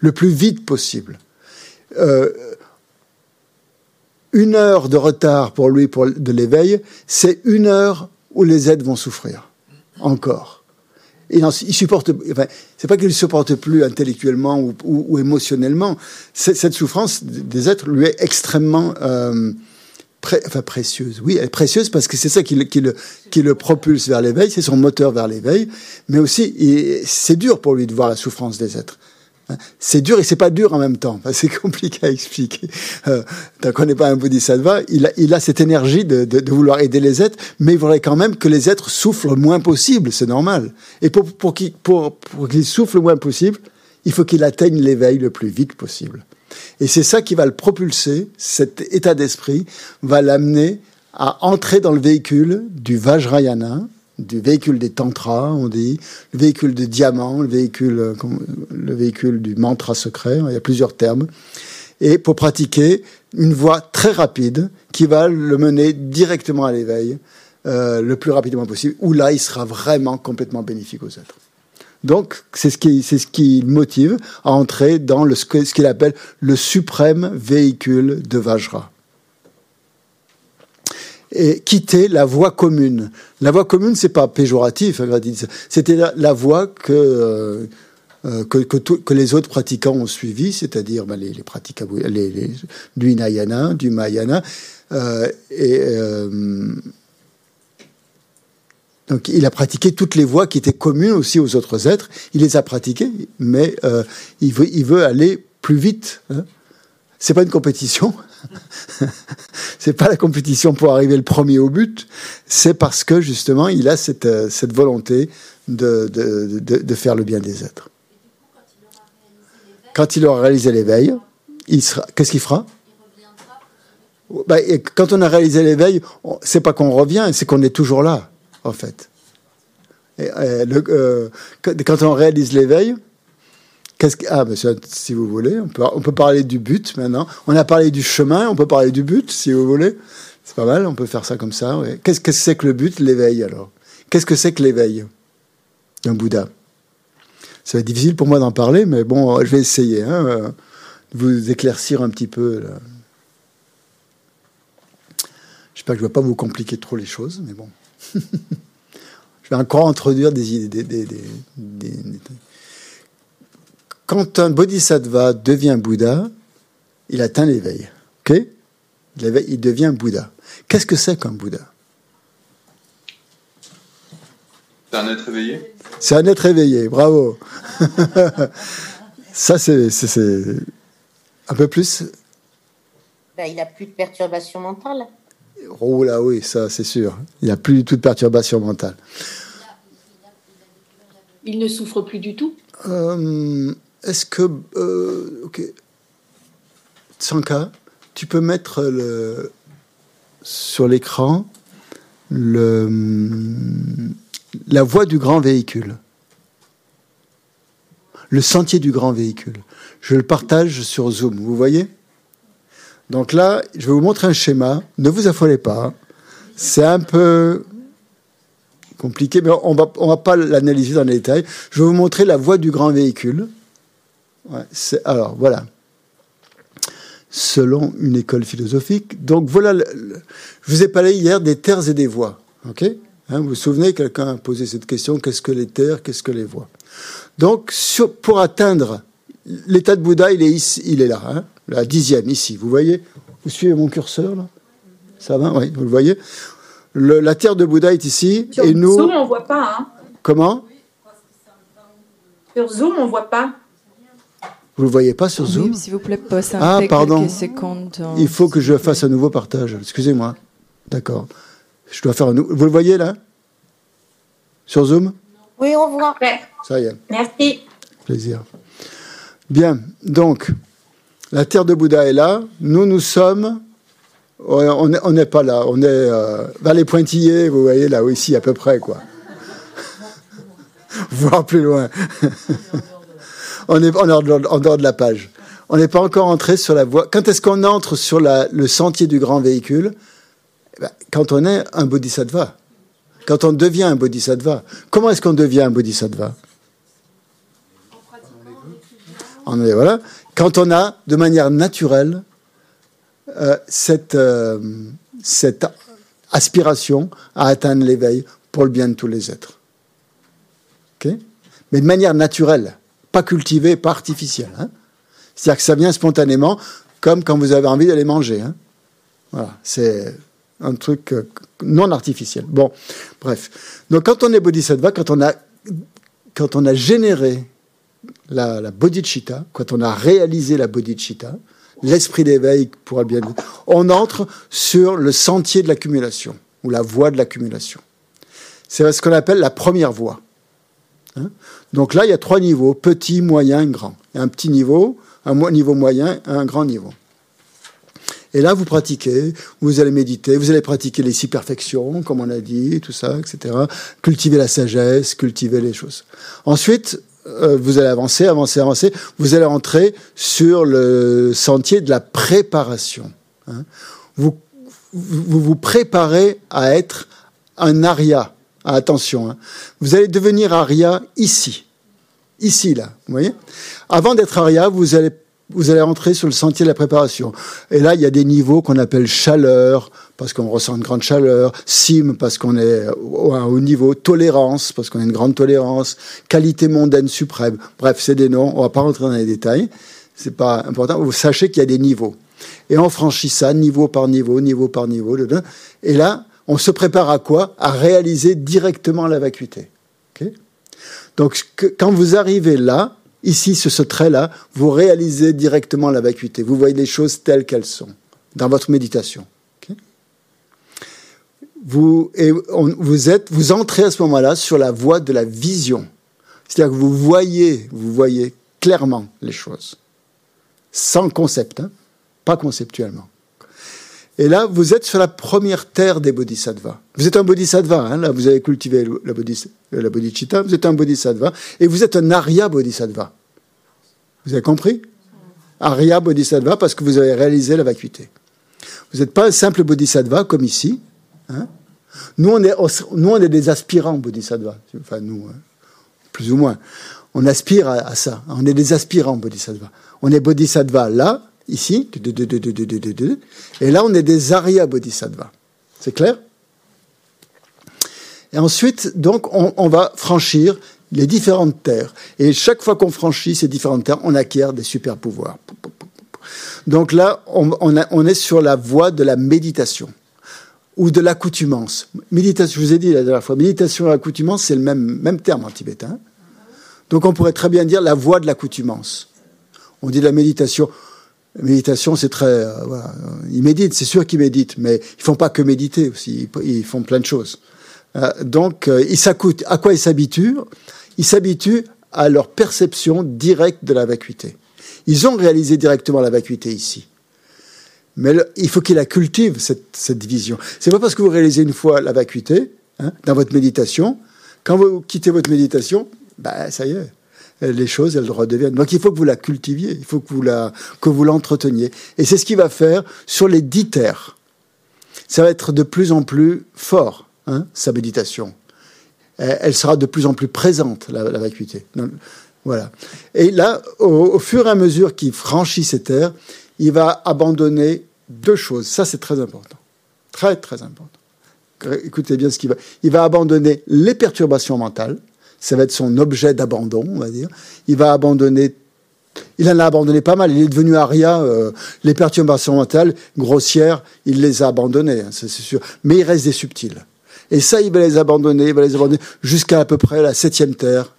le plus vite possible. Euh, une heure de retard pour lui pour de l'éveil, c'est une heure où les êtres vont souffrir. Encore. Et il supporte, enfin, c'est pas qu'il ne supporte plus intellectuellement ou, ou, émotionnellement. Cette souffrance des êtres lui est extrêmement euh, enfin précieuse. Oui, elle est précieuse parce que c'est ça qui le, qui, le, qui le propulse vers l'éveil, c'est son moteur vers l'éveil. Mais aussi, c'est dur pour lui de voir la souffrance des êtres. Hein. C'est dur et c'est pas dur en même temps. c'est compliqué à expliquer. Euh, qu'on n'est pas un bodhisattva, il a, il a cette énergie de, de, de, vouloir aider les êtres, mais il voudrait quand même que les êtres souffrent le moins possible. C'est normal. Et pour, pour qu'ils pour, pour qu'ils souffrent le moins possible, il faut qu'il atteigne l'éveil le plus vite possible. Et c'est ça qui va le propulser, cet état d'esprit va l'amener à entrer dans le véhicule du Vajrayana, du véhicule des tantras, on dit, le véhicule de diamant, le véhicule, euh, le véhicule du mantra secret, il y a plusieurs termes, et pour pratiquer une voie très rapide qui va le mener directement à l'éveil euh, le plus rapidement possible, où là il sera vraiment complètement bénéfique aux êtres. Donc, c'est ce qui, c'est ce qui motive à entrer dans le, ce qu'il appelle le suprême véhicule de Vajra. Et quitter la voie commune. La voie commune, c'est pas péjoratif, c'était la, voie que, euh, euh, que, que, les autres pratiquants ont suivi, c'est-à-dire pratiquants les, les, du Hinayana, du Mahayana, euh, et euh, donc il a pratiqué toutes les voies qui étaient communes aussi aux autres êtres. Il les a pratiquées, mais euh, il, veut, aller plus vite. Hein. C'est pas une compétition. c'est pas la compétition pour arriver le premier au but. C'est parce que justement il a cette, euh, volonté de, faire le bien des êtres. Quand il aura réalisé l'éveil. Qu'est-ce qu'il fera? Bah, quand on a réalisé l'éveil, c'est pas qu'on revient, c'est qu'on est toujours là en fait. Le, euh, quand on réalise l'éveil, qu'est-ce que, ah, monsieur, si vous voulez, on peut, parler du but maintenant. On a parlé du chemin, on peut parler du but, si vous voulez. C'est pas mal, on peut faire ça comme ça. Qu'est-ce que c'est que le but, l'éveil alors? Qu'est-ce que c'est que l'éveil d'un Bouddha? Ça va être difficile pour moi d'en parler, mais bon, je vais essayer hein, euh, de vous éclaircir un petit peu. J'espère que je ne vais pas vous compliquer trop les choses, mais bon. Je vais encore introduire des idées. Quand un bodhisattva devient Bouddha, il atteint l'éveil. Ok? Il, devient Bouddha. Qu'est-ce que c'est qu'un Bouddha? C'est un être éveillé? C'est un être éveillé, bravo. Ça, c'est un peu plus? Ben, il n'a plus de perturbation mentale. Oh là oui, ça c'est sûr. Il n'y a plus du tout de perturbation mentale. Il ne souffre plus du tout? Euh, Est-ce que... Euh, ok. Sanka, tu peux mettre le, sur l'écran le, la voie du grand véhicule. Le sentier du grand véhicule. Je le partage sur Zoom, vous voyez? Donc là, je vais vous montrer un schéma. Ne vous affolez pas. C'est un peu compliqué, mais on va, va pas l'analyser dans les détails. Je vais vous montrer la voie du grand véhicule. alors, voilà. Selon une école philosophique. Donc, voilà. je vous ai parlé hier des terres et des voies. Hein, Vous vous souvenez, quelqu'un a posé cette question qu'est-ce que les terres Qu'est-ce que les voies? Donc, pour atteindre l'état de Bouddha, il est, ici, il est là. Hein la dixième ici. Vous voyez Vous suivez mon curseur là? Ça va? Oui, vous le voyez La terre de Bouddha est ici. Sur et nous... Zoom, on ne voit pas. Hein. Comment? Sur Zoom, on ne voit pas. Vous ne le voyez pas sur Zoom? oui, S'il vous plaît, Ah, pardon. Secondes, Il faut que je fasse un nouveau partage. Excusez-moi. D'accord. Je dois faire un nouveau. Vous le voyez là? Sur Zoom? Oui, on voit. Ça y est. Merci. Plaisir. Bien. Donc, la terre de Bouddha est là. Nous, nous sommes on n'est pas là. On est euh, les pointillés, vous voyez, là, ici, à peu près, quoi. Voir plus loin. on est, en dehors de la page. On n'est pas encore entré sur la voie. Quand est-ce qu'on entre sur le sentier du grand véhicule? Eh ben, Quand on est un bodhisattva. Quand on devient un bodhisattva. Comment est-ce qu'on devient un bodhisattva? Quand on a, de manière naturelle, euh, cette, euh, cette aspiration à atteindre l'éveil pour le bien de tous les êtres. Mais de manière naturelle, pas cultivée, pas artificielle. Hein. C'est-à-dire que ça vient spontanément, comme quand vous avez envie d'aller manger. Hein. Voilà, c'est un truc euh, non artificiel. Bon, bref. Donc quand on est bodhisattva, quand on a, quand on a généré la, bodhicitta, quand on a réalisé la bodhicitta, l'esprit d'éveil pourra bien on entre sur le sentier de l'accumulation, ou la voie de l'accumulation. C'est ce qu'on appelle la première voie. Hein? Donc là, il y a trois niveaux, petit, moyen, grand. Il y a un petit niveau, un niveau moyen, un grand niveau. Et là, vous pratiquez, vous allez méditer, vous allez pratiquer les six perfections, comme on a dit, tout ça, etc. Cultiver la sagesse, cultiver les choses. Ensuite, euh, vous allez avancer, avancer, avancer. Vous allez entrer sur le sentier de la préparation. Hein. Vous, vous, préparez à être un aria. Attention, hein. vous allez devenir aria ici, ici là. Vous voyez? Avant d'être aria, vous allez vous allez entrer sur le sentier de la préparation. Et là, il y a des niveaux qu'on appelle chaleur, parce qu'on ressent une grande chaleur, sim, parce qu'on est au, haut niveau, tolérance, parce qu'on a une grande tolérance, qualité mondaine suprême. Bref, c'est des noms, on va pas rentrer dans les détails, c'est pas important. Vous sachez qu'il y a des niveaux. Et on franchit ça niveau par niveau, niveau par niveau. Et là, on se prépare à quoi? À réaliser directement la vacuité. Donc, quand vous arrivez là, Ici, sur ce trait-là, vous réalisez directement la vacuité. Vous voyez les choses telles qu'elles sont dans votre méditation. vous, êtes, vous entrez à ce moment-là sur la voie de la vision. C'est-à-dire que vous voyez, vous voyez clairement les choses. Sans concept, hein, pas conceptuellement. Et là, vous êtes sur la première terre des bodhisattvas. Vous êtes un bodhisattva, hein, là, vous avez cultivé la, la bodhicitta, vous êtes un bodhisattva, et vous êtes un arya bodhisattva. Vous avez compris? Arya bodhisattva, parce que vous avez réalisé la vacuité. Vous n'êtes pas un simple bodhisattva comme ici. Hein. nous, on est, nous, on est des aspirants bodhisattva. Enfin, nous, hein, plus ou moins. On aspire à, à, ça. On est des aspirants bodhisattva. On est bodhisattva là, ici, et là on est des Arya Bodhisattva. C'est clair? Et ensuite, donc, on, va franchir les différentes terres. Et chaque fois qu'on franchit ces différentes terres, on acquiert des super pouvoirs. Donc là, on, est sur la voie de la méditation ou de l'accoutumance. Méditation, je vous ai dit la dernière fois, méditation et accoutumance, c'est le même, même terme en tibétain. Donc on pourrait très bien dire la voie de l'accoutumance. On dit la méditation. Méditation, c'est très. Euh, voilà. Ils méditent, c'est sûr qu'ils méditent, mais ils font pas que méditer aussi. Ils, font plein de choses. Euh, donc, euh, ils s'accoutent. À quoi ils s'habituent? Ils s'habituent à leur perception directe de la vacuité. Ils ont réalisé directement la vacuité ici. Mais il faut qu'ils la cultivent, cette, cette vision. C'est pas parce que vous réalisez une fois la vacuité, hein, dans votre méditation, quand vous quittez votre méditation, bah, ça y est, les choses, elles redeviennent. Donc il faut que vous la cultiviez, il faut que vous la, que vous l'entreteniez. Et c'est ce qu'il va faire sur les dix terres. Ça va être de plus en plus fort, hein, sa méditation. Elle sera de plus en plus présente, la, vacuité. Voilà. Et là, au, fur et à mesure qu'il franchit ces terres, il va abandonner deux choses. Ça, c'est très important. Très, très important. Écoutez bien ce qu'il va. Il va abandonner les perturbations mentales ça va être son objet d'abandon, on va dire. Il va abandonner il en a abandonné pas mal. Il est devenu aria. Euh, les perturbations mentales grossières, il les a abandonnées, hein, c'est sûr. Mais il reste des subtils. Et ça, il va les abandonner, il va les abandonner jusqu'à à peu près la septième terre.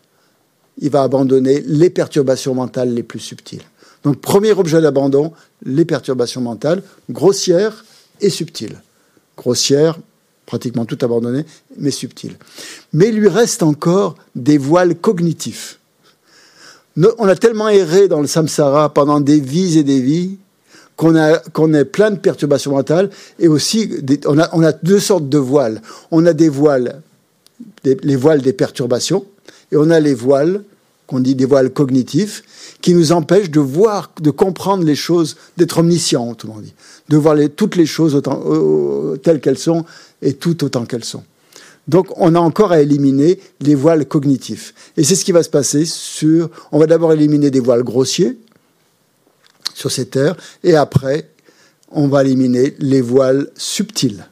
Il va abandonner les perturbations mentales les plus subtiles. Donc, premier objet d'abandon, les perturbations mentales, grossières et subtiles. Grossières, pratiquement tout abandonné, mais subtil. Mais il lui reste encore des voiles cognitifs. On a tellement erré dans le samsara pendant des vies et des vies qu'on a ait plein de perturbations mentales et aussi on a on a deux sortes de voiles. On a des voiles les voiles des perturbations et on a les voiles qu'on dit des voiles cognitifs qui nous empêchent de voir, de comprendre les choses, d'être omniscient, autrement dit, de voir toutes les choses telles qu'elles sont et toutes autant qu'elles sont. Donc, on a encore à éliminer les voiles cognitifs. Et c'est ce qui va se passer sur. On va d'abord éliminer des voiles grossiers sur ces terres, et après, on va éliminer les voiles subtiles.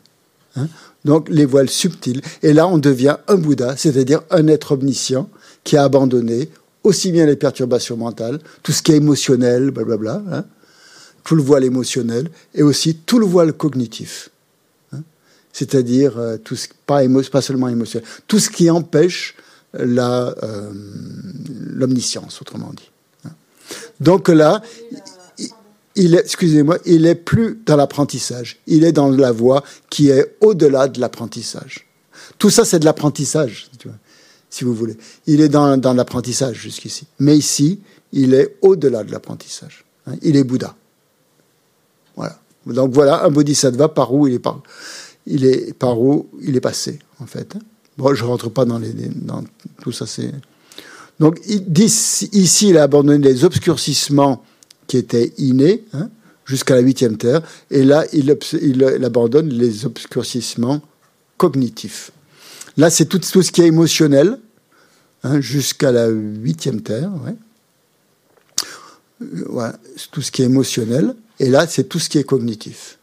Hein. Donc, les voiles subtiles. Et là, on devient un Bouddha, c'est-à-dire un être omniscient qui a abandonné aussi bien les perturbations mentales, tout ce qui est émotionnel, blablabla, hein, tout le voile émotionnel, et aussi tout le voile cognitif. Hein, c'est-à-dire euh, ce, pas, pas seulement émotionnel, tout ce qui empêche la, euh, l'omniscience, autrement dit. Hein. Donc là, il excusez-moi, il est plus dans l'apprentissage, il est dans la voie qui est au-delà de l'apprentissage. Tout ça, c'est de l'apprentissage. Si vous voulez. Il est dans, l'apprentissage jusqu'ici. Mais ici, il est au-delà de l'apprentissage. Hein. il est Bouddha. Voilà. Donc voilà un bodhisattva par où il est, par, il est, par où il est passé, en fait. Bon, je ne rentre pas dans, les, dans tout ça. Donc ici, il a abandonné les obscurcissements qui étaient innés, hein, jusqu'à la huitième terre, et là, il, il abandonne les obscurcissements cognitifs. Là, c'est tout, ce qui est émotionnel, hein, jusqu'à la huitième terre. Ouais. Euh, voilà, tout ce qui est émotionnel. Et là, c'est tout ce qui est cognitif.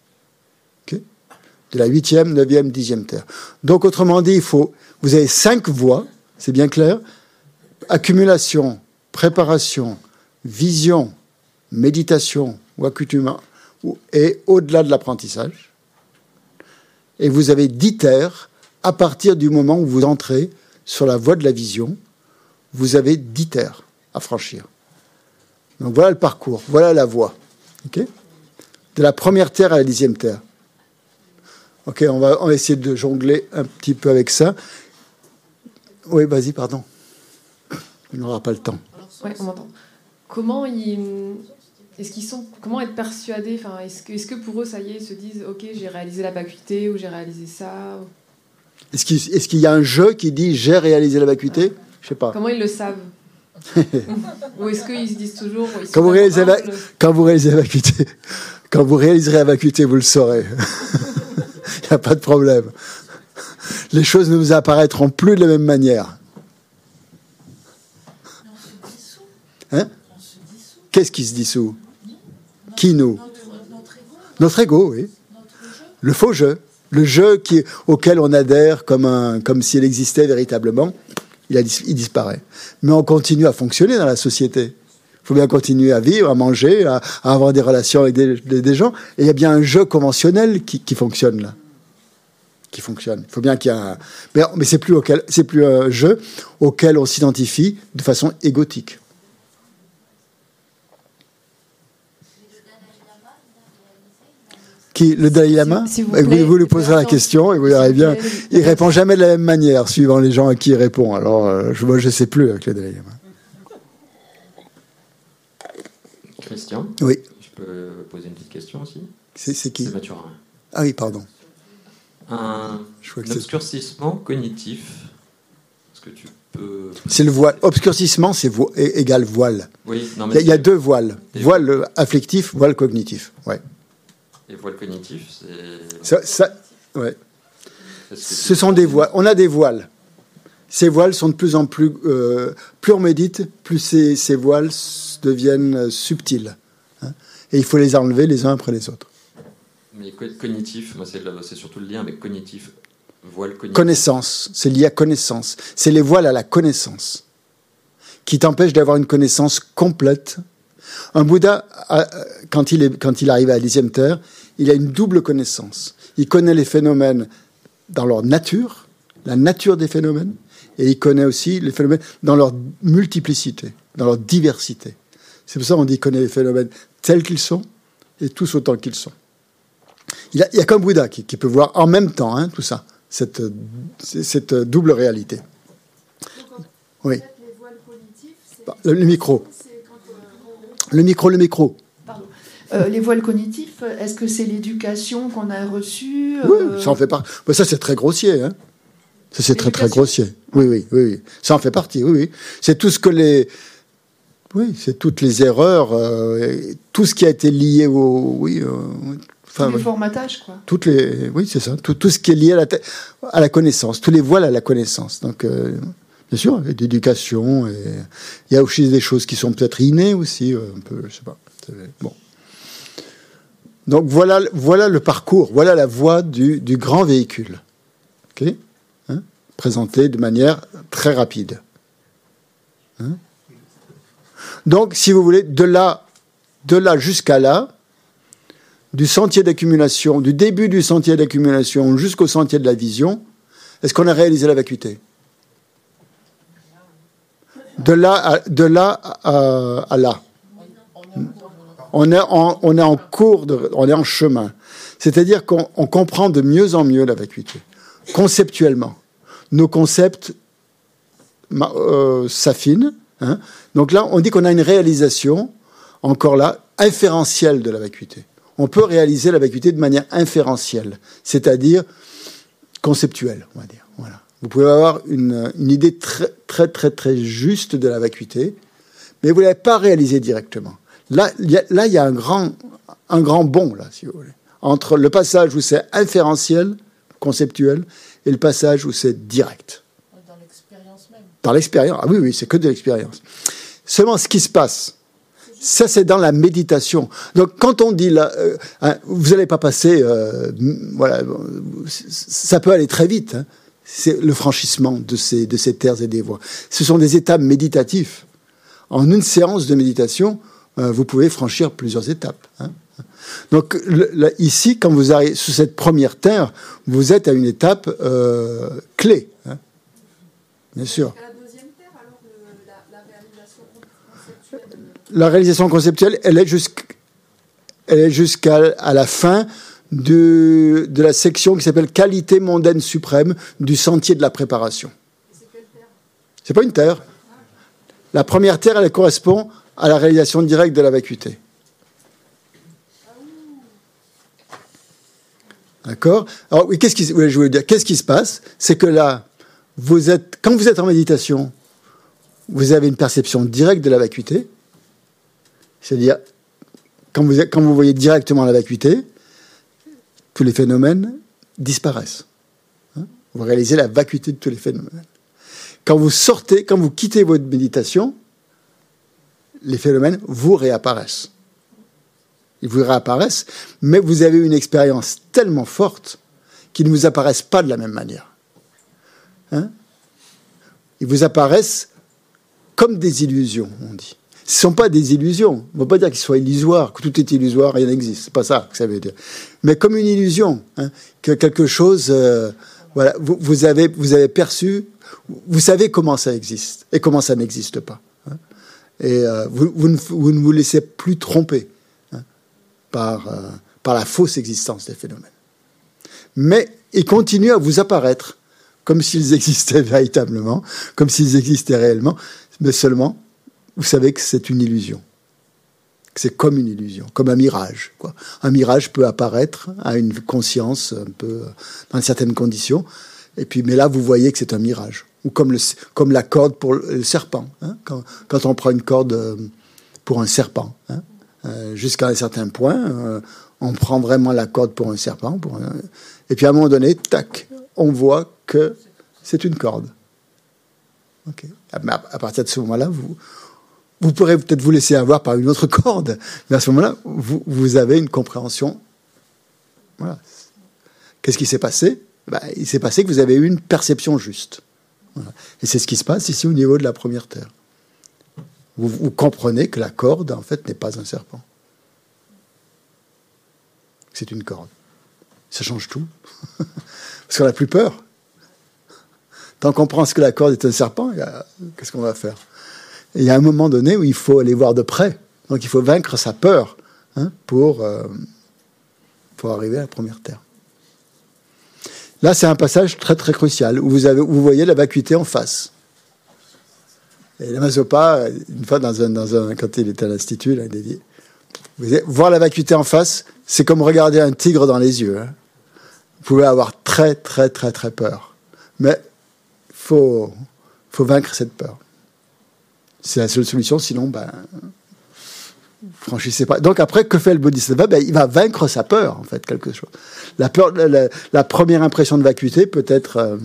de la huitième, neuvième, dixième terre. Donc, autrement dit, il faut, vous avez cinq voies, c'est bien clair. Accumulation, préparation, vision, méditation ou et au-delà de l'apprentissage. Et vous avez dix terres à partir du moment où vous entrez sur la voie de la vision, vous avez dix terres à franchir. Donc voilà le parcours, voilà la voie. de la première terre à la dixième terre. Ok, on va, on essayer de jongler un petit peu avec ça. Oui, vas-y, pardon. Il n'aura pas le temps. Oui, on m'entend. Comment ils, est-ce qu'ils sont, comment être persuadés? Enfin, est-ce que, est-ce que pour eux, ça y est, ils se disent, ok, j'ai réalisé la vacuité ou j'ai réalisé ça est-ce qu'il y a un jeu qui dit j'ai réalisé la vacuité? Je sais pas. Comment ils le savent? Ou est-ce qu'ils se disent toujours quand vous, réalisez la, quand vous réalisez la vacuité, quand vous réaliserez la vacuité, vous le saurez. Il n'y a pas de problème. Les choses ne vous apparaîtront plus de la même manière. Hein? Qu'est-ce qui se dissout? Qui nous? Notre ego, oui. Le faux jeu le jeu auquel on adhère comme, un, comme s'il existait véritablement, il, disparaît. Mais on continue à fonctionner dans la société. Il faut bien continuer à vivre, à manger, à, avoir des relations avec des, gens. Et il y a bien un jeu conventionnel qui, fonctionne là. Qui fonctionne. Il faut bien qu'il y ait un... Mais, c'est plus un jeu auquel on s'identifie de façon égotique. Le Dalai Lama vous, lui poserez la question et vous verrez bien. Il répond jamais de la même manière suivant les gens à qui il répond. Alors, euh, je, moi, je ne sais plus avec le Dalai Lama. Christian Oui. Je peux poser une petite question aussi? C'est qui? C'est Mathurin. Ah oui, pardon. Un, obscurcissement cognitif. Est-ce que tu peux. C'est le voile. Obscurcissement, c'est vo égal voile. Oui, non, mais il y, a deux voiles. Voile affectif, voile cognitif. Ouais. Les voiles cognitifs, c'est. Ça, ouais. Ce sont des voiles. On a des voiles. Ces voiles sont de plus en plus. Euh, plus on médite, plus ces, ces voiles deviennent subtiles. Hein. Et il faut les enlever les uns après les autres. Mais cognitif, c'est surtout le lien avec cognitif. Voile cognitif. Connaissance, c'est lié à connaissance. C'est les voiles à la connaissance qui t'empêchent d'avoir une connaissance complète. Un Bouddha, quand il, est, quand il arrive à la dixième terre, il a une double connaissance. Il connaît les phénomènes dans leur nature, la nature des phénomènes, et il connaît aussi les phénomènes dans leur multiplicité, dans leur diversité. C'est pour ça qu'on dit qu'il connaît les phénomènes tels qu'ils sont et tous autant qu'ils sont. Il n'y a, qu'un Bouddha qui, peut voir en même temps hein, tout ça, cette, cette double réalité. Oui. Le, micro. Le micro, le micro. Euh, les voiles cognitifs, est-ce que c'est l'éducation qu'on a reçue Oui, ça en fait partie. ça, c'est très grossier. Hein. Ça, c'est très, très grossier. Oui, oui, oui, oui. Ça en fait partie, oui, oui. C'est tout ce que les. Oui, c'est toutes les erreurs, tout ce qui a été lié au. Oui, tous les formatages, quoi. Toutes les, oui, c'est ça. Tout, tout, ce qui est lié à la, à la connaissance, tous les voiles à la connaissance. Donc, bien sûr, d'éducation. Et il y a aussi des choses qui sont peut-être innées aussi, un peu, je sais pas. Bon. Donc voilà, le parcours, voilà la voie du, grand véhicule, hein présenté de manière très rapide. Hein Donc, si vous voulez, de là, de là jusqu'à là, du sentier d'accumulation, du début du sentier d'accumulation jusqu'au sentier de la vision, est-ce qu'on a réalisé la vacuité? De là à, là à là on est en cours, on est en chemin. C'est-à-dire qu'on comprend de mieux en mieux la vacuité, conceptuellement. Nos concepts euh, s'affinent. Hein. Donc là, on dit qu'on a une réalisation, encore là, inférentielle de la vacuité. On peut réaliser la vacuité de manière inférentielle, c'est-à-dire conceptuelle, on va dire. Voilà. Vous pouvez avoir une, une idée très, très, très, très juste de la vacuité, mais vous ne l'avez pas réalisée directement. Là, il y a un grand, un grand bond, là, si vous voulez, entre le passage où c'est inférentiel, conceptuel, et le passage où c'est direct. Dans l'expérience même. Dans l'expérience. Ah oui, oui, c'est que de l'expérience. Seulement, ce qui se passe, ça, c'est dans la méditation. Donc, quand on dit là, euh, hein, vous n'allez pas passer, euh, voilà, ça peut aller très vite. Hein. C'est le franchissement de ces, de ces terres et des voies. Ce sont des étapes méditatifs. En une séance de méditation, vous pouvez franchir plusieurs étapes. Hein. Donc ici, quand vous arrivez sous cette première terre, vous êtes à une étape euh, clé. Hein. Bien sûr. La réalisation conceptuelle, elle est jusqu'à la fin de, de, la section qui s'appelle Qualité mondaine suprême du sentier de la préparation. C'est pas une terre. La première terre, elle correspond à la réalisation directe de la vacuité. D'accord Alors, oui, qu'est-ce qui, je dire, qu'est-ce qui se passe C'est que là, vous êtes, quand vous êtes en méditation, vous avez une perception directe de la vacuité. C'est-à-dire, quand vous, quand vous voyez directement la vacuité, tous les phénomènes disparaissent. Hein vous réalisez la vacuité de tous les phénomènes. Quand vous sortez, quand vous quittez votre méditation, les phénomènes vous réapparaissent. Ils vous réapparaissent, mais vous avez une expérience tellement forte qu'ils ne vous apparaissent pas de la même manière. Hein? Ils vous apparaissent comme des illusions, on dit. Ce ne sont pas des illusions. On ne veut pas dire qu'ils soient illusoires, que tout est illusoire, rien n'existe. C'est pas ça que ça veut dire. Mais comme une illusion, hein, que quelque chose, euh, voilà, vous, avez, vous avez perçu, vous savez comment ça existe et comment ça n'existe pas et euh, vous, ne, vous, laissez plus tromper hein, par, euh, par la fausse existence des phénomènes. Mais ils continuent à vous apparaître comme s'ils existaient véritablement, comme s'ils existaient réellement, mais seulement, vous savez que c'est une illusion. C'est comme une illusion, comme un mirage. Un mirage peut apparaître à une conscience un peu dans certaines conditions, et puis, mais là, vous voyez que c'est un mirage ou comme, comme la corde pour le serpent. Hein, quand, on prend une corde euh, pour un serpent, hein, euh, jusqu'à un certain point, euh, on prend vraiment la corde pour un serpent. Et puis à un moment donné, tac, on voit que c'est une corde. À, à, partir de ce moment-là, vous, vous pourrez peut-être vous laisser avoir par une autre corde, mais à ce moment-là, vous, vous avez une compréhension. Voilà. Qu'est-ce qui s'est passé? Ben, Il s'est passé que vous avez eu une perception juste. Et c'est ce qui se passe ici au niveau de la première terre. Vous, comprenez que la corde, en fait, n'est pas un serpent. C'est une corde. Ça change tout. Parce qu'on n'a plus peur. Tant qu'on pense que la corde est un serpent, qu'est-ce qu'on va faire? Il y a un moment donné où il faut aller voir de près. Donc il faut vaincre sa peur hein, euh, pour arriver à la première terre. Là, c'est un passage très très crucial où vous, voyez la vacuité en face. Et la Mazopa, une fois, dans un, quand il était à l'Institut, il a dit voir la vacuité en face, c'est comme regarder un tigre dans les yeux. Hein. Vous pouvez avoir très, très, très, très peur. Mais il faut, faut vaincre cette peur. C'est la seule solution, sinon, ben, franchissez pas. Donc après, que fait le bodhisattva ben, Il va vaincre sa peur, en fait, quelque chose. La, peur, la, première impression de vacuité peut être... Euh,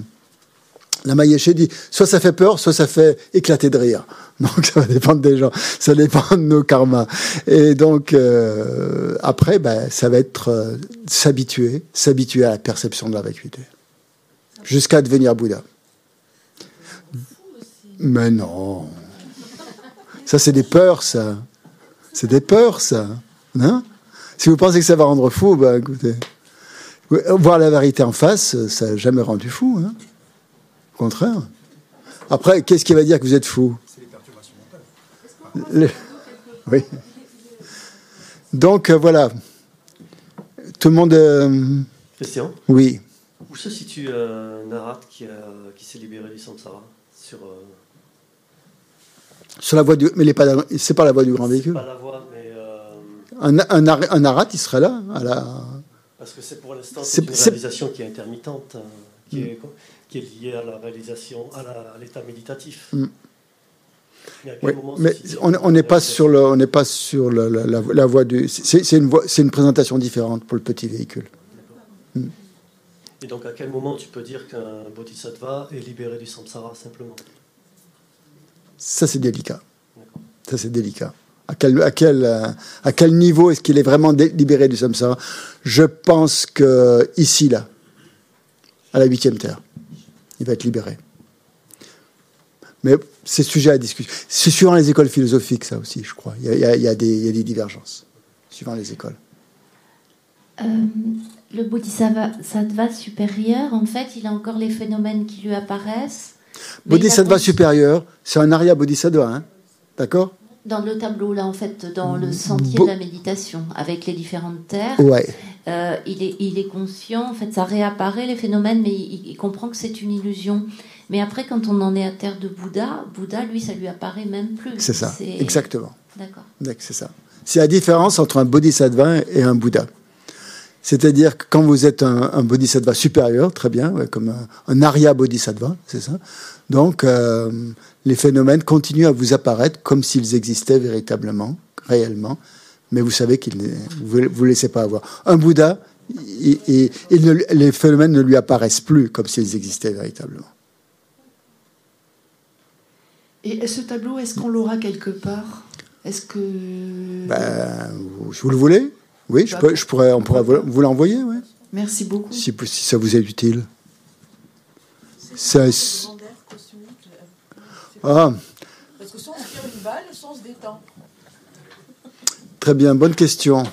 la Maïeché dit soit ça fait peur, soit ça fait éclater de rire. Donc ça va dépendre des gens, ça dépend de nos karmas. Et donc euh, après, ben, ça va être euh, s'habituer, s'habituer à la perception de la vacuité, jusqu'à devenir Bouddha. Mais non, ça c'est des peurs, ça. C'est des peurs, ça. Hein? Si vous pensez que ça va rendre fou, ben écoutez, voir la vérité en face, ça n'a jamais rendu fou. Hein au contraire. Après, qu'est-ce qui va dire que vous êtes fou? C'est les perturbations mentales. Oui. Donc, euh, voilà. Tout le monde. Euh... Christian? Oui. Où se situe euh, Narat qui, qui s'est libéré du samsara? Sur, euh, sur la voie du. Mais c'est pas la voie du grand véhicule. Pas la voie, mais. Un, un, un, Narat, il serait là. À la... Parce que c'est pour l'instant une réalisation qui est intermittente, qui est qui est lié à la réalisation, à l'état méditatif. Mm. Mais, mais on n'est pas sur le, on n'est pas sur la, la, voie du. C'est une, une présentation différente pour le petit véhicule. Mm. Et donc, à quel moment tu peux dire qu'un bodhisattva est libéré du samsara simplement? Ça, c'est délicat. Ça, c'est délicat. À quel, à quel, à quel niveau est-ce qu'il est vraiment libéré du samsara? Je pense que ici, là, à la huitième terre il va être libéré. Mais c'est sujet à discussion. C'est suivant les écoles philosophiques, ça aussi, je crois. Il y a, il y a, des, divergences, suivant les écoles. Euh, le bodhisattva supérieur, en fait, il a encore les phénomènes qui lui apparaissent. Bodhisattva supérieur, c'est un Arya bodhisattva, hein d'accord? Dans le tableau, là, en fait, dans le sentier de la méditation, avec les différentes terres, ouais. Euh, il, est, il est conscient, en fait, ça réapparaît, les phénomènes, mais il, comprend que c'est une illusion. Mais après, quand on en est à terre de Bouddha, Bouddha, lui, ça lui apparaît même plus. C'est ça, exactement. D'accord. C'est ça. C'est la différence entre un bodhisattva et un Bouddha. C'est-à-dire que quand vous êtes un, bodhisattva supérieur, très bien, comme un, un Arya bodhisattva, c'est ça. Donc, euh, les phénomènes continuent à vous apparaître comme s'ils existaient véritablement, réellement, mais vous savez qu'ils vous ne vous laissez pas avoir. Un Bouddha, les phénomènes ne lui apparaissent plus comme s'ils existaient véritablement. Et ce tableau, est-ce qu'on l'aura quelque part? Est-ce que ben, vous, vous, le voulez? Oui, je, peux, je, pourrais, on pourrait vous l'envoyer. Ouais. Merci beaucoup. Si, si, ça vous est utile. Ça, ah. Parce que on se tire une balle, on se détend. Très bien, bonne question.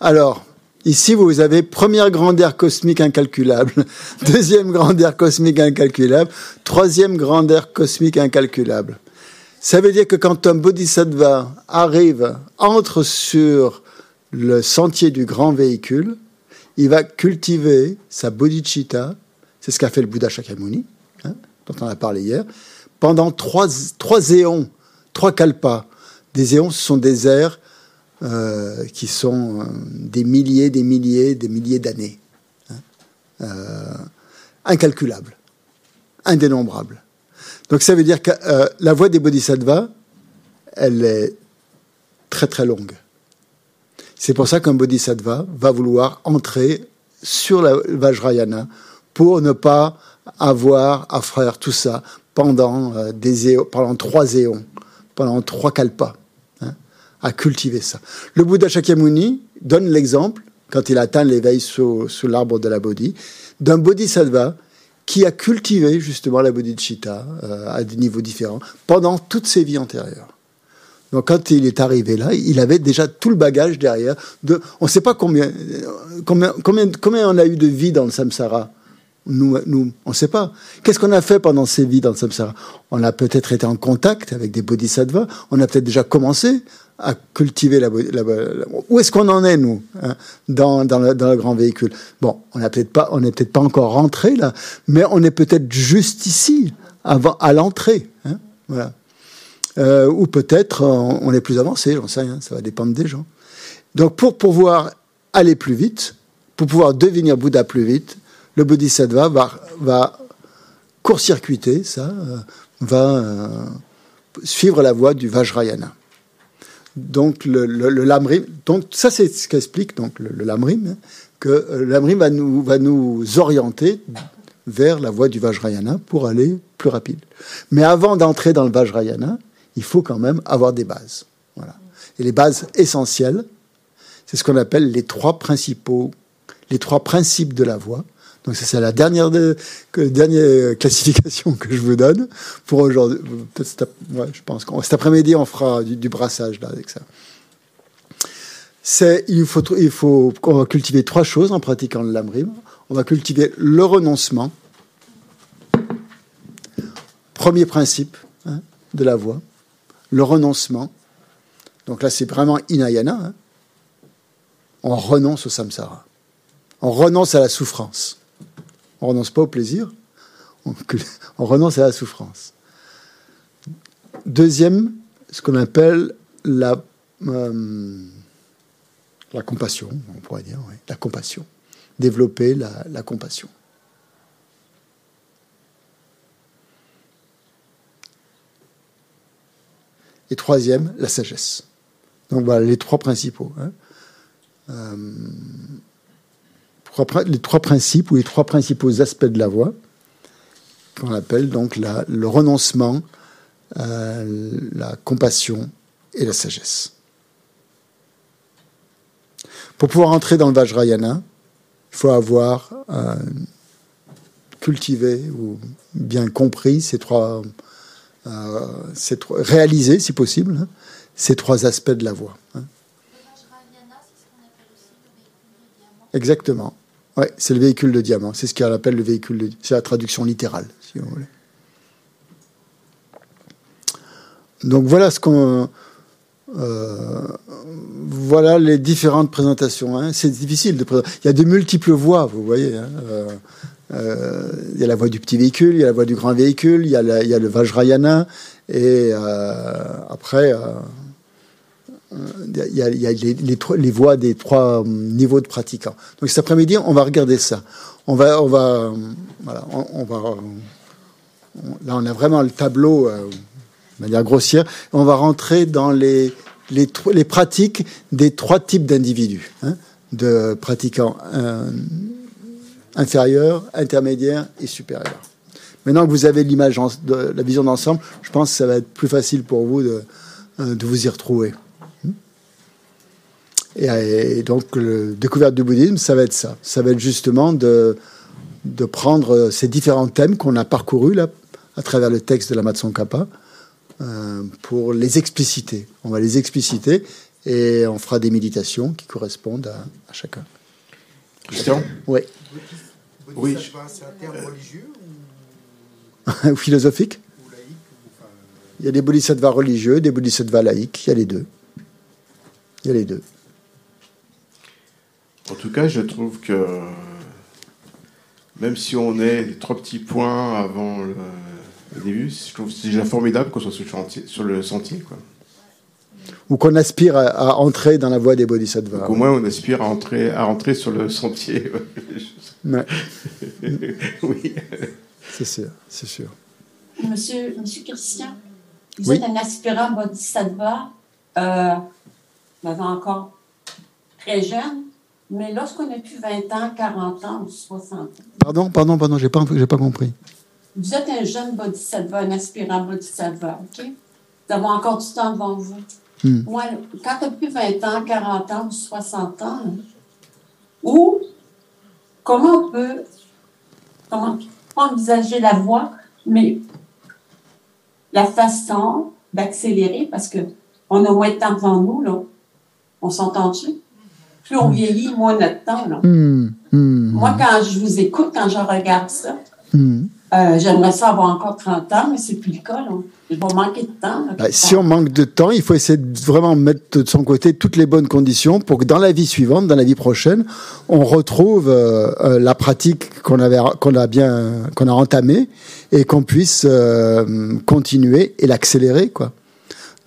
Alors, ici, vous avez première grandeur cosmique incalculable, deuxième grandeur cosmique incalculable, troisième grandeur cosmique incalculable. Ça veut dire que quand un bodhisattva arrive, entre sur le sentier du grand véhicule, il va cultiver sa bodhicitta, c'est ce qu'a fait le Bouddha Shakyamuni, hein, dont on a parlé hier, pendant trois, trois éons, trois kalpas. Des éons, ce sont des airs euh, qui sont euh, des milliers, des milliers, des milliers d'années. Hein. Euh, incalculables, indénombrables. Donc ça veut dire que la voie des bodhisattvas, elle est très très longue. C'est pour ça qu'un bodhisattva va vouloir entrer sur la Vajrayana pour ne pas avoir à faire tout ça, pendant, euh, pendant trois éons, pendant trois kalpas, hein, à cultiver ça. Le Bouddha Shakyamuni donne l'exemple, quand il atteint l'éveil sous, l'arbre de la Bodhi, d'un bodhisattva qui a cultivé justement la bodhicitta euh, à des niveaux différents pendant toutes ses vies antérieures. Donc quand il est arrivé là, il avait déjà tout le bagage derrière. De, on ne sait pas combien, combien, combien, combien on a eu de vie dans le samsara nous, on ne sait pas. Qu'est-ce qu'on a fait pendant ces vies dans le samsara? On a peut-être été en contact avec des bodhisattvas, on a peut-être déjà commencé à cultiver la, où est-ce qu'on en est nous hein, dans, dans, le, grand véhicule? Bon, on n'a peut-être pas, on n'est peut-être pas encore rentré là, mais on est peut-être juste ici avant à l'entrée, hein, voilà. Euh, ou peut-être on, est plus avancé, j'en sais rien, ça va dépendre des gens. Donc pour pouvoir aller plus vite, pour pouvoir devenir Bouddha plus vite, le Bodhisattva va, court-circuiter ça, euh, va euh, suivre la voie du Vajrayana. Donc le, lamrim, ça c'est ce qu'explique donc le, lamrim, hein, que le lamrim va nous, va nous orienter vers la voie du Vajrayana pour aller plus rapide. Mais avant d'entrer dans le Vajrayana, il faut quand même avoir des bases. Et les bases essentielles, c'est ce qu'on appelle les trois principaux, les trois principes de la voie. Donc c'est la dernière, de, dernière classification que je vous donne pour aujourd'hui. je pense cet après-midi on fera du, brassage là avec ça. Il faut il on va cultiver trois choses en pratiquant le lamrim. On va cultiver le renoncement. Premier principe hein, de la voie, le renoncement. Donc là, c'est vraiment inayana. Hein. On renonce au samsara. On renonce à la souffrance. On renonce pas au plaisir, on, renonce à la souffrance. Deuxième, ce qu'on appelle la, euh, la compassion, on pourrait dire, la compassion. Développer la, la compassion. Et troisième, la sagesse. Donc voilà les trois principaux. Hein. Euh, les trois principes ou les trois principaux aspects de la voie, qu'on appelle donc la, le renoncement, euh, la compassion et la sagesse. Pour pouvoir entrer dans le Vajrayana, il faut avoir euh, cultivé ou bien compris ces trois, euh, ces trois réalisé si possible hein, ces trois aspects de la voie. Hein. Exactement. Ouais, c'est le véhicule de diamant. C'est ce qu'on appelle le véhicule de... C'est la traduction littérale, si vous voulez. Donc voilà ce qu'on... Euh, voilà les différentes présentations. Hein. C'est difficile de présenter. Il y a de multiples voies, vous voyez. Hein. Euh, euh, il y a la voie du petit véhicule, il y a la voie du grand véhicule, il y a le Vajrayana, et après, il y a, les, les, voies des trois niveaux de pratiquants. Donc cet après-midi, on va regarder ça. On va, va, voilà, on, va. là, on a vraiment le tableau euh, de manière grossière. On va rentrer dans les, les, pratiques des trois types d'individus, hein, de pratiquants euh, inférieurs, intermédiaires et supérieurs. Maintenant que vous avez l'image, la vision d'ensemble, je pense que ça va être plus facile pour vous de, euh, de vous y retrouver. Et, donc, la découverte du bouddhisme, ça va être ça. Ça va être justement de, de prendre ces différents thèmes qu'on a parcourus là, à travers le texte de la Matsonkapa euh, pour les expliciter. On va les expliciter et on fera des méditations qui correspondent à, chacun. Christian Oui. Oui. C'est un terme religieux ou... Philosophique ou laïque, Il y a des bodhisattvas religieux, des bodhisattvas laïques, il y a les deux. Il y a les deux. En tout cas, je trouve que même si on est les trois petits points avant le, début, je trouve c'est déjà formidable qu'on soit sur le, chantier, sur le sentier. Quoi. Ou qu'on aspire à, entrer dans la voie des bodhisattvas. au moins, on aspire à entrer, à entrer sur le sentier. oui. C'est sûr, c'est sûr. Monsieur, Monsieur Christian, vous êtes un aspirant bodhisattva, euh, encore très jeune. Mais lorsqu'on a plus 20 ans, 40 ans ou 60 ans. Pardon, pardon, pardon, j'ai pas, j'ai pas compris. Vous êtes un jeune bodhisattva, un aspirant bodhisattva, OK? Vous avez encore du temps devant vous. Hmm. Moi, quand tu as plus 20 ans, 40 ans ou 60 ans, ou comment on peut, comment envisager la voie, mais la façon d'accélérer, parce qu'on a moins de temps devant nous, là. On s'entend-tu? Plus on vieillit, moins notre temps. Là. Hmm, hmm. Moi, quand je vous écoute, quand je regarde ça, hmm. euh, j'aimerais ça avoir encore 30 ans, mais c'est plus le cas. Là. Je vais manquer de temps. Bah, si on manque de temps, il faut essayer de vraiment mettre de son côté toutes les bonnes conditions pour que dans la vie suivante, dans la vie prochaine, on retrouve euh, euh, la pratique qu'on avait, qu'on a bien, qu'on a entamée et qu'on puisse continuer et l'accélérer, quoi.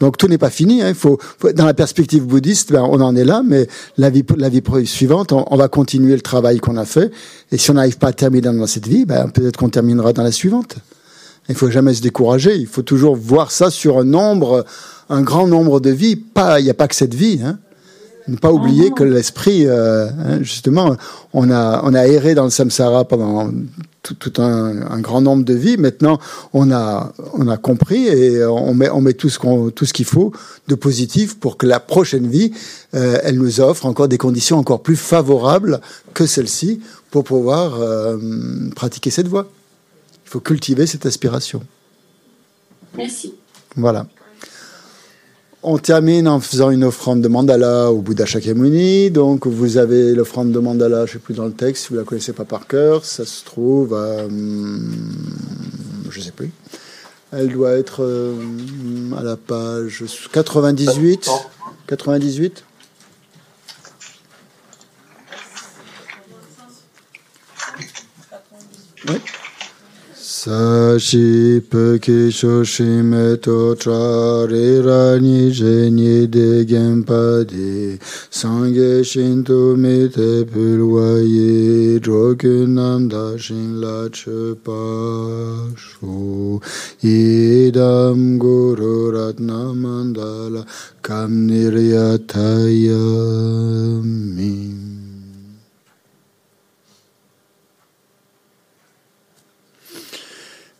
Donc tout n'est pas fini. Hein. Il faut, dans la perspective bouddhiste, ben, on en est là, mais la vie, la vie suivante, on, va continuer le travail qu'on a fait. Et si on n'arrive pas à terminer dans cette vie, ben, peut-être qu'on terminera dans la suivante. Il faut jamais se décourager. Il faut toujours voir ça sur un nombre, un grand nombre de vies. Pas, il n'y a pas que cette vie. Hein. Ne pas oublier ah que l'esprit, euh, hein, justement, on a, on a erré dans le samsara pendant tout, un, grand nombre de vies. Maintenant, on a, on a compris et on met, on met tout ce qu'on, tout ce qu'il faut de positif pour que la prochaine vie, euh, elle nous offre encore des conditions encore plus favorables que celle-ci pour pouvoir euh, pratiquer cette voie. Il faut cultiver cette aspiration. Merci. Voilà. On termine en faisant une offrande de mandala au Bouddha Shakyamuni. Donc, vous avez l'offrande de mandala, je ne sais plus dans le texte, si vous ne la connaissez pas par cœur. Ça se trouve à. Hum, je ne sais plus. Elle doit être euh, à la page 98. 98 Oui. Sashi peki shoshime to chare rani jeni de genpadi Sangye shinto mite pulwaye Drogunam dashin la chepa shu Idam guru ratna mandala kam niryataya mi